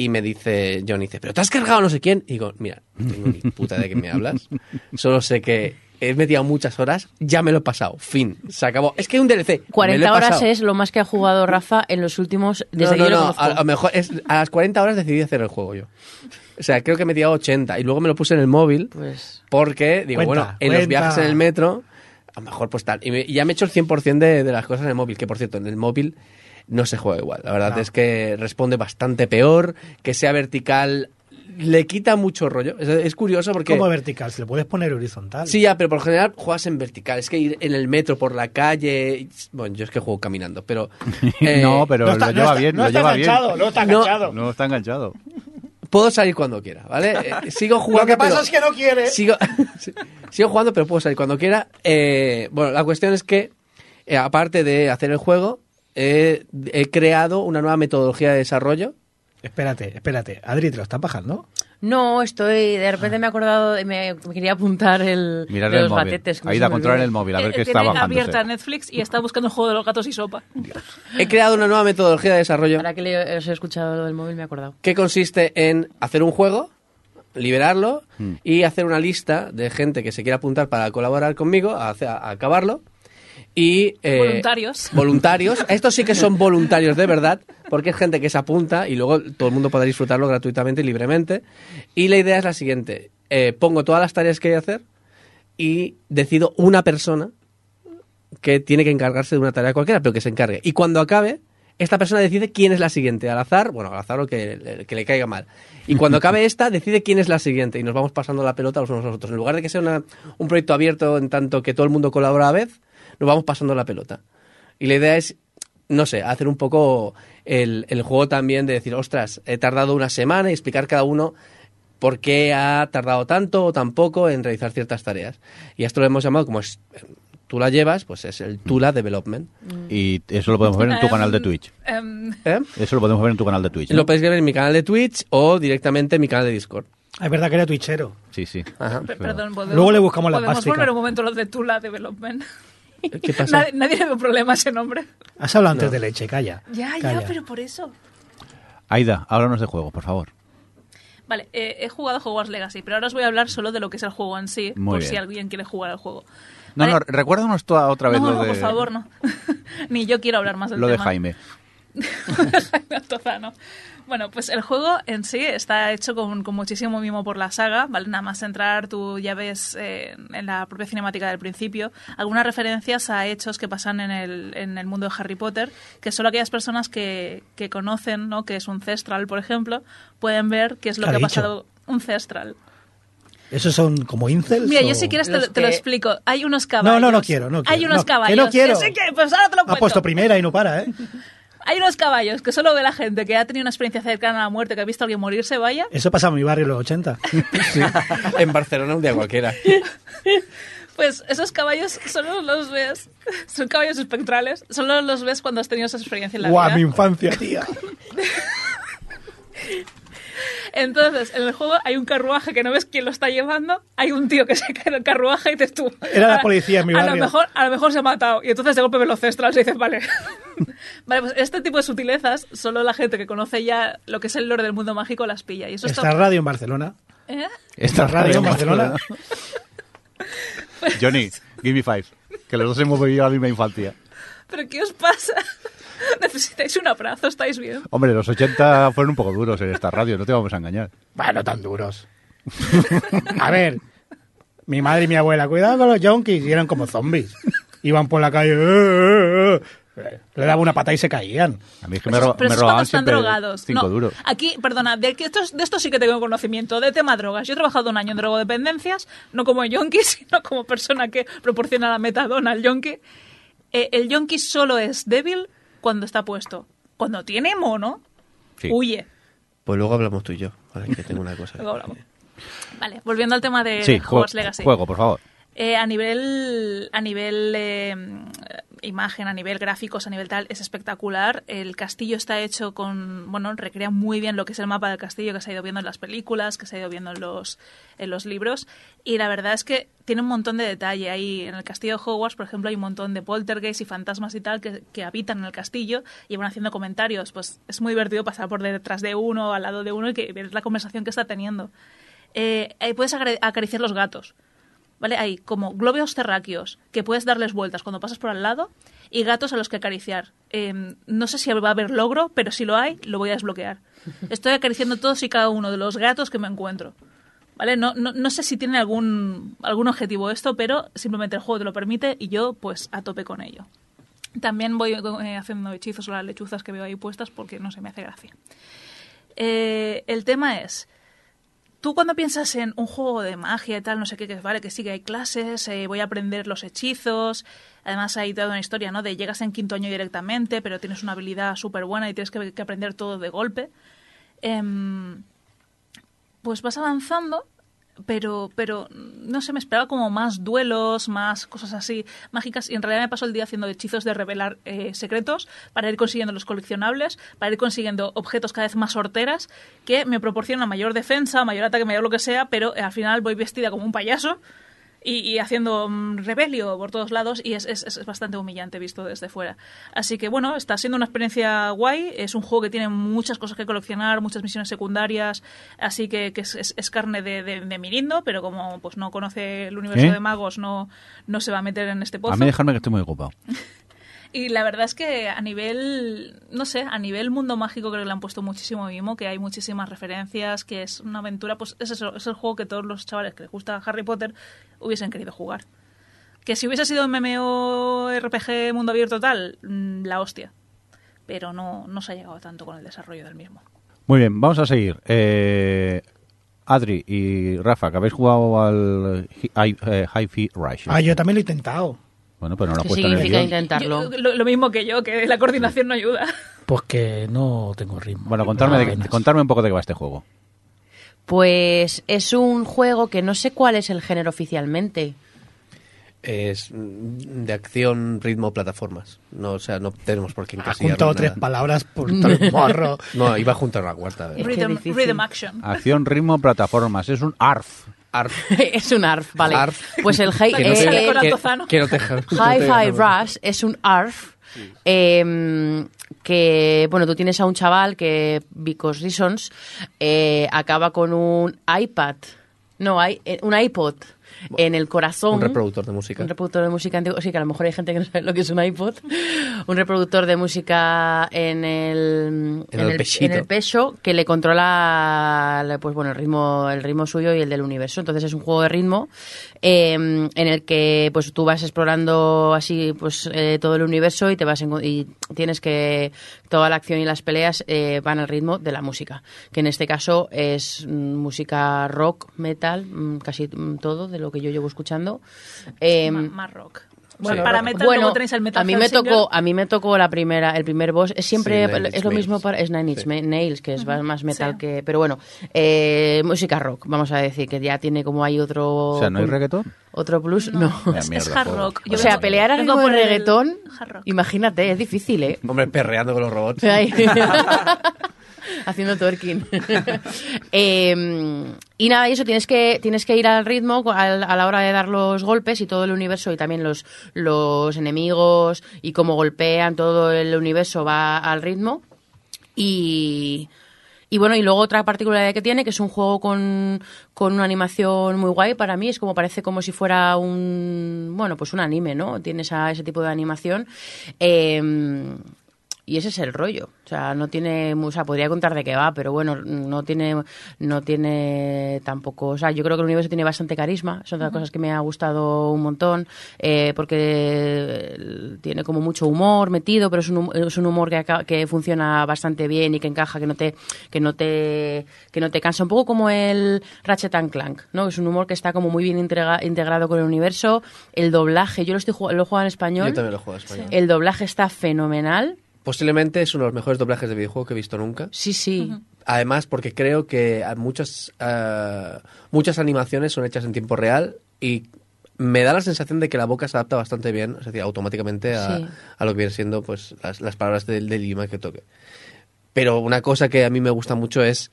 Y me dice, John dice, ¿pero te has cargado no sé quién? Y digo, mira, no tengo ni puta de qué me hablas. Solo sé que he metido muchas horas, ya me lo he pasado. Fin, se acabó. Es que hay un DLC. me lo he 40 horas es lo más que ha jugado Rafa en los últimos... No, Desde no, yo lo no, conozco. a, lo mejor es, a las 40 horas decidí hacer el juego yo. O sea, creo que he tirado 80 y luego me lo puse en el móvil Pues... porque, digo, Cuenta, bueno, en los viajes en el metro, a lo mejor pues tal. Y, me- y ya me he hecho el 100% de, de las cosas en el móvil, que por cierto, en el móvil no se juega igual. La verdad No. es que responde bastante peor, que sea vertical le quita mucho rollo. Es, es curioso porque... Como vertical, se le puedes poner horizontal. Sí, ya, pero por lo general juegas en vertical. Es que ir en el metro, por la calle... Bueno, yo es que juego caminando, pero... <laughs> eh, no, pero no está, lo no lleva está- bien, no lo está lleva bien. no está No. enganchado. No está enganchado. Puedo salir cuando quiera, ¿vale? Eh, <laughs> sigo jugando. Lo que pasa pero- es que no quiere. Sigo, <laughs> sigo jugando, pero puedo salir cuando quiera. Eh, bueno, la cuestión es que, eh, aparte de hacer el juego, eh, he creado una nueva metodología de desarrollo. Espérate, espérate. Adri, ¿te lo estás bajando? No, estoy... De repente me he acordado... Me, me quería apuntar el... Mirar de el los móvil. gatetes. que no Ahí da controlar olvida. el móvil, a ver Eh, qué está tiene bajándose. abierta Netflix y está buscando el juego de los gatos y sopa. He creado una nueva metodología de desarrollo Ahora que le- os he escuchado lo del móvil me he acordado. que consiste en hacer un juego, liberarlo Hmm. y hacer una lista de gente que se quiera apuntar para colaborar conmigo a, a acabarlo. Y, eh, Voluntarios. <laughs> Voluntarios. Estos sí que son voluntarios de verdad, porque es gente que se apunta y luego todo el mundo podrá disfrutarlo gratuitamente y libremente. Y la idea es la siguiente. eh, pongo todas las tareas que hay que hacer y decido una persona que tiene que encargarse de una tarea cualquiera, pero que se encargue. Y cuando acabe, esta persona decide quién es la siguiente, al azar, bueno, al azar o que, que le caiga mal. Y cuando <laughs> acabe esta, decide quién es la siguiente y nos vamos pasando la pelota los unos a los otros. En lugar de que sea una- un proyecto abierto en tanto que todo el mundo colabora a la vez, nos vamos pasando la pelota. Y la idea es, no sé, hacer un poco el, el juego también de decir, ostras, he tardado una semana y explicar cada uno por qué ha tardado tanto o tan poco en realizar ciertas tareas. Y esto lo hemos llamado como es, tú la llevas, pues es el Tula Development. Y eso lo podemos ver en tu Em, canal de Twitch. em, ¿Eh? Eso lo podemos ver en tu canal de Twitch. ¿no? Lo podéis ver en mi canal de Twitch o directamente en mi canal de Discord. Ah, Es verdad que era twitchero. Sí, sí. Ajá. perdón, Luego le buscamos la Podemos plástica. volver un momento a lo de Tula Development. ¿Qué pasa? Nadie, nadie le ve problema a ese nombre. Has hablado antes de leche, calla. Ya, Calla. ya, pero por eso. Aida, háblanos de juego, por favor. Vale, eh, he jugado Hogwarts Legacy, pero ahora os voy a hablar solo de lo que es el juego en sí, Muy por bien. si alguien quiere jugar al juego. No, Vale. no, recuérdanos tú otra vez no, lo no, de... por favor, no. <laughs> Ni yo quiero hablar más del Lo de tema. Jaime <laughs> Altozano. Bueno, pues el juego en sí está hecho con, con muchísimo mimo por la saga, ¿vale? Nada más entrar, tú ya ves eh, en la propia cinemática del principio algunas referencias a hechos que pasan en el, en el mundo de Harry Potter, que solo aquellas personas que, que conocen, ¿no? Que es un Cestral, por ejemplo, pueden ver qué es lo ¿Qué que ha ha dicho? pasado. Un Cestral. ¿Esos son como incels? Mira, o- yo si quieres te, Los te lo que- explico. Hay unos caballos. no, no quiero, no quiero. Hay unos No, que no caballos. quiero. sí que, pues ahora te lo Ha cuento. puesto primera y no para, ¿eh? <laughs> Hay unos caballos que solo ve la gente que ha tenido una experiencia cercana a la muerte, que ha visto a alguien morirse, vaya. Eso pasa en mi barrio en los 80. <laughs> en Barcelona un día cualquiera. Pues esos caballos solo los ves, son caballos espectrales, solo los ves cuando has tenido esa experiencia en la Guau, vida. mi infancia, tía. <laughs> Entonces, en el juego hay un carruaje que no ves quién lo está llevando, hay un tío que se cae del carruaje y dices tú. Era la "A- policía en mi a barrio". Lo mejor, a lo mejor se ha matado y entonces de golpe ves los cestrales y dices, vale. <laughs> vale, pues este tipo de sutilezas, solo la gente que conoce ya lo que es el lore del mundo mágico las pilla. Y eso Esta está... radio en Barcelona. ¿Eh? Esta radio en Barcelona. <laughs> Johnny, give me five. Que los dos hemos vivido la misma infancia. ¿Pero qué os pasa? <laughs> Necesitáis un abrazo, ¿estáis bien? Hombre, los 80 fueron un poco duros en esta radio, no te vamos a engañar. Bueno, tan duros. <laughs> A ver, mi madre y mi abuela, cuidado con los junkies, y eran como zombies. Iban por la calle. "Eh, eh, eh". Le daba una pata y se caían. A mí es que me, Pero ro- pero me robaban están siempre drogados. cinco No, duros. Aquí, perdona, de, que estos, de esto sí que tengo conocimiento, de tema drogas. Yo he trabajado un año en drogodependencias, no como yonki, <laughs> sino como persona que proporciona la metadona al yonki. Eh, el yonki solo es débil cuando está puesto. Cuando tiene mono, Sí. huye. Pues luego hablamos tú y yo. Vale, que tengo una cosa. <laughs> Luego hablamos. Vale, volviendo al tema de, Sí, Hogwarts Legacy. juego, por favor. Eh, a nivel, a nivel eh, imagen, a nivel gráficos, a nivel tal, es espectacular. El castillo está hecho con, bueno, recrea muy bien lo que es el mapa del castillo que se ha ido viendo en las películas, que se ha ido viendo en los, en los libros. Y la verdad es que tiene un montón de detalle. Ahí en el castillo de Hogwarts, por ejemplo, hay un montón de poltergeist y fantasmas y tal que, que habitan en el castillo y van haciendo comentarios. Pues es muy divertido pasar por detrás de uno, al lado de uno y que ver la conversación que está teniendo. Eh, ahí puedes acari- acariciar los gatos. ¿Vale? Hay como glóbulos terráqueos que puedes darles vueltas cuando pasas por al lado y gatos a los que acariciar. Eh, no sé si va a haber logro, pero si lo hay, lo voy a desbloquear. <laughs> Estoy acariciando todos y cada uno de los gatos que me encuentro. ¿Vale? No, no, no sé si tiene algún, algún objetivo esto, pero simplemente el juego te lo permite y yo pues a tope con ello. También voy eh, haciendo hechizos a las lechuzas que veo ahí puestas porque no se me hace gracia. Eh, el tema es, tú cuando piensas en un juego de magia y tal, no sé qué, que vale, que sí que hay clases, eh, voy a aprender los hechizos, además hay toda una historia, ¿no? De llegas en quinto año directamente, pero tienes una habilidad súper buena y tienes que, aprender todo de golpe. Em, pues vas avanzando, pero, pero no sé, me esperaba como más duelos, más cosas así mágicas. Y en realidad me paso el día haciendo hechizos de revelar eh, secretos para ir consiguiendo los coleccionables, para ir consiguiendo objetos cada vez más horteras que me proporcionan mayor defensa, mayor ataque, mayor lo que sea, pero eh, al final voy vestida como un payaso. Y, y haciendo mm, rebelio por todos lados y es, es, es bastante humillante visto desde fuera. Así que bueno, está siendo una experiencia guay, es un juego que tiene muchas cosas que coleccionar, muchas misiones secundarias, así que, que es, es- es carne de, de, de Mirindo, pero como pues no conoce el universo ¿Eh? de magos, no, no se va a meter en este pozo. A mí dejarme que estoy muy ocupado. <laughs> Y la verdad es que a nivel, no sé, a nivel mundo mágico creo que le han puesto muchísimo mimo, que hay muchísimas referencias, que es una aventura, pues es eso, es el juego que todos los chavales que les gusta Harry Potter hubiesen querido jugar. Que si hubiese sido un MMORPG mundo abierto tal, mm, la hostia. Pero no, no se ha llegado tanto con el desarrollo del mismo. Muy bien, vamos a seguir. Eh, Adri y Rafa, que habéis jugado al Hi- Hi- Hi-Fi Rush. Ah, yo también lo he intentado. Bueno, pero no lo ¿Qué puesto en el significa guion. intentarlo? Yo- lo, lo mismo que yo, que la coordinación no ayuda. Pues que no tengo ritmo. Bueno, contarme, de- Apenas. contarme un poco de qué va este juego. Pues es un juego que no sé cuál es el género oficialmente. Es de acción, ritmo, plataformas. No, o sea, no tenemos por qué Ha encasillarlo juntado en tres nada. palabras por todo el morro. <laughs> No, iba a juntar la cuarta. Rhythm, rhythm action. Acción, ritmo, plataformas. Es un ARF. Arf. <laughs> es un ARF, vale. ARF. Pues el hi- <laughs> Que no te- Sale con eh, que- que no te deja- no te Hi-Fi Rush es un ARF eh, que, bueno, tú tienes a un chaval que, because reasons, eh, acaba con un iPad, no, hay eh, un iPod en el corazón. Un reproductor de música. Un reproductor de música antiguo. Sí, que a lo mejor hay gente que no sabe lo que es un iPod. Un reproductor de música en el, En el pechito. en el pecho que le controla pues bueno el ritmo el ritmo suyo y el del universo. Entonces es un juego de ritmo eh, en el que pues tú vas explorando así pues eh, todo el universo y te vas enco- y tienes que toda la acción y las peleas eh, van al ritmo de la música, que en este caso es mm, música rock, metal, mm, casi mm, todo de lo que yo llevo escuchando. Ma- más rock. Bueno, para metal Bueno, luego tenéis el metal a mí me tocó a mí me tocó la primera el primer boss es siempre Sí, es lo mismo para es Nine Inch Sí. Nails que es más metal Sí. que pero bueno eh, música rock vamos a decir que ya tiene como hay otro O sea, ¿no hay reggaetón? otro plus no, Es, mierda, es hard rock. Yo o sea pelear de por reggaetón hard rock. imagínate es difícil eh Hombre, perreando con los robots. <laughs> Haciendo twerking. <laughs> Eh, y nada, y eso tienes que, tienes que ir al ritmo a, la hora de dar los golpes y todo el universo y también los, los enemigos y cómo golpean, todo el universo va al ritmo. Y, y bueno, y luego otra particularidad que tiene, que es un juego con, con una animación muy guay para mí, es como parece como si fuera un, bueno, pues un anime, ¿no? Tiene esa- ese tipo de animación. Eh, y ese es el rollo. O sea, no tiene, o sea, podría contar de qué va, pero bueno, no tiene, no tiene tampoco, o sea, yo creo que el universo tiene bastante carisma, son de las cosas que me ha gustado un montón, eh, porque tiene como mucho humor metido, pero es un, es un humor que, que funciona bastante bien y que encaja, que no te, que no te, que no te cansa, un poco como el Ratchet and Clank, ¿no? Es un humor que está como muy bien integra- integrado con el universo, el doblaje, yo lo estoy lo he jugado en español. Yo también lo juego en español. El doblaje está fenomenal. Posiblemente es uno de los mejores doblajes de videojuego que he visto nunca. Sí, sí. Además, porque creo que muchas, eh, muchas animaciones son hechas en tiempo real y me da la sensación de que la boca se adapta bastante bien, es decir, automáticamente a, Sí. a lo que vienen siendo pues, las, las palabras del, del idioma que toque. Pero una cosa que a mí me gusta mucho es,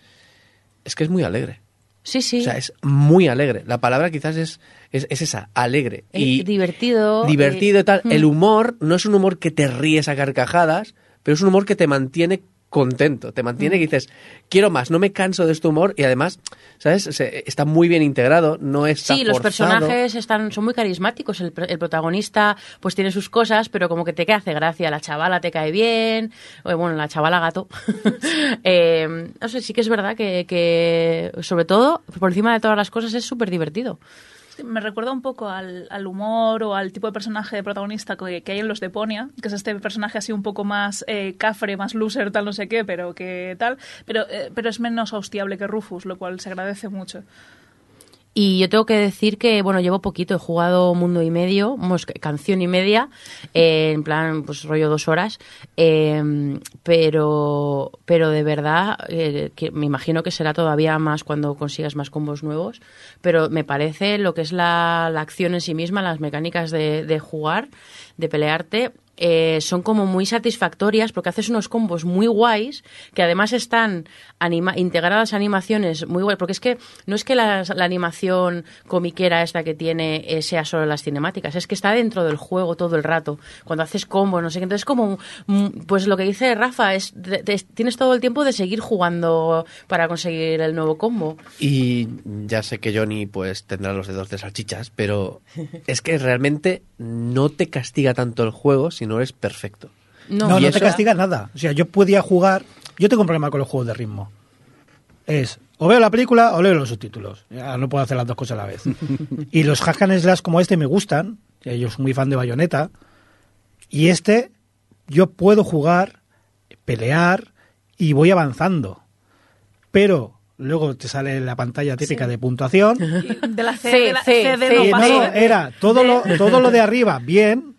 es que es muy alegre. Sí, sí. O sea, es muy alegre. La palabra quizás es, es, es esa, alegre. Es y divertido. divertido y tal. El humor no es un humor que te ríes a carcajadas, pero es un humor que te mantiene contento, te mantiene que dices, quiero más, no me canso de este humor y además, ¿sabes? Se- está muy bien integrado, no está Sí, los personajes están, son muy carismáticos. El, el protagonista, pues tiene sus cosas, pero como que te hace gracia. La chavala te cae bien. Bueno, la chavala gato. <laughs> Eh, no sé, sí que es verdad que, que, sobre todo, por encima de todas las cosas, es súper divertido. Me recuerda un poco al, al humor o al tipo de personaje protagonista que, hay en los de Ponia, que es este personaje así un poco más eh, cafre, más loser, tal no sé qué, pero que tal, pero, eh, pero es menos hostiable que Rufus, lo cual se agradece mucho. Y yo tengo que decir que, bueno, llevo poquito, he jugado mundo y medio, canción y media, eh, en plan, pues rollo dos horas, eh, pero, pero de verdad, eh, que me imagino que será todavía más cuando consigas más combos nuevos, pero me parece lo que es la, la acción en sí misma, las mecánicas de, de jugar, de pelearte, eh, son como muy satisfactorias porque haces unos combos muy guays que además están integradas animaciones muy guays porque es que no es que las- la animación comiquera esta que tiene eh, sea solo las cinemáticas es que está dentro del juego todo el rato. Cuando haces combos no sé qué entonces como mm, pues lo que dice Rafa es de- tienes todo el tiempo de seguir jugando para conseguir el nuevo combo. Y ya sé que Johnny pues tendrá los dedos de salchichas, pero es que realmente no te castiga tanto el juego si no eres perfecto. no, No, te castiga nada. O sea, yo podía jugar. Yo tengo un problema con los juegos de ritmo. Es o veo la película o leo los subtítulos. Ya no puedo hacer las dos cosas a la vez. <laughs> y los hack and slash como este me gustan. Eh, Yo soy muy fan de Bayonetta. Y este, yo puedo jugar, pelear y voy avanzando. Pero luego te sale la pantalla típica de puntuación. <laughs> De la C, C, de la C, C de C. no Y no, pasa. no, era todo lo, todo lo de arriba, bien.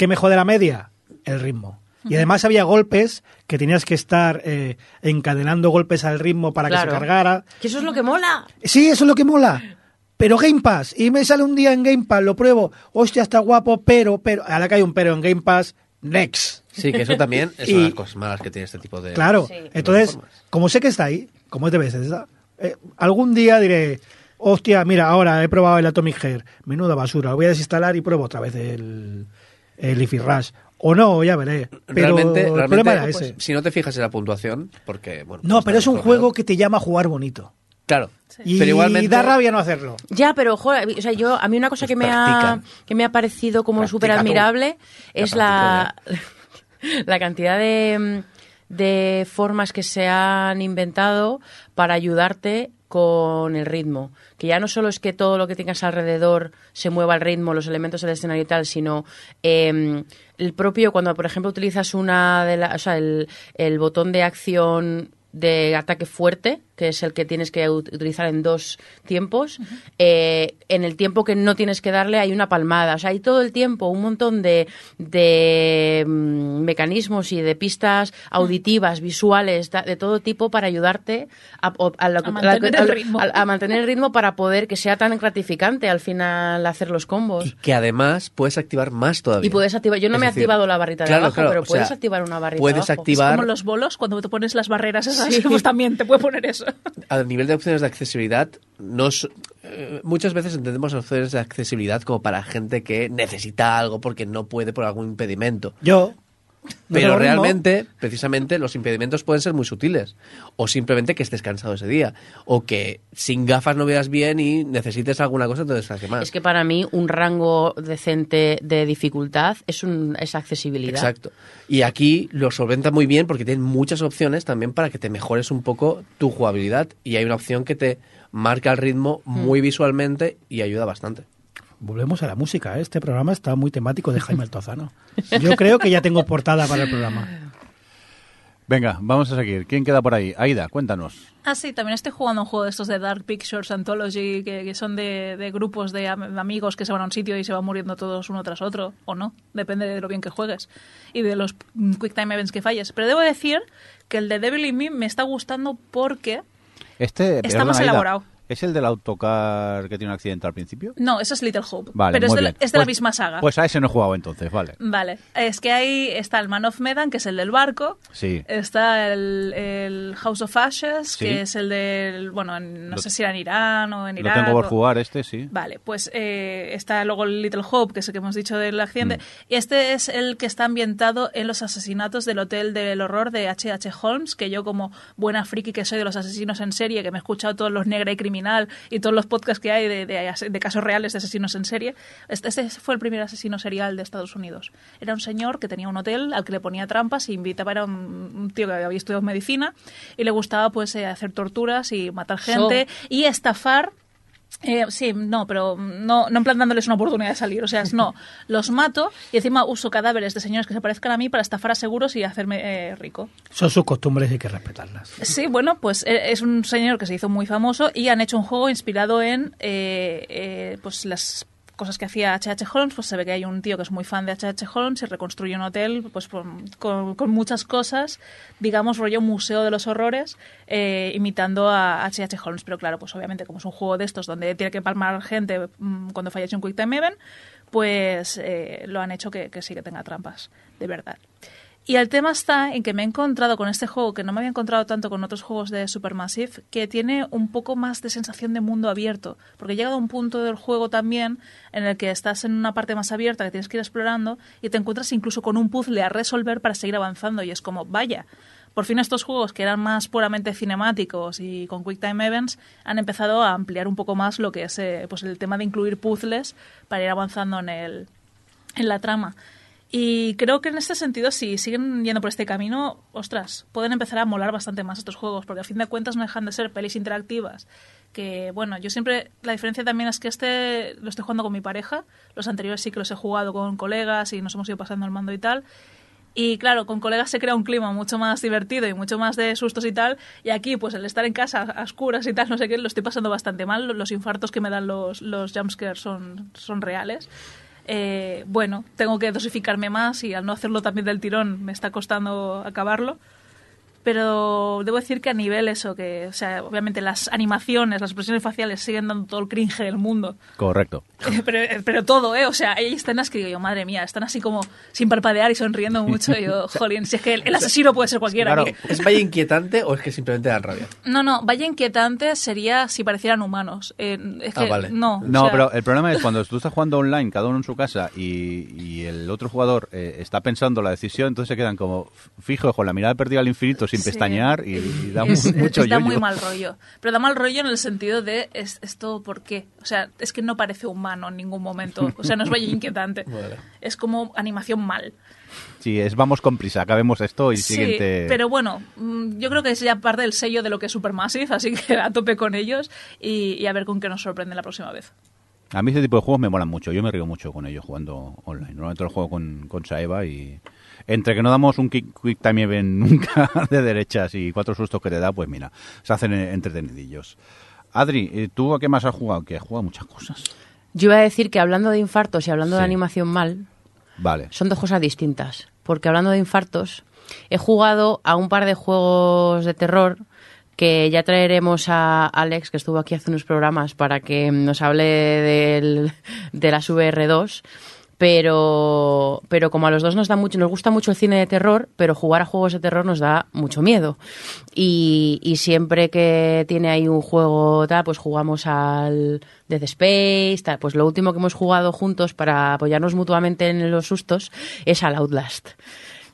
Que me jode la media? El ritmo. Y además había golpes que tenías que estar eh, encadenando golpes al ritmo para que se cargara. que eso es lo que mola Sí, eso es lo que mola. Pero Game Pass. Y me sale un día en Game Pass, lo pruebo. Hostia, está guapo, pero, pero. Ahora que hay un pero en Game Pass, next. Sí, que eso también <laughs> es Y- una de las cosas malas que tiene este tipo de... Claro. Sí. Entonces, como sé que está ahí, como es de veces, eh, algún día diré, hostia, mira, ahora he probado el Atomic Hair, menuda basura, lo voy a desinstalar y pruebo otra vez el, el Leafy Rush. O no, ya veré. Pero realmente, el realmente, problema era pues, ese. si no te fijas en la puntuación, porque... Bueno, No, pues pero es un juego que te llama a jugar bonito. Claro, Y pero igualmente... da rabia no hacerlo. Ya, pero joder, o sea, yo a mí una cosa Pues que me ha que me ha parecido como súper admirable es La la <laughs> la cantidad de de formas que se han inventado para ayudarte con el ritmo. Que ya no solo es que todo lo que tengas alrededor se mueva al ritmo, los elementos del escenario y tal, sino eh, el propio, cuando por ejemplo utilizas una de la, o sea, el, el botón de acción de ataque fuerte, que es el que tienes que ut- utilizar en dos tiempos, eh, en el tiempo que no tienes que darle hay una palmada. O sea, hay todo el tiempo un montón de, de mm, mecanismos y de pistas auditivas, visuales, de todo tipo para ayudarte a, o- a lo que- A mantener el a- ritmo. a- a mantener el ritmo para poder que sea tan gratificante al final hacer los combos. Y que además puedes activar más todavía. Y puedes activar, yo no Es me he activado la barrita claro, de abajo, claro, pero puedes sea, activar una barrita puedes de abajo. activar- Como los bolos, cuando te pones las barreras esas, Sí. <laughs> pues también te puede poner eso. A nivel de opciones de accesibilidad, nos, eh, muchas veces entendemos opciones de accesibilidad como para gente que necesita algo porque no puede por algún impedimento. Yo, Pero realmente, precisamente, los impedimentos pueden ser muy sutiles. O simplemente que estés cansado ese día. O que sin gafas no veas bien y necesites alguna cosa, te desfaque más. Es que para mí un rango decente de dificultad es, un, es accesibilidad. Exacto. Y aquí lo solventa muy bien porque tienen muchas opciones también para que te mejores un poco tu jugabilidad. Y hay una opción que te marca el ritmo Mm. muy visualmente y ayuda bastante. Volvemos a la música. ¿eh? Este programa está muy temático de Jaime Altozano. Yo creo que ya tengo portada para el programa. Venga, vamos a seguir. ¿Quién queda por ahí? Aida, cuéntanos. Ah, sí, también estoy jugando un juego de estos de Dark Pictures Anthology, que, que son de, de grupos de am- amigos que se van a un sitio y se van muriendo todos uno tras otro, o no, depende de lo bien que juegues y de los Quick Time Events que falles. Pero debo decir que el de Devil in Me me está gustando porque... Este Está perdona, más Aida, elaborado. ¿Es el del autocar que tiene un accidente al principio? No, eso es Little Hope, Vale, pero es de, la, bien. es de la Pues- misma saga. Pues a ese no he jugado entonces, vale. Vale, es que ahí está el Man of Medan, que es el del barco. Sí. Está el, el House of Ashes, Sí. que es el del. Bueno, en- no Lo- sé si era en Irán o en Lo Irak. tengo por o- jugar este, sí. Vale, pues eh, está luego el Little Hope, que es el que hemos dicho del accidente. Mm. Y este es el que está ambientado en los asesinatos del Hotel del Horror de H.H. Holmes, que yo como buena friki que soy de los asesinos en serie, que me he escuchado todos los Negra y Criminal y todos los podcasts que hay de, de- de casos reales de asesinos en serie, este, este fue el primer asesino serial de Estados Unidos. Era un señor que tenía un hotel al que le ponía trampas y invitaba, era un, un tío que había estudiado medicina y le gustaba pues eh, hacer torturas y matar gente y estafar eh, sí, no, pero no, no en plan dándoles una oportunidad de salir. O sea, no, <laughs> los mato y encima uso cadáveres de señores que se parezcan a mí para estafar a seguros y hacerme eh, rico. Son sus costumbres y hay que respetarlas. Sí, bueno, pues eh, es un señor que se hizo muy famoso y han hecho un juego inspirado en eh, pues las cosas que hacía H.H. Holmes, pues se ve que hay un tío que es muy fan de H.H. Holmes y reconstruye un hotel pues con, con- muchas cosas, digamos, rollo museo de los horrores, eh, imitando a H.H. Holmes. Pero claro, pues obviamente como es un juego de estos donde tiene que palmar gente mm, cuando fallece un Quick Time Event, pues eh, lo han hecho que sí que tenga trampas, de verdad. Y el tema está en que me he encontrado con este juego, que no me había encontrado tanto con otros juegos de Supermassive, que tiene un poco más de sensación de mundo abierto. Porque he llegado a un punto del juego también en el que estás en una parte más abierta que tienes que ir explorando y te encuentras incluso con un puzzle a resolver para seguir avanzando. Y es como, vaya, por fin estos juegos que eran más puramente cinemáticos y con Quick Time Events han empezado a ampliar un poco más lo que es eh, pues el tema de incluir puzzles para ir avanzando en, el, en la trama. Y creo que en este sentido, si siguen yendo por este camino, ostras, pueden empezar a molar bastante más estos juegos, porque a fin de cuentas no dejan de ser pelis interactivas. Que bueno, yo siempre. La diferencia también es que este lo estoy jugando con mi pareja. Los anteriores sí que los he jugado con colegas y nos hemos ido pasando el mando y tal. Y claro, con colegas se crea un clima mucho más divertido y mucho más de sustos y tal. Y aquí, pues el estar en casa a oscuras y tal, no sé qué, lo estoy pasando bastante mal. Los infartos que me dan los, los jumpscares son, son reales. Eh, bueno, tengo que dosificarme más y al no hacerlo también del tirón me está costando acabarlo. Pero debo decir que a nivel eso, que, o sea, obviamente las animaciones, las expresiones faciales siguen dando todo el cringe del mundo. Correcto. Eh, pero, eh, pero todo, ¿eh? O sea, hay escenas que digo yo, madre mía, están así como sin parpadear y sonriendo mucho. Y yo, <laughs> jolín, si es que el, el asesino puede ser cualquiera. Claro. ¿Es vaya inquietante o es que simplemente dan rabia? No, no, vaya inquietante sería si parecieran humanos. Eh, es Ah, vale. No, o No, sea, pero el problema es cuando tú estás jugando online, cada uno en su casa, y, y el otro jugador eh, está pensando la decisión, entonces se quedan como fijos con la mirada perdida al infinito sin Sí. pestañear y, y <laughs> da es- mucho es- da muy mal rollo. Pero da mal rollo en el sentido de es, esto por qué. O sea, es que no parece humano en ningún momento. O sea, no es vaya <laughs> inquietante. Vale. Es como animación mal. Sí, es vamos con prisa, acabemos esto y Sí, siguiente... pero bueno, mm, yo creo que es ya parte del sello de lo que es Supermassive, así que a tope con ellos y, y a ver con qué nos sorprende la próxima vez. A mí ese tipo de juegos me molan mucho, yo me río mucho con ellos jugando online. Normalmente lo juego con, con Saeva y entre que no damos un quick, quick time event <laughs> nunca de derechas y cuatro sustos que te da, pues mira, se hacen eh, entretenidillos. Adri, eh, ¿tú a qué más has jugado? Que has jugado muchas cosas. Yo iba a decir que hablando de infartos y hablando Sí. de animación mal, Vale. son dos cosas distintas. Porque hablando de infartos, he jugado a un par de juegos de terror que ya traeremos a Alex, que estuvo aquí hace unos programas, para que nos hable del, de las VR2. Pero, pero como a los dos nos da mucho, nos gusta mucho el cine de terror, pero jugar a juegos de terror nos da mucho miedo. Y, siempre que tiene ahí un juego tal, pues jugamos al Dead Space. Pues lo último que hemos jugado juntos para apoyarnos mutuamente en los sustos es al Outlast.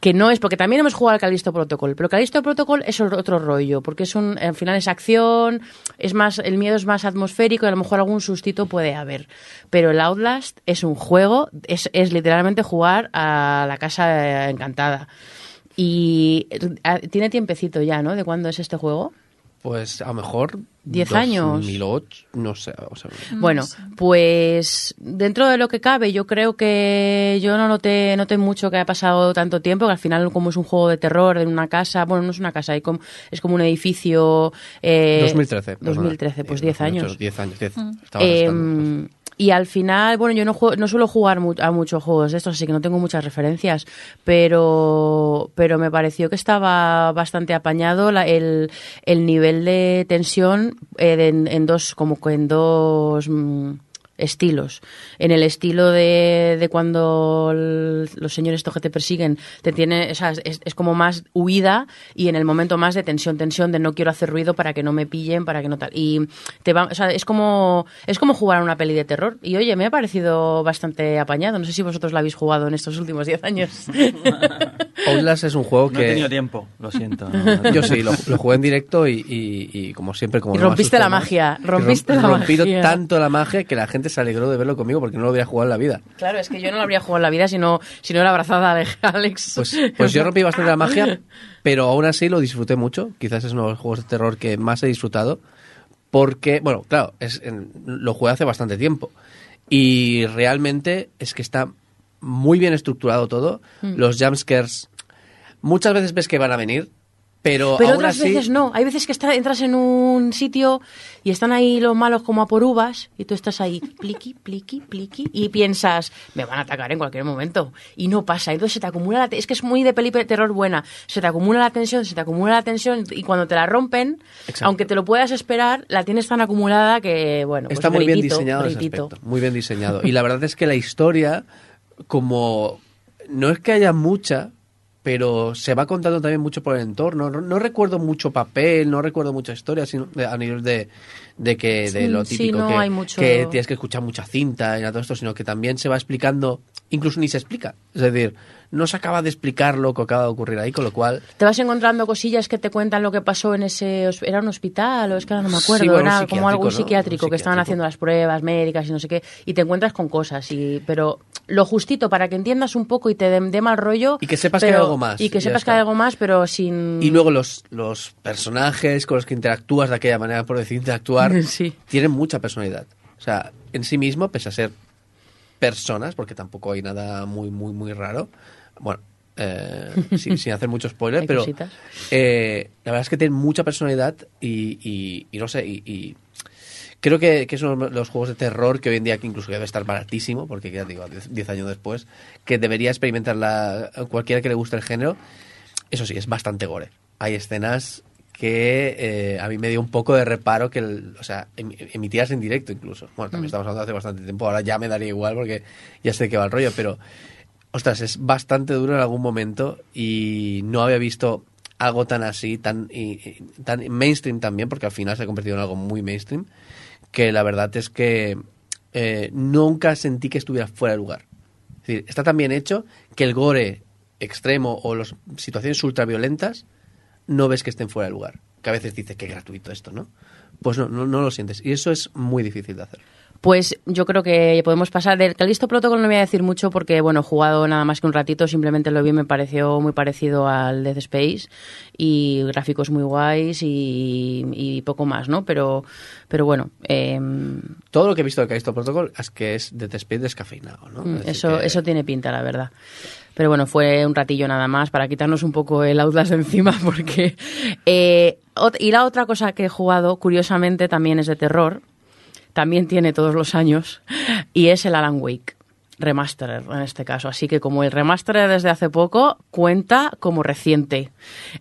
Que no es, porque también hemos jugado al Callisto Protocol, pero Callisto Protocol es otro rollo, porque es un, al final es acción, es más, el miedo es más atmosférico y a lo mejor algún sustito puede haber. Pero el Outlast es un juego, es, es literalmente jugar a la casa encantada. Y eh, tiene tiempecito ya, ¿no? ¿De cuándo es este juego? Pues a lo mejor... ¿Diez años? 2008, no sé. o sea, Bueno, pues dentro de lo que cabe, yo creo que yo no noté, noté mucho que haya pasado tanto tiempo, que al final como es un juego de terror en una casa, bueno, no es una casa, como- es como un edificio... Eh, 2013. perdona. 2013, pues Eh, 10 años. 2008, 10 años, 10. Estaba Eh. Y al final, bueno, yo no, juego- no suelo jugar mu- a muchos juegos de estos, así que no tengo muchas referencias, pero, pero me pareció que estaba bastante apañado la- el, el nivel de tensión eh, en, en dos, como en dos mm, estilos. En el estilo de, de cuando el- los señores estos que te persiguen te tiene, o sea, es, es como más huida y en el momento más de tensión, tensión de no quiero hacer ruido para que no me pillen, para que no tal. Y te va, o sea, es como es como jugar a una peli de terror. Y oye, me ha parecido bastante apañado. No sé si vosotros la habéis jugado en estos últimos 10 años. <laughs> Outlast es un juego No he que... tenido tiempo, lo siento. no. <laughs> Yo sí, lo, lo jugué en directo y, y- y como siempre... Como Y no rompiste asusto la magia, rompiste rom- la rompido magia. tanto la magia que la gente se alegró de verlo conmigo porque no lo había jugado en la vida. claro, es que yo no lo habría jugado en la vida si no, si no era abrazada de <laughs> Alex. Pues, pues yo rompí bastante la magia, pero aún así lo disfruté mucho. Quizás es uno de los juegos de terror que más he disfrutado. Porque, bueno, claro, es, en- lo jugué hace bastante tiempo. Y realmente es que está muy bien estructurado todo. Mm. Los jumpscares, muchas veces ves que van a venir, pero, Pero otras así... veces no. Hay veces que está- entras en un sitio y están ahí los malos como a por uvas y tú estás ahí, pliqui, pliqui, pliqui, y piensas, me van a atacar en cualquier momento. Y no pasa. Entonces se te acumula la... te- Es que es muy de peli de terror buena. Se te acumula la tensión, se te acumula la tensión y cuando te la rompen, Exacto. aunque te lo puedas esperar, la tienes tan acumulada que, bueno, pues Está muy bien diseñado ese gritito. aspecto, muy bien diseñado. Y la verdad es que la historia, como no es que haya mucha, pero se va contando también mucho por el entorno. No, no recuerdo mucho papel, no recuerdo mucha historia, sino a nivel de, de que de Sí, lo sí, típico no que, hay mucho- que tienes que escuchar mucha cinta y todo esto, sino que también se va explicando, incluso ni se explica. Es decir, no se acaba de explicar lo que acaba de ocurrir ahí, con lo cual Te vas encontrando cosillas que te cuentan lo que pasó en ese... ¿Era un hospital o es que ahora no me acuerdo? Sí, bueno, Era como algo psiquiátrico, ¿no? psiquiátrico, Un que estaban haciendo las pruebas médicas y no sé qué, y te encuentras con cosas, y pero lo justito para que entiendas un poco y te dé mal rollo... Y que sepas que hay algo más, Y que sepas que hay algo más, pero sin... Y luego los, los personajes con los que interactúas de aquella manera, por decir interactuar, <laughs> Sí. tienen mucha personalidad. O sea, en sí mismo, pese a ser personas, porque tampoco hay nada muy, muy, muy raro. Bueno, eh, sin, <laughs> sin hacer mucho spoiler, pero eh, la verdad es que tienen mucha personalidad y, y- y no sé, y, y creo que, que es uno de los juegos de terror que hoy en día que incluso debe estar baratísimo, porque ya digo, 10 años después, que debería experimentar la, cualquiera que le guste el género. Eso sí, es bastante gore. Hay escenas que eh, a mí me dio un poco de reparo que, el- o sea, em- emitías en directo incluso. Bueno, también estamos hablando hace bastante tiempo, ahora ya me daría igual porque ya sé qué va el rollo, pero, ostras, es bastante duro en algún momento y no había visto algo tan así, tan, y- y- tan mainstream también, porque al final se ha convertido en algo muy mainstream, que la verdad es que eh, nunca sentí que estuviera fuera de lugar. Está tan bien hecho que el gore extremo o las situaciones ultraviolentas no ves que estén fuera de lugar. Que a veces dices que gratuito esto, ¿no? Pues no, no, no lo sientes. Y eso es muy difícil de hacer. Pues yo creo que podemos pasar del Callisto Protocol no voy a decir mucho porque bueno, he jugado nada más que un ratito, simplemente lo vi, me pareció muy parecido al Dead Space y gráficos muy guays y, y poco más, ¿no? Pero pero bueno, em, Todo lo que he visto de Callisto Protocol es que es de Speed descafeinado, ¿no? Mm, Es Eso, que- eso tiene pinta, la verdad. Pero bueno, fue un ratillo nada más para quitarnos un poco el Outlast de <laughs> encima porque... eh, y la otra cosa que he jugado, curiosamente, también es de terror. También tiene todos los años. Y es el Alan Wake. Remastered en este caso. Así que como el remaster desde hace poco, cuenta como reciente.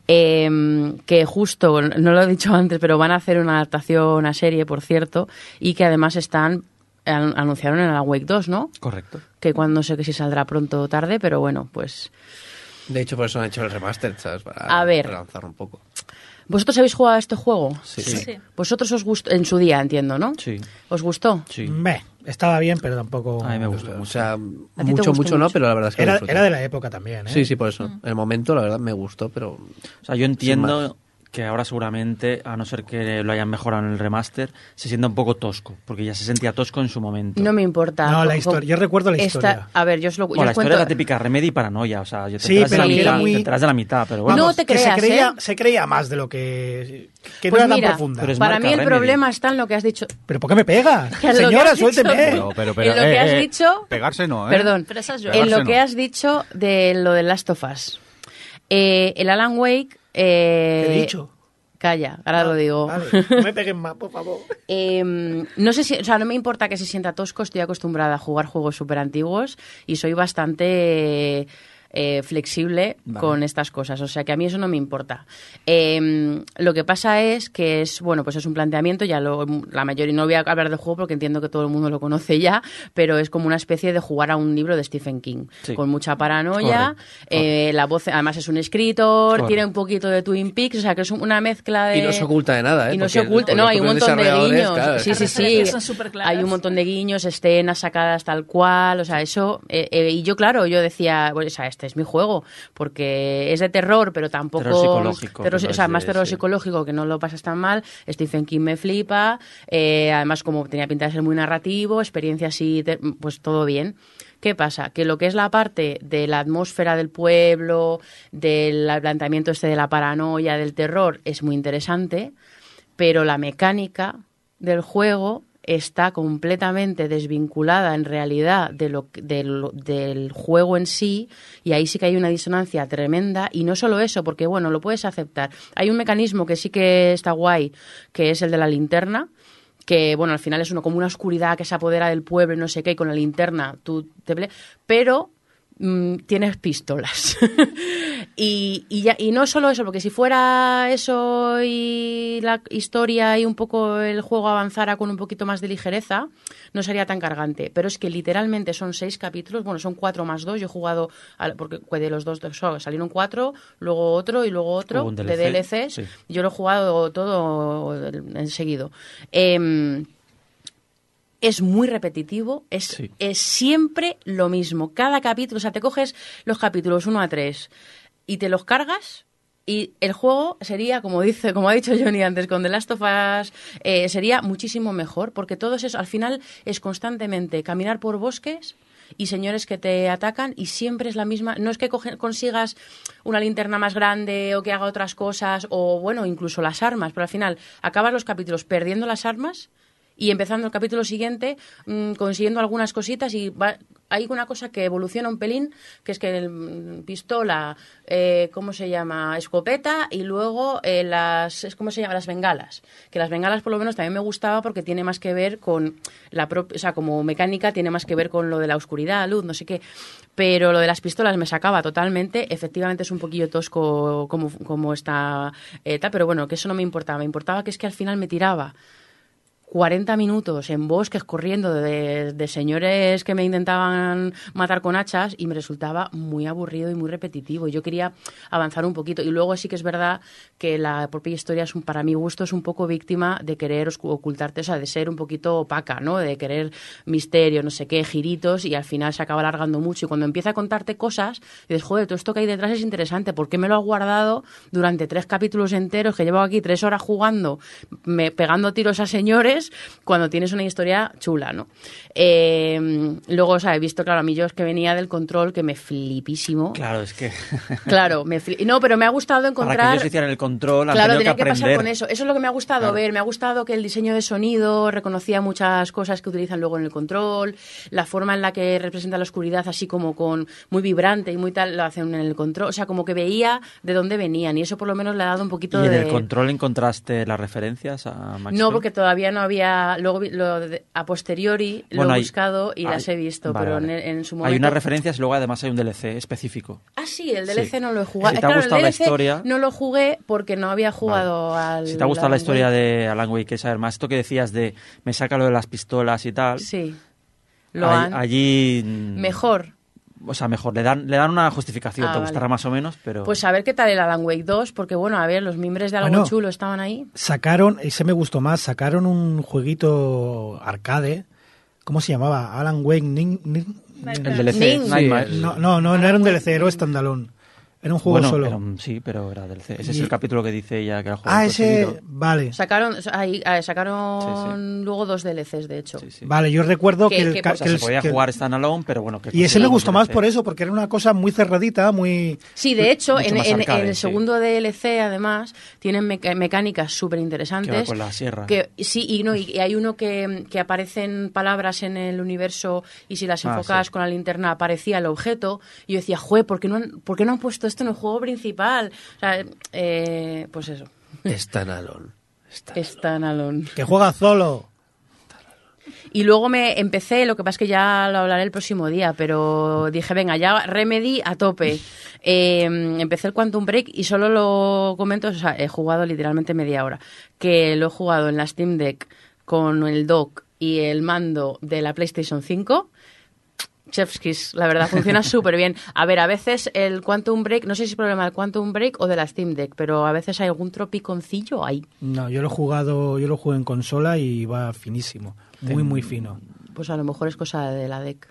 Em, que justo, no lo he dicho antes, pero van a hacer una adaptación a serie, por cierto, y que además están, an- anunciaron en Alan Wake 2, ¿no? Correcto. que cuando no sé que si saldrá pronto o tarde, pero bueno, pues De hecho, por eso han hecho el remaster, ¿sabes? Para A ver. relanzar un poco. ¿Vosotros habéis jugado a este juego? Sí. Sí. Vosotros os gustó, en su día, entiendo, ¿no? Sí, ¿Os gustó? sí. Meh, estaba bien, pero tampoco... A mí me gustó O sea, mucho, gustó mucho no, pero la verdad es que Era, de la época también, ¿eh? Sí, sí, por eso. En el momento, la verdad, me gustó, pero... O sea, yo entiendo que ahora seguramente, a no ser que lo hayan mejorado en el remaster, se sienta un poco tosco, porque ya se sentía tosco en su momento. No me importa. No, la historia- yo recuerdo la esta- historia. A ver, yo os lo yo Bueno, la os historia cuento- es la típica Remedy y paranoia, o sea, yo te Sí, enteras de pero la que era mitad, muy- te de la mitad, pero bueno. No te que creas, se creía, ¿eh? se creía más de lo que... Que Pues no era mira, tan profunda. pero para marca mí el Remedy. problema está en lo que has dicho. ¿Pero por qué me pega? <laughs> Que es lo que Señora, suélteme. Pero, pero, pero, en lo que has eh, dicho... Pegarse no, ¿eh? Perdón. Pero esa es yo. En lo que has dicho de lo de Last of Us. Eh, el Alan Wake... eh, ¿Qué he dicho? Calla, ahora lo digo. Vale, <laughs> no me peguen más, por favor. Eh, no sé si, o sea, no me importa que se sienta tosco, estoy acostumbrada a jugar juegos súper antiguos y soy bastante eh, flexible Vale. con estas cosas, o sea que a mí eso no me importa. Eh, lo que pasa es que es, bueno, pues es un planteamiento, ya lo, la mayoría, no voy a hablar del juego porque entiendo que todo el mundo lo conoce ya, pero es como una especie de jugar a un libro de Stephen King, Sí. con mucha paranoia, eh, la voz, además es un escritor, tiene un poquito de Twin Peaks, o sea que es una mezcla de... Y no se oculta de nada, ¿eh? Y no se oculta, los no, hay un montón de guiños. claro, sí, sí, sí. Hay un montón de guiños, escenas sacadas tal cual, o sea, eso. eh, eh, y yo, claro, yo decía, bueno, o sea, este es mi juego, porque es de terror, pero tampoco. Terror psicológico, terror- o sea, más terror sí. psicológico, que no lo pasas tan mal. Stephen King me flipa. eh, además, como tenía pinta de ser muy narrativo, experiencia así, pues todo bien. ¿Qué pasa? Que lo que es la parte de la atmósfera del pueblo, del planteamiento este de la paranoia, del terror, es muy interesante, pero la mecánica del juego está completamente desvinculada en realidad de lo, del juego en sí y ahí sí que hay una disonancia tremenda y no solo eso, porque bueno, lo puedes aceptar. Hay un mecanismo que sí que está guay, que es el de la linterna, que bueno, al final es uno como una oscuridad que se apodera del pueblo y no sé qué, y con la linterna tú te... Pero mm, tienes pistolas. <laughs> y, y, ya, y no solo eso, porque si fuera eso y la historia y un poco el juego avanzara con un poquito más de ligereza, no sería tan cargante. Pero es que literalmente son seis capítulos, bueno, son cuatro más dos. Yo he jugado, al- porque de los dos salieron cuatro, luego otro y luego otro un de DLC, DLCs. sí. Yo lo he jugado todo enseguido. Em, es muy repetitivo, es, Sí. es siempre lo mismo. Cada capítulo, o sea, te coges los capítulos 1 a 3 y te los cargas y el juego sería, como dice, como ha dicho Johnny antes, con The Last of Us, eh, sería muchísimo mejor, porque todo eso, al final, es constantemente caminar por bosques y señores que te atacan y siempre es la misma. No es que coge- consigas una linterna más grande o que haga otras cosas o, bueno, incluso las armas, pero al final acabas los capítulos perdiendo las armas y empezando el capítulo siguiente mm, consiguiendo algunas cositas y va- hay una cosa que evoluciona un pelín que es que el, mm, pistola eh, cómo se llama escopeta y luego eh, las cómo se llama las bengalas. Que las bengalas por lo menos también me gustaba porque tiene más que ver con la propia o sea como mecánica tiene más que ver con lo de la oscuridad luz no sé qué. Pero lo de las pistolas me sacaba totalmente. Efectivamente es un poquillo tosco como como está eh, pero bueno que eso no me importaba. Me importaba que es que al final me tiraba 40 minutos en bosques corriendo de, de señores que me intentaban matar con hachas y me resultaba muy aburrido y muy repetitivo. Yo quería avanzar un poquito. Y luego sí que es verdad que la propia historia, es un, para mi gusto, es un poco víctima de querer ocultarte, o sea, de ser un poquito opaca, ¿no? De querer misterio, no sé qué, giritos y al final se acaba alargando mucho. Y cuando empieza a contarte cosas, dices, joder, todo esto que hay detrás es interesante. ¿Por qué me lo has guardado durante tres capítulos enteros que llevo aquí tres horas jugando, me, pegando tiros a señores, cuando tienes una historia chula, ¿no? Eh, luego, o sea, he visto, claro, a mí yo es que venía del control que me flipísimo. Claro, es que <laughs> Claro, me no, pero me ha gustado para encontrar... que ellos hicieran el control han Claro, tenía que que, pasar con eso. Eso es lo que me ha gustado Claro. ver. Me ha gustado que el diseño de sonido reconocía muchas cosas que utilizan luego en el control, la forma en la que representa la oscuridad, así como con muy vibrante y muy tal, lo hacen en el control. O sea, como que veía de dónde venían y eso por lo menos le ha dado un poquito ¿Y en de... el control encontraste las referencias a Max No, porque todavía no había. Luego vi- lo de- a posteriori lo he hay- buscado y hay- las he visto, vale, pero vale. En, en su momento. Hay unas referencias y luego además hay un DLC específico. Ah, sí, el DLC Sí. no lo he jugado. Si te ha Claro, el gustado la DLC historia- No lo jugué porque no había jugado al. Si te ha gustado la historia de Alan Wake, que saber más. Esto que decías de me saca lo de las pistolas y tal. Sí. Lo han. Allí. mm, Mejor. O sea, mejor, le dan, le dan una justificación, Ah, te vale. gustará más o menos, pero... Pues a ver qué tal el Alan Wake 2, porque bueno, a ver, los mimbres de algo Bueno. chulo estaban ahí. Sacaron, ese me gustó más, sacaron un jueguito arcade. ¿Cómo se llamaba? Alan Wake Nin- Nin- el DLC. No, no, no, no era un DLC, era standalone. Era un juego bueno, solo. era un- sí, pero era DLC. Ese es Y- el capítulo que dice ella que era el juego Ah, ese. perseguido. Vale. Sacaron, ahí, eh, sacaron Sí, luego dos DLCs, de hecho. Sí, sí. Vale, yo recuerdo Que- que, el, que- o sea, que se el- podía que el- jugar standalone, pero bueno... Que Y ese me gustó más por eso, porque era una cosa muy cerradita, muy. Sí, de hecho, en, en- arcade, en el sí. segundo DLC, además, tienen meca- mecánicas súper interesantes. con la sierra. Que, sí, y, no, y y hay uno que, que aparecen palabras en el universo y si las Ah, enfocas sí. con la linterna aparecía el objeto. Y yo decía, jue, ¿por qué no han, ¿por qué no han puesto esto en el juego principal? O sea, eh, pues eso. Standalone. que juega solo. Y luego me empecé, lo que pasa es que ya lo hablaré el próximo día, pero dije, venga, ya Remedy a tope. <laughs> Eh, empecé el Quantum Break y solo lo comento, o sea, he jugado literalmente media hora, que lo he jugado en la Steam Deck con el dock y el mando de la PlayStation 5. Chef's Kiss, la verdad, funciona <laughs> súper bien. A ver, a veces el Quantum Break, no sé si es problema del Quantum Break o de la Steam Deck, pero a veces hay algún tropiconcillo ahí. No, yo lo he jugado, yo lo jugué en consola y va finísimo. Muy, muy fino. pues a lo mejor es cosa de la deck.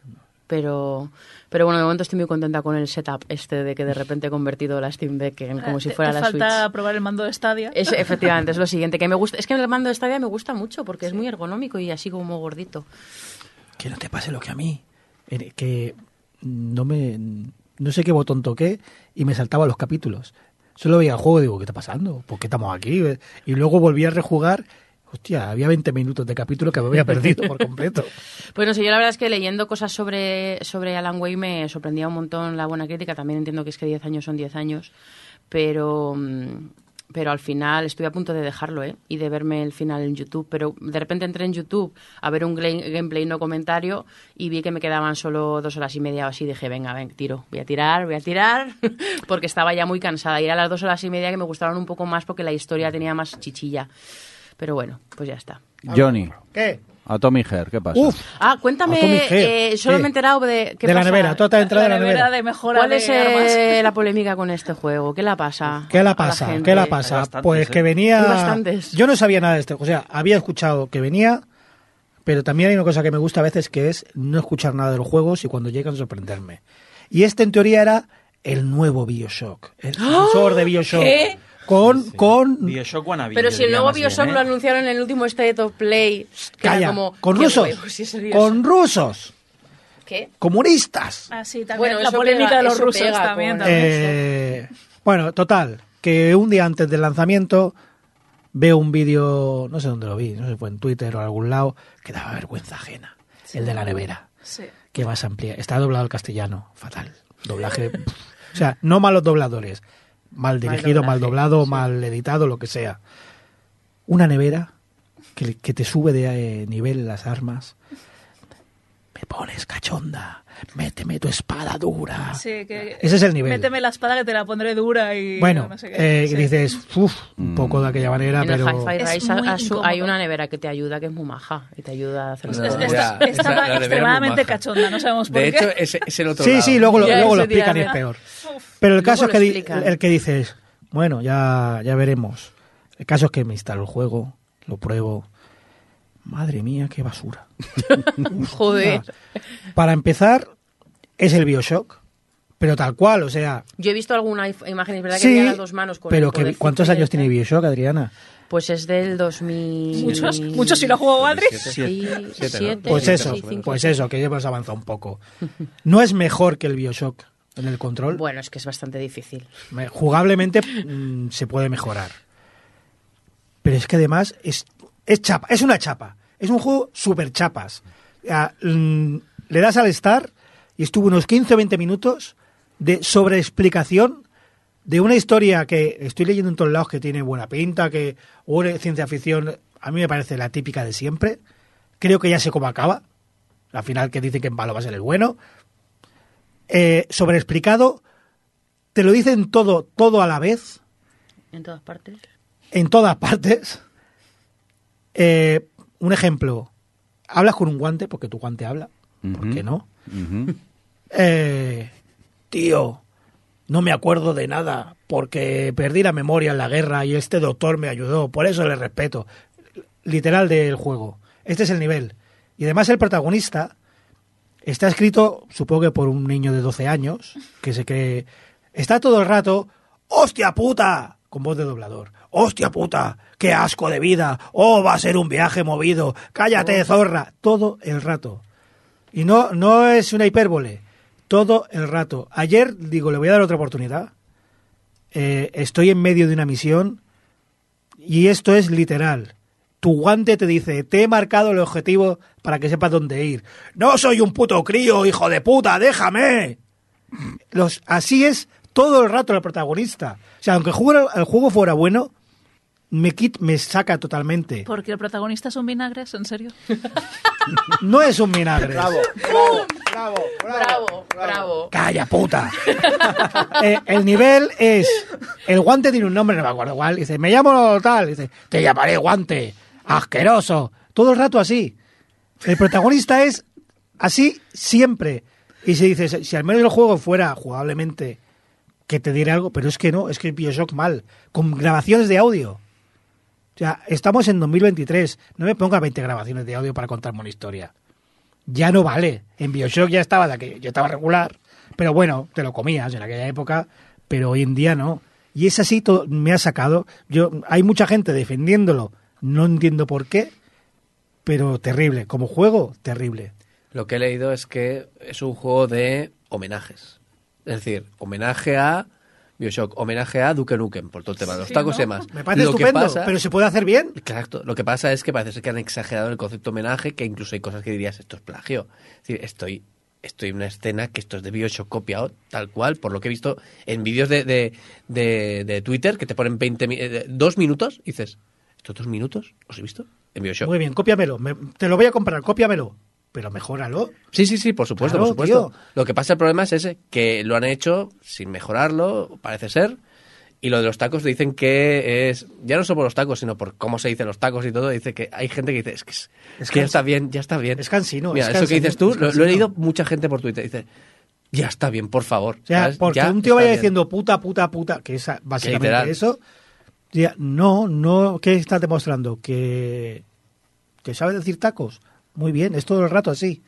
Pero, pero bueno, de momento estoy muy contenta con el setup este de que de repente he convertido la Steam Deck en como si Te- fuera te la falta Switch. probar el mando de Stadia. Es, <laughs> efectivamente, es lo siguiente que me gusta. Es que el mando de Stadia me gusta mucho porque es muy ergonómico y así como gordito. Que no te pase lo que a mí. Que no me. No sé qué botón toqué y me saltaba los capítulos. Solo veía el juego y digo, ¿qué está pasando? ¿Por qué estamos aquí? Y luego volví a rejugar. Hostia, había 20 minutos de capítulo que me había perdido por completo. <laughs> Pues no sé, yo la verdad es que leyendo cosas sobre, sobre Alan Wake me sorprendía un montón la buena crítica. También entiendo que es que 10 años son 10 años. Pero, mm, pero al final estuve a punto de dejarlo, ¿eh? Y de verme el final en YouTube. Pero de repente entré en YouTube a ver un gameplay no comentario y vi que me quedaban solo dos horas y media o así. Dije, venga, ven, tiro. Voy a tirar, voy a tirar. <laughs> porque estaba ya muy cansada. Y eran las dos horas y media que me gustaron un poco más porque la historia tenía más chichilla. Pero bueno, pues ya está. Johnny, ¿Qué? Atomic Hair, ¿qué pasa? Uf, Ah, cuéntame, eh, solo me he enterado de... ¿qué de la pasa? nevera. Tú te has entrado la de la nevera de mejora ¿Cuál de es armas. eh, la polémica con este juego? ¿Qué la pasa? ¿Qué a la pasa? gente? ¿Qué la pasa? bastantes, Pues ¿eh? que venía. Hay bastantes. Yo no sabía nada de esto. O sea, había escuchado que venía, pero también hay una cosa que me gusta a veces que es no escuchar nada de los juegos y cuando llegan sorprenderme. Y este en teoría era el nuevo Bioshock. El sucesor de Bioshock. ¿Qué? Con, con. Bioshock Wannabe. Pero si el nuevo bien, Bioshock ¿eh? lo anunciaron en el último State of Play, que Calla, era como... con rusos. si. Con rusos. ¿Qué? Comunistas. Ah, sí, también Bueno, la polémica pega- de los rusos pega también. Eh, bueno, total, que un día antes del lanzamiento veo un vídeo, no sé dónde lo vi, no sé si fue en Twitter o en algún lado, que daba vergüenza ajena. El de la nevera. Sí. Que vas a ampliar. Está doblado al castellano. Fatal. Doblaje. pff. <laughs> o sea, no malos dobladores. Mal dirigido, mal, doblaje, doblado, mal editado, lo que sea. Una nevera que, que te sube de eh, nivel las armas. Me pones cachonda. Méteme tu espada dura. Sí, que- Ese es el nivel. Méteme la espada que te la pondré dura y Bueno, no sé qué. eh, Sí. dices, uff, un poco de aquella manera, En pero... Hi-Fi Es Rise a- muy a su- hay una nevera que te ayuda, que es muy maja, y te ayuda a hacer Es- es-. Ya, Está- la es extremadamente cachonda, no sabemos por De qué. hecho, es, es el otro Sí, lado. sí, luego, lo- Ya, luego lo explican y es peor. Pero el Luego caso es que, di- el que dices, bueno, ya, ya veremos. El caso es que me instalo el juego, lo pruebo. Madre mía, qué basura. <laughs> Joder. Para empezar, es el Bioshock, pero tal cual, o sea... Yo he visto alguna imagen, es verdad que Sí, tenía las dos manos con pero el que, ¿cuántos años tiene. Bioshock, Adriana? Pues es del 2000... Muchos, muchos si lo ha jugado Adri. Sí, Siete, Pues sí, eso, pues eso, que ya hemos avanzado un poco. No es mejor que el Bioshock en el control. Bueno, es que es bastante difícil. Me- Jugablemente mm, se puede mejorar. Pero es que además es, es chapa, es una chapa. Es un juego super chapas. Ah, mm, le das al start y estuvo unos 15 o 20 minutos de sobreexplicación de una historia que estoy leyendo en todos lados que tiene buena pinta, que una ciencia ficción, a mí me parece la típica de siempre. Creo que ya sé cómo acaba. Al final que dicen que en malo va a ser el bueno. Eh, sobreexplicado, te lo dicen todo, todo a la vez, En todas partes. en todas partes. Eh, un ejemplo, hablas con un guante, porque tu guante habla, ¿por qué no? Eh, tío, no me acuerdo de nada porque perdí la memoria en la guerra y este doctor me ayudó, por eso le respeto. Literal del juego. Este es el nivel. Y además el protagonista está escrito, supongo que por un niño de 12 años, que se cree... Está todo el rato, ¡hostia puta! Con voz de doblador. ¡Hostia puta! ¡Qué asco de vida! ¡Oh, va a ser un viaje movido! ¡Cállate, zorra! Todo el rato. Y no, no es una hipérbole. Todo el rato. Ayer, digo, le voy a dar otra oportunidad. Eh, estoy en medio de una misión y esto es literal. Tu guante te dice, te he marcado el objetivo para que sepas dónde ir. No soy un puto crío, hijo de puta, déjame. Los, así es todo el rato el protagonista. O sea, aunque el juego, el juego fuera bueno, me, quit, me saca totalmente. Porque el protagonista es un vinagre, ¿en serio? <laughs> No es un vinagre. Bravo, bravo, Bravo, bravo. Calla, puta. <laughs> Eh, el nivel es. El guante tiene un nombre, no me acuerdo cuál. Dice, me llamo tal. Dice, te llamaré guante. Asqueroso. Todo el rato así. El protagonista es así siempre. Y si dices, si al menos el juego fuera jugablemente que te diera algo, pero es que no, es que Bioshock mal. Con grabaciones de audio. O sea, estamos en 2023. No me pongas 20 grabaciones de audio para contarme una historia ya no vale. En Bioshock ya estaba de aquello, yo estaba regular, pero bueno, te lo comías en aquella época, pero hoy en día no. Y es así, todo, me ha sacado. Yo, hay mucha gente defendiéndolo, no entiendo por qué, pero terrible. Como juego, terrible. Lo que he leído es que es un juego de homenajes. Es decir, homenaje a Bioshock, homenaje a Duke Nukem, por todo el tema de los Sí, tacos ¿no? y demás. Me parece Lo que estupendo, pasa- pero se puede hacer bien. Exacto. Lo que pasa es que parece ser que han exagerado el concepto homenaje, que incluso hay cosas que dirías, esto es plagio. Es decir, estoy, estoy en una escena que esto es de Bioshock copiado, tal cual, por lo que he visto en vídeos de, de, de- de Twitter, que te ponen 20, mi- eh, dos minutos, y dices, ¿estos dos minutos los he visto? En Bioshock. Muy bien, cópiamelo. me- te lo voy a comprar, cópiamelo. Pero mejóralo. Sí, sí, sí, por supuesto, Claro, por supuesto. tío. Lo que pasa, el problema es ese, que lo han hecho sin mejorarlo, parece ser. Y lo de los tacos dicen que es, ya no solo por los tacos, sino por cómo se dicen los tacos y todo, dice que hay gente que dice, es que, es, Es que ya está bien, ya está bien. es cansino, Mira, es eso que cansino, dices tú, lo, lo cansino. he leído mucha gente por Twitter, dice, ya está bien, por favor. O sea, porque Ya un tío vaya bien. diciendo puta, puta, puta, que es básicamente eso. ya, no, no, ¿qué está demostrando? Que, que sabe decir tacos. Muy bien, es todo el rato así.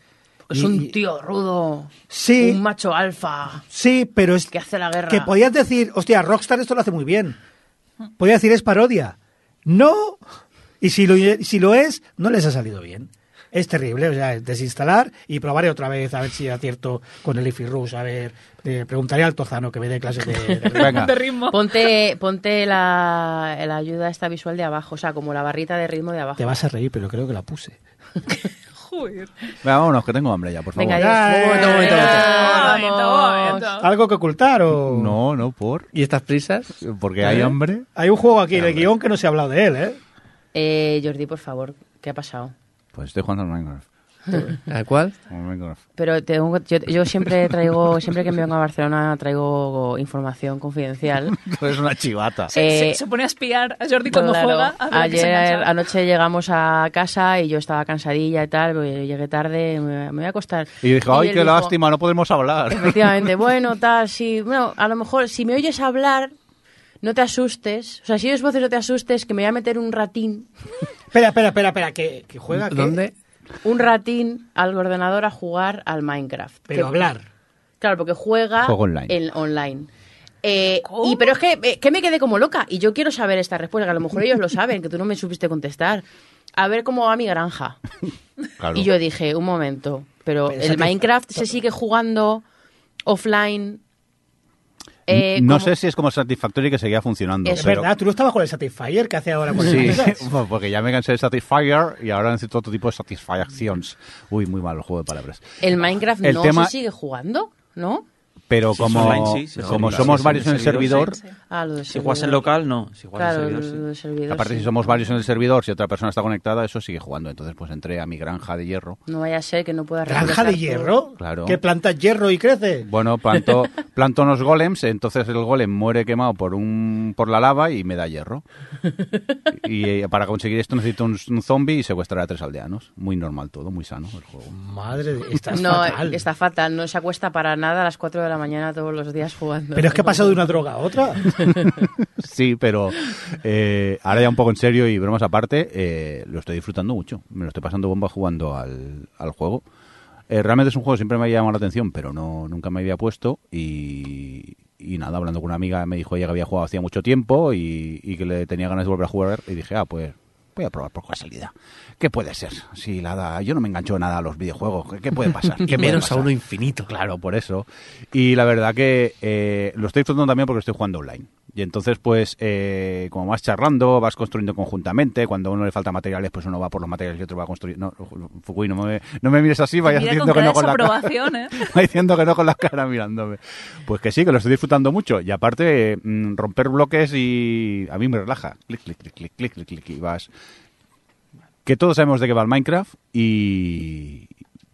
Es Y- un tío rudo. Sí. Un macho alfa. Sí, pero es Que hace la guerra. que podías decir, hostia, Rockstar esto lo hace muy bien. Podía decir es parodia. No. Y si lo, si lo es, no les ha salido bien. Es terrible, o sea, es desinstalar y probaré otra vez a ver si acierto con el Ify Rush. A ver, eh, preguntaré al Tozano que me dé clases de, de <laughs> ritmo. De ritmo. Ponte, ponte la, la ayuda esta visual de abajo, o sea, como la barrita de ritmo de abajo. Te vas a reír, pero creo que la puse. Joder. Venga, vámonos, que tengo hambre ya, por favor. Venga, Ya, momento, momento. ¿Algo que ocultar o...? No, no, por. ¿Y estas prisas? Porque hay ¿Eh? hambre. Hay un juego aquí el guion que no se ha hablado de él, ¿eh? Eh, Jordi, por favor, ¿qué ha pasado? Pues estoy jugando al Minecraft. ¿A cuál? Al Minecraft. Pero tengo, yo, yo siempre traigo, <laughs> siempre que me vengo a Barcelona traigo información confidencial. <laughs> Tú eres una chivata. Se, Eh, se- se pone a espiar a Jordi cuando Claro. juega. A Ayer anoche llegamos a casa y yo estaba cansadilla y tal, porque llegué tarde, me, me voy a acostar. Y dijo, ay, él qué dijo, lástima, no podemos hablar. Efectivamente, <laughs> bueno, tal, sí. Bueno, a lo mejor si me oyes hablar, no te asustes. O sea, si oyes voces, no te asustes, que me voy a meter un ratín, Espera, espera, espera, espera, que, que juega... ¿qué? ¿Dónde? Un ratín al ordenador a jugar al Minecraft. Pero Que- hablar. Claro, porque juega Juego online. en online. Eh, pero es que, eh, que me quedé como loca y yo quiero saber esta respuesta, que a lo mejor ellos lo saben, que tú no me supiste contestar. A ver cómo va mi granja. <laughs> Claro. Y yo dije, un momento, pero Pero el Minecraft se sigue jugando offline. Eh, no como- sé si es como Satisfactory que seguía funcionando. Es pero- verdad, tú no estabas con el Satisfyer que hace ahora con Sí, <laughs> porque ya me cansé de Satisfyer y ahora necesito otro tipo de satisfactions. Uy, muy mal el juego de palabras. El Minecraft El no tema- se sigue jugando, ¿no? Pero Si como, online, sí, como online, somos sí, varios en el servidor, servidor, sí. Ah, Si juegas en local, no. Si juegas Claro, en servidor, servidor, aparte sí. si somos varios en el servidor, si otra persona está conectada, eso sigue jugando. Entonces pues entré a mi granja de hierro. No vaya a ser que no pueda ¿Granja de hierro? Claro. ¿Que plantas hierro y crece? Bueno, planto, planto unos golems, entonces el golem muere quemado por un por la lava y me da hierro. <laughs> Y eh, para conseguir esto necesito un, un zombie y secuestrar a tres aldeanos. Muy normal todo, muy sano el juego. Madre de... Estás No, fatal. está fatal. No se acuesta para nada a las 4 de la mañana todos los días jugando. Pero es que ha pasado de una droga a otra. <laughs> Sí, pero eh, ahora ya un poco en serio y bromas aparte, eh, lo estoy disfrutando mucho. Me lo estoy pasando bomba jugando al, al juego. Eh, realmente es un juego que siempre me ha llamado la atención, pero no nunca me había puesto. Y, y nada, hablando con una amiga me dijo ella que había jugado hacía mucho tiempo y, y que le tenía ganas de volver a jugar. Y dije, ah, pues voy a probar por casualidad. ¿Qué puede ser? Si la da- yo no me engancho nada a los videojuegos. ¿Qué, puede pasar? <laughs> Y ¿Qué puede menos a pasar? uno infinito. Claro, por eso. Y la verdad que eh, lo estoy disfrutando también porque estoy jugando online. Y entonces, pues, eh, como vas charlando, vas construyendo conjuntamente. Cuando a uno le falta materiales, pues uno va por los materiales y otro va a construir. No, Fukui, no me, no me mires así, vayas diciendo que no con la cara. ¿eh? <laughs> Diciendo que no con la cara mirándome. Pues que sí, que lo estoy disfrutando mucho. Y aparte, mm, romper bloques y a mí me relaja. Clic, clic, clic, clic, clic, clic, clic, y vas. Que todos sabemos de qué va el Minecraft y,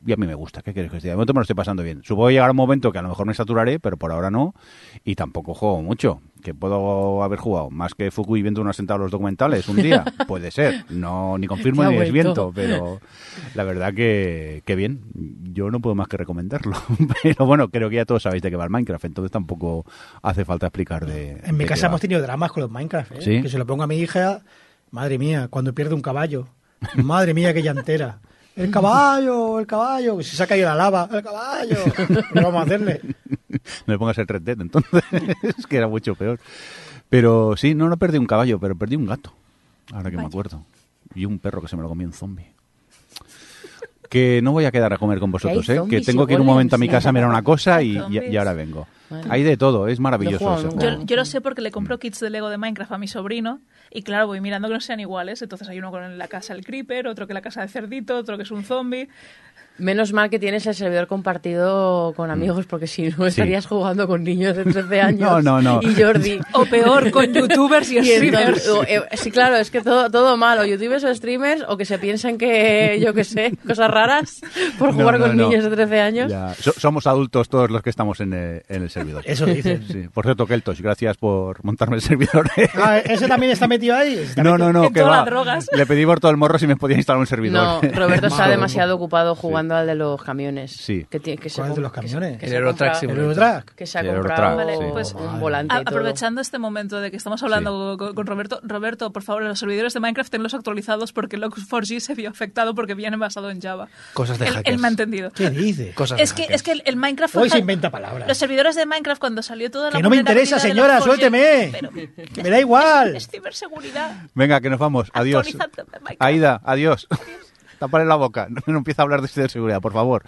y a mí me gusta. ¿Qué quieres que os diga? De momento me lo estoy pasando bien. Supongo que llegará un momento que a lo mejor me saturaré, pero por ahora no. Y tampoco juego mucho. Que puedo haber jugado más que Fukui viendo una sentada los documentales un día. <laughs> Puede ser. No, ni confirmo ni desviento, pero la verdad que, que bien. Yo no puedo más que recomendarlo. <laughs> Pero bueno, creo que ya todos sabéis de qué va el Minecraft, entonces tampoco hace falta explicar de. En mi de casa hemos tenido dramas con los Minecraft, ¿eh? ¿Sí? Que se lo pongo a mi hija, madre mía, cuando pierde un caballo. Madre mía, qué llantera. El caballo, el caballo. Si se ha caído la lava, el caballo. ¿Qué vamos a hacerle? <laughs> No me pongas el Red Dead, entonces. <laughs> es que era mucho peor. Pero sí, no, no perdí un caballo, pero perdí un gato. Ahora que me acuerdo. Y un perro que se me lo comió un zombie. Que no voy a quedar a comer con vosotros, Que ¿eh? Que tengo que ir un momento a mi casa a mirar una cosa y, y- ahora vengo. Hay de todo, es maravilloso ese juego. Yo, yo lo sé porque le compro kits de Lego de Minecraft a mi sobrino y claro, voy mirando que no sean iguales. Entonces hay uno con la casa del creeper, otro que la casa del cerdito, otro que es un zombie. Menos mal que tienes el servidor compartido con amigos, porque si no estarías jugando con niños de 13 <laughs> años. No, no, no. Y Jordi. O peor, con <laughs> youtubers y Y streamers. entonces- o, eh, sí, claro, es que todo, todo malo. Youtubers o streamers, o que se piensan que, yo qué sé, <laughs> cosas raras por jugar no, con no. niños de 13 años. Ya, so- somos adultos todos los que estamos en el, en el servidor. Eso dicen. Sí. Por cierto, Keltosh, gracias por montarme el servidor. Ah, ¿Ese también está metido ahí? Está No, metido- no, no, que va. Le pedí por todo el morro si me podía instalar un servidor. No, Roberto está demasiado ocupado jugando al de los camiones. Sí. Que tiene, que ¿Cuál es de los camiones? que El se Eurotrack ¿El. Eurotrack? Que se ha comprado sí. pues, un volante A- y todo. aprovechando este momento de que estamos hablando con, con Roberto, Roberto, por favor, los servidores de Minecraft tenlos actualizados porque Log4j se vio afectado porque viene basado en Java. Cosas de hackers. él me ha entendido. ¿Qué dice? Cosas Es de que, hackers. es que el, el Minecraft fue Hoy se inventa palabras. Los servidores de Minecraft cuando salió toda la Que no me interesa, señora, Log4j, suélteme. <laughs> me da igual. Es ciberseguridad. Venga, que nos vamos. Adiós. Actualizando de Minecraft. Tápale la boca. <laughs> No, no empieza a hablar de seguridad, por favor.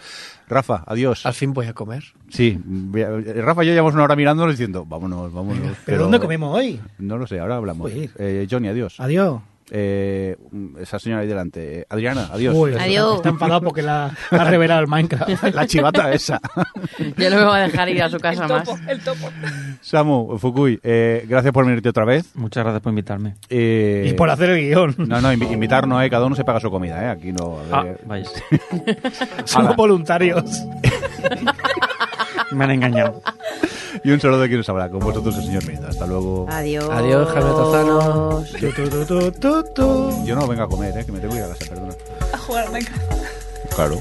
Rafa, adiós. Al fin voy a comer. Sí, a- Rafa y yo llevamos una hora mirándolo diciendo, vámonos, vámonos. ¿Pero dónde comemos hoy? No lo sé, ahora hablamos. Eh, Johnny, adiós. Adiós. Eh, esa señora ahí delante. Adriana, adiós. Uy, Adiós. Está enfadado porque la ha revelado el Minecraft. <laughs> La chivata esa. Yo no me voy a dejar ir a su casa El más. topo, el topo. Samu, Fukui, eh, gracias por venirte otra vez. Muchas gracias por invitarme. Eh, Y por hacer el guion. No, no, invi- invitar no, eh, cada uno se paga su comida, eh. Aquí no. Ah, eh. <laughs> Somos voluntarios. <laughs> <laughs> Me han engañado. Y un saludo de quien nos habla, con vosotros el señor Menda. Hasta luego. Adiós. Adiós, Jaime Tozano. Yo no vengo a comer, eh, que me tengo que ir a casa, perdona. A jugar a Minecraft. Claro.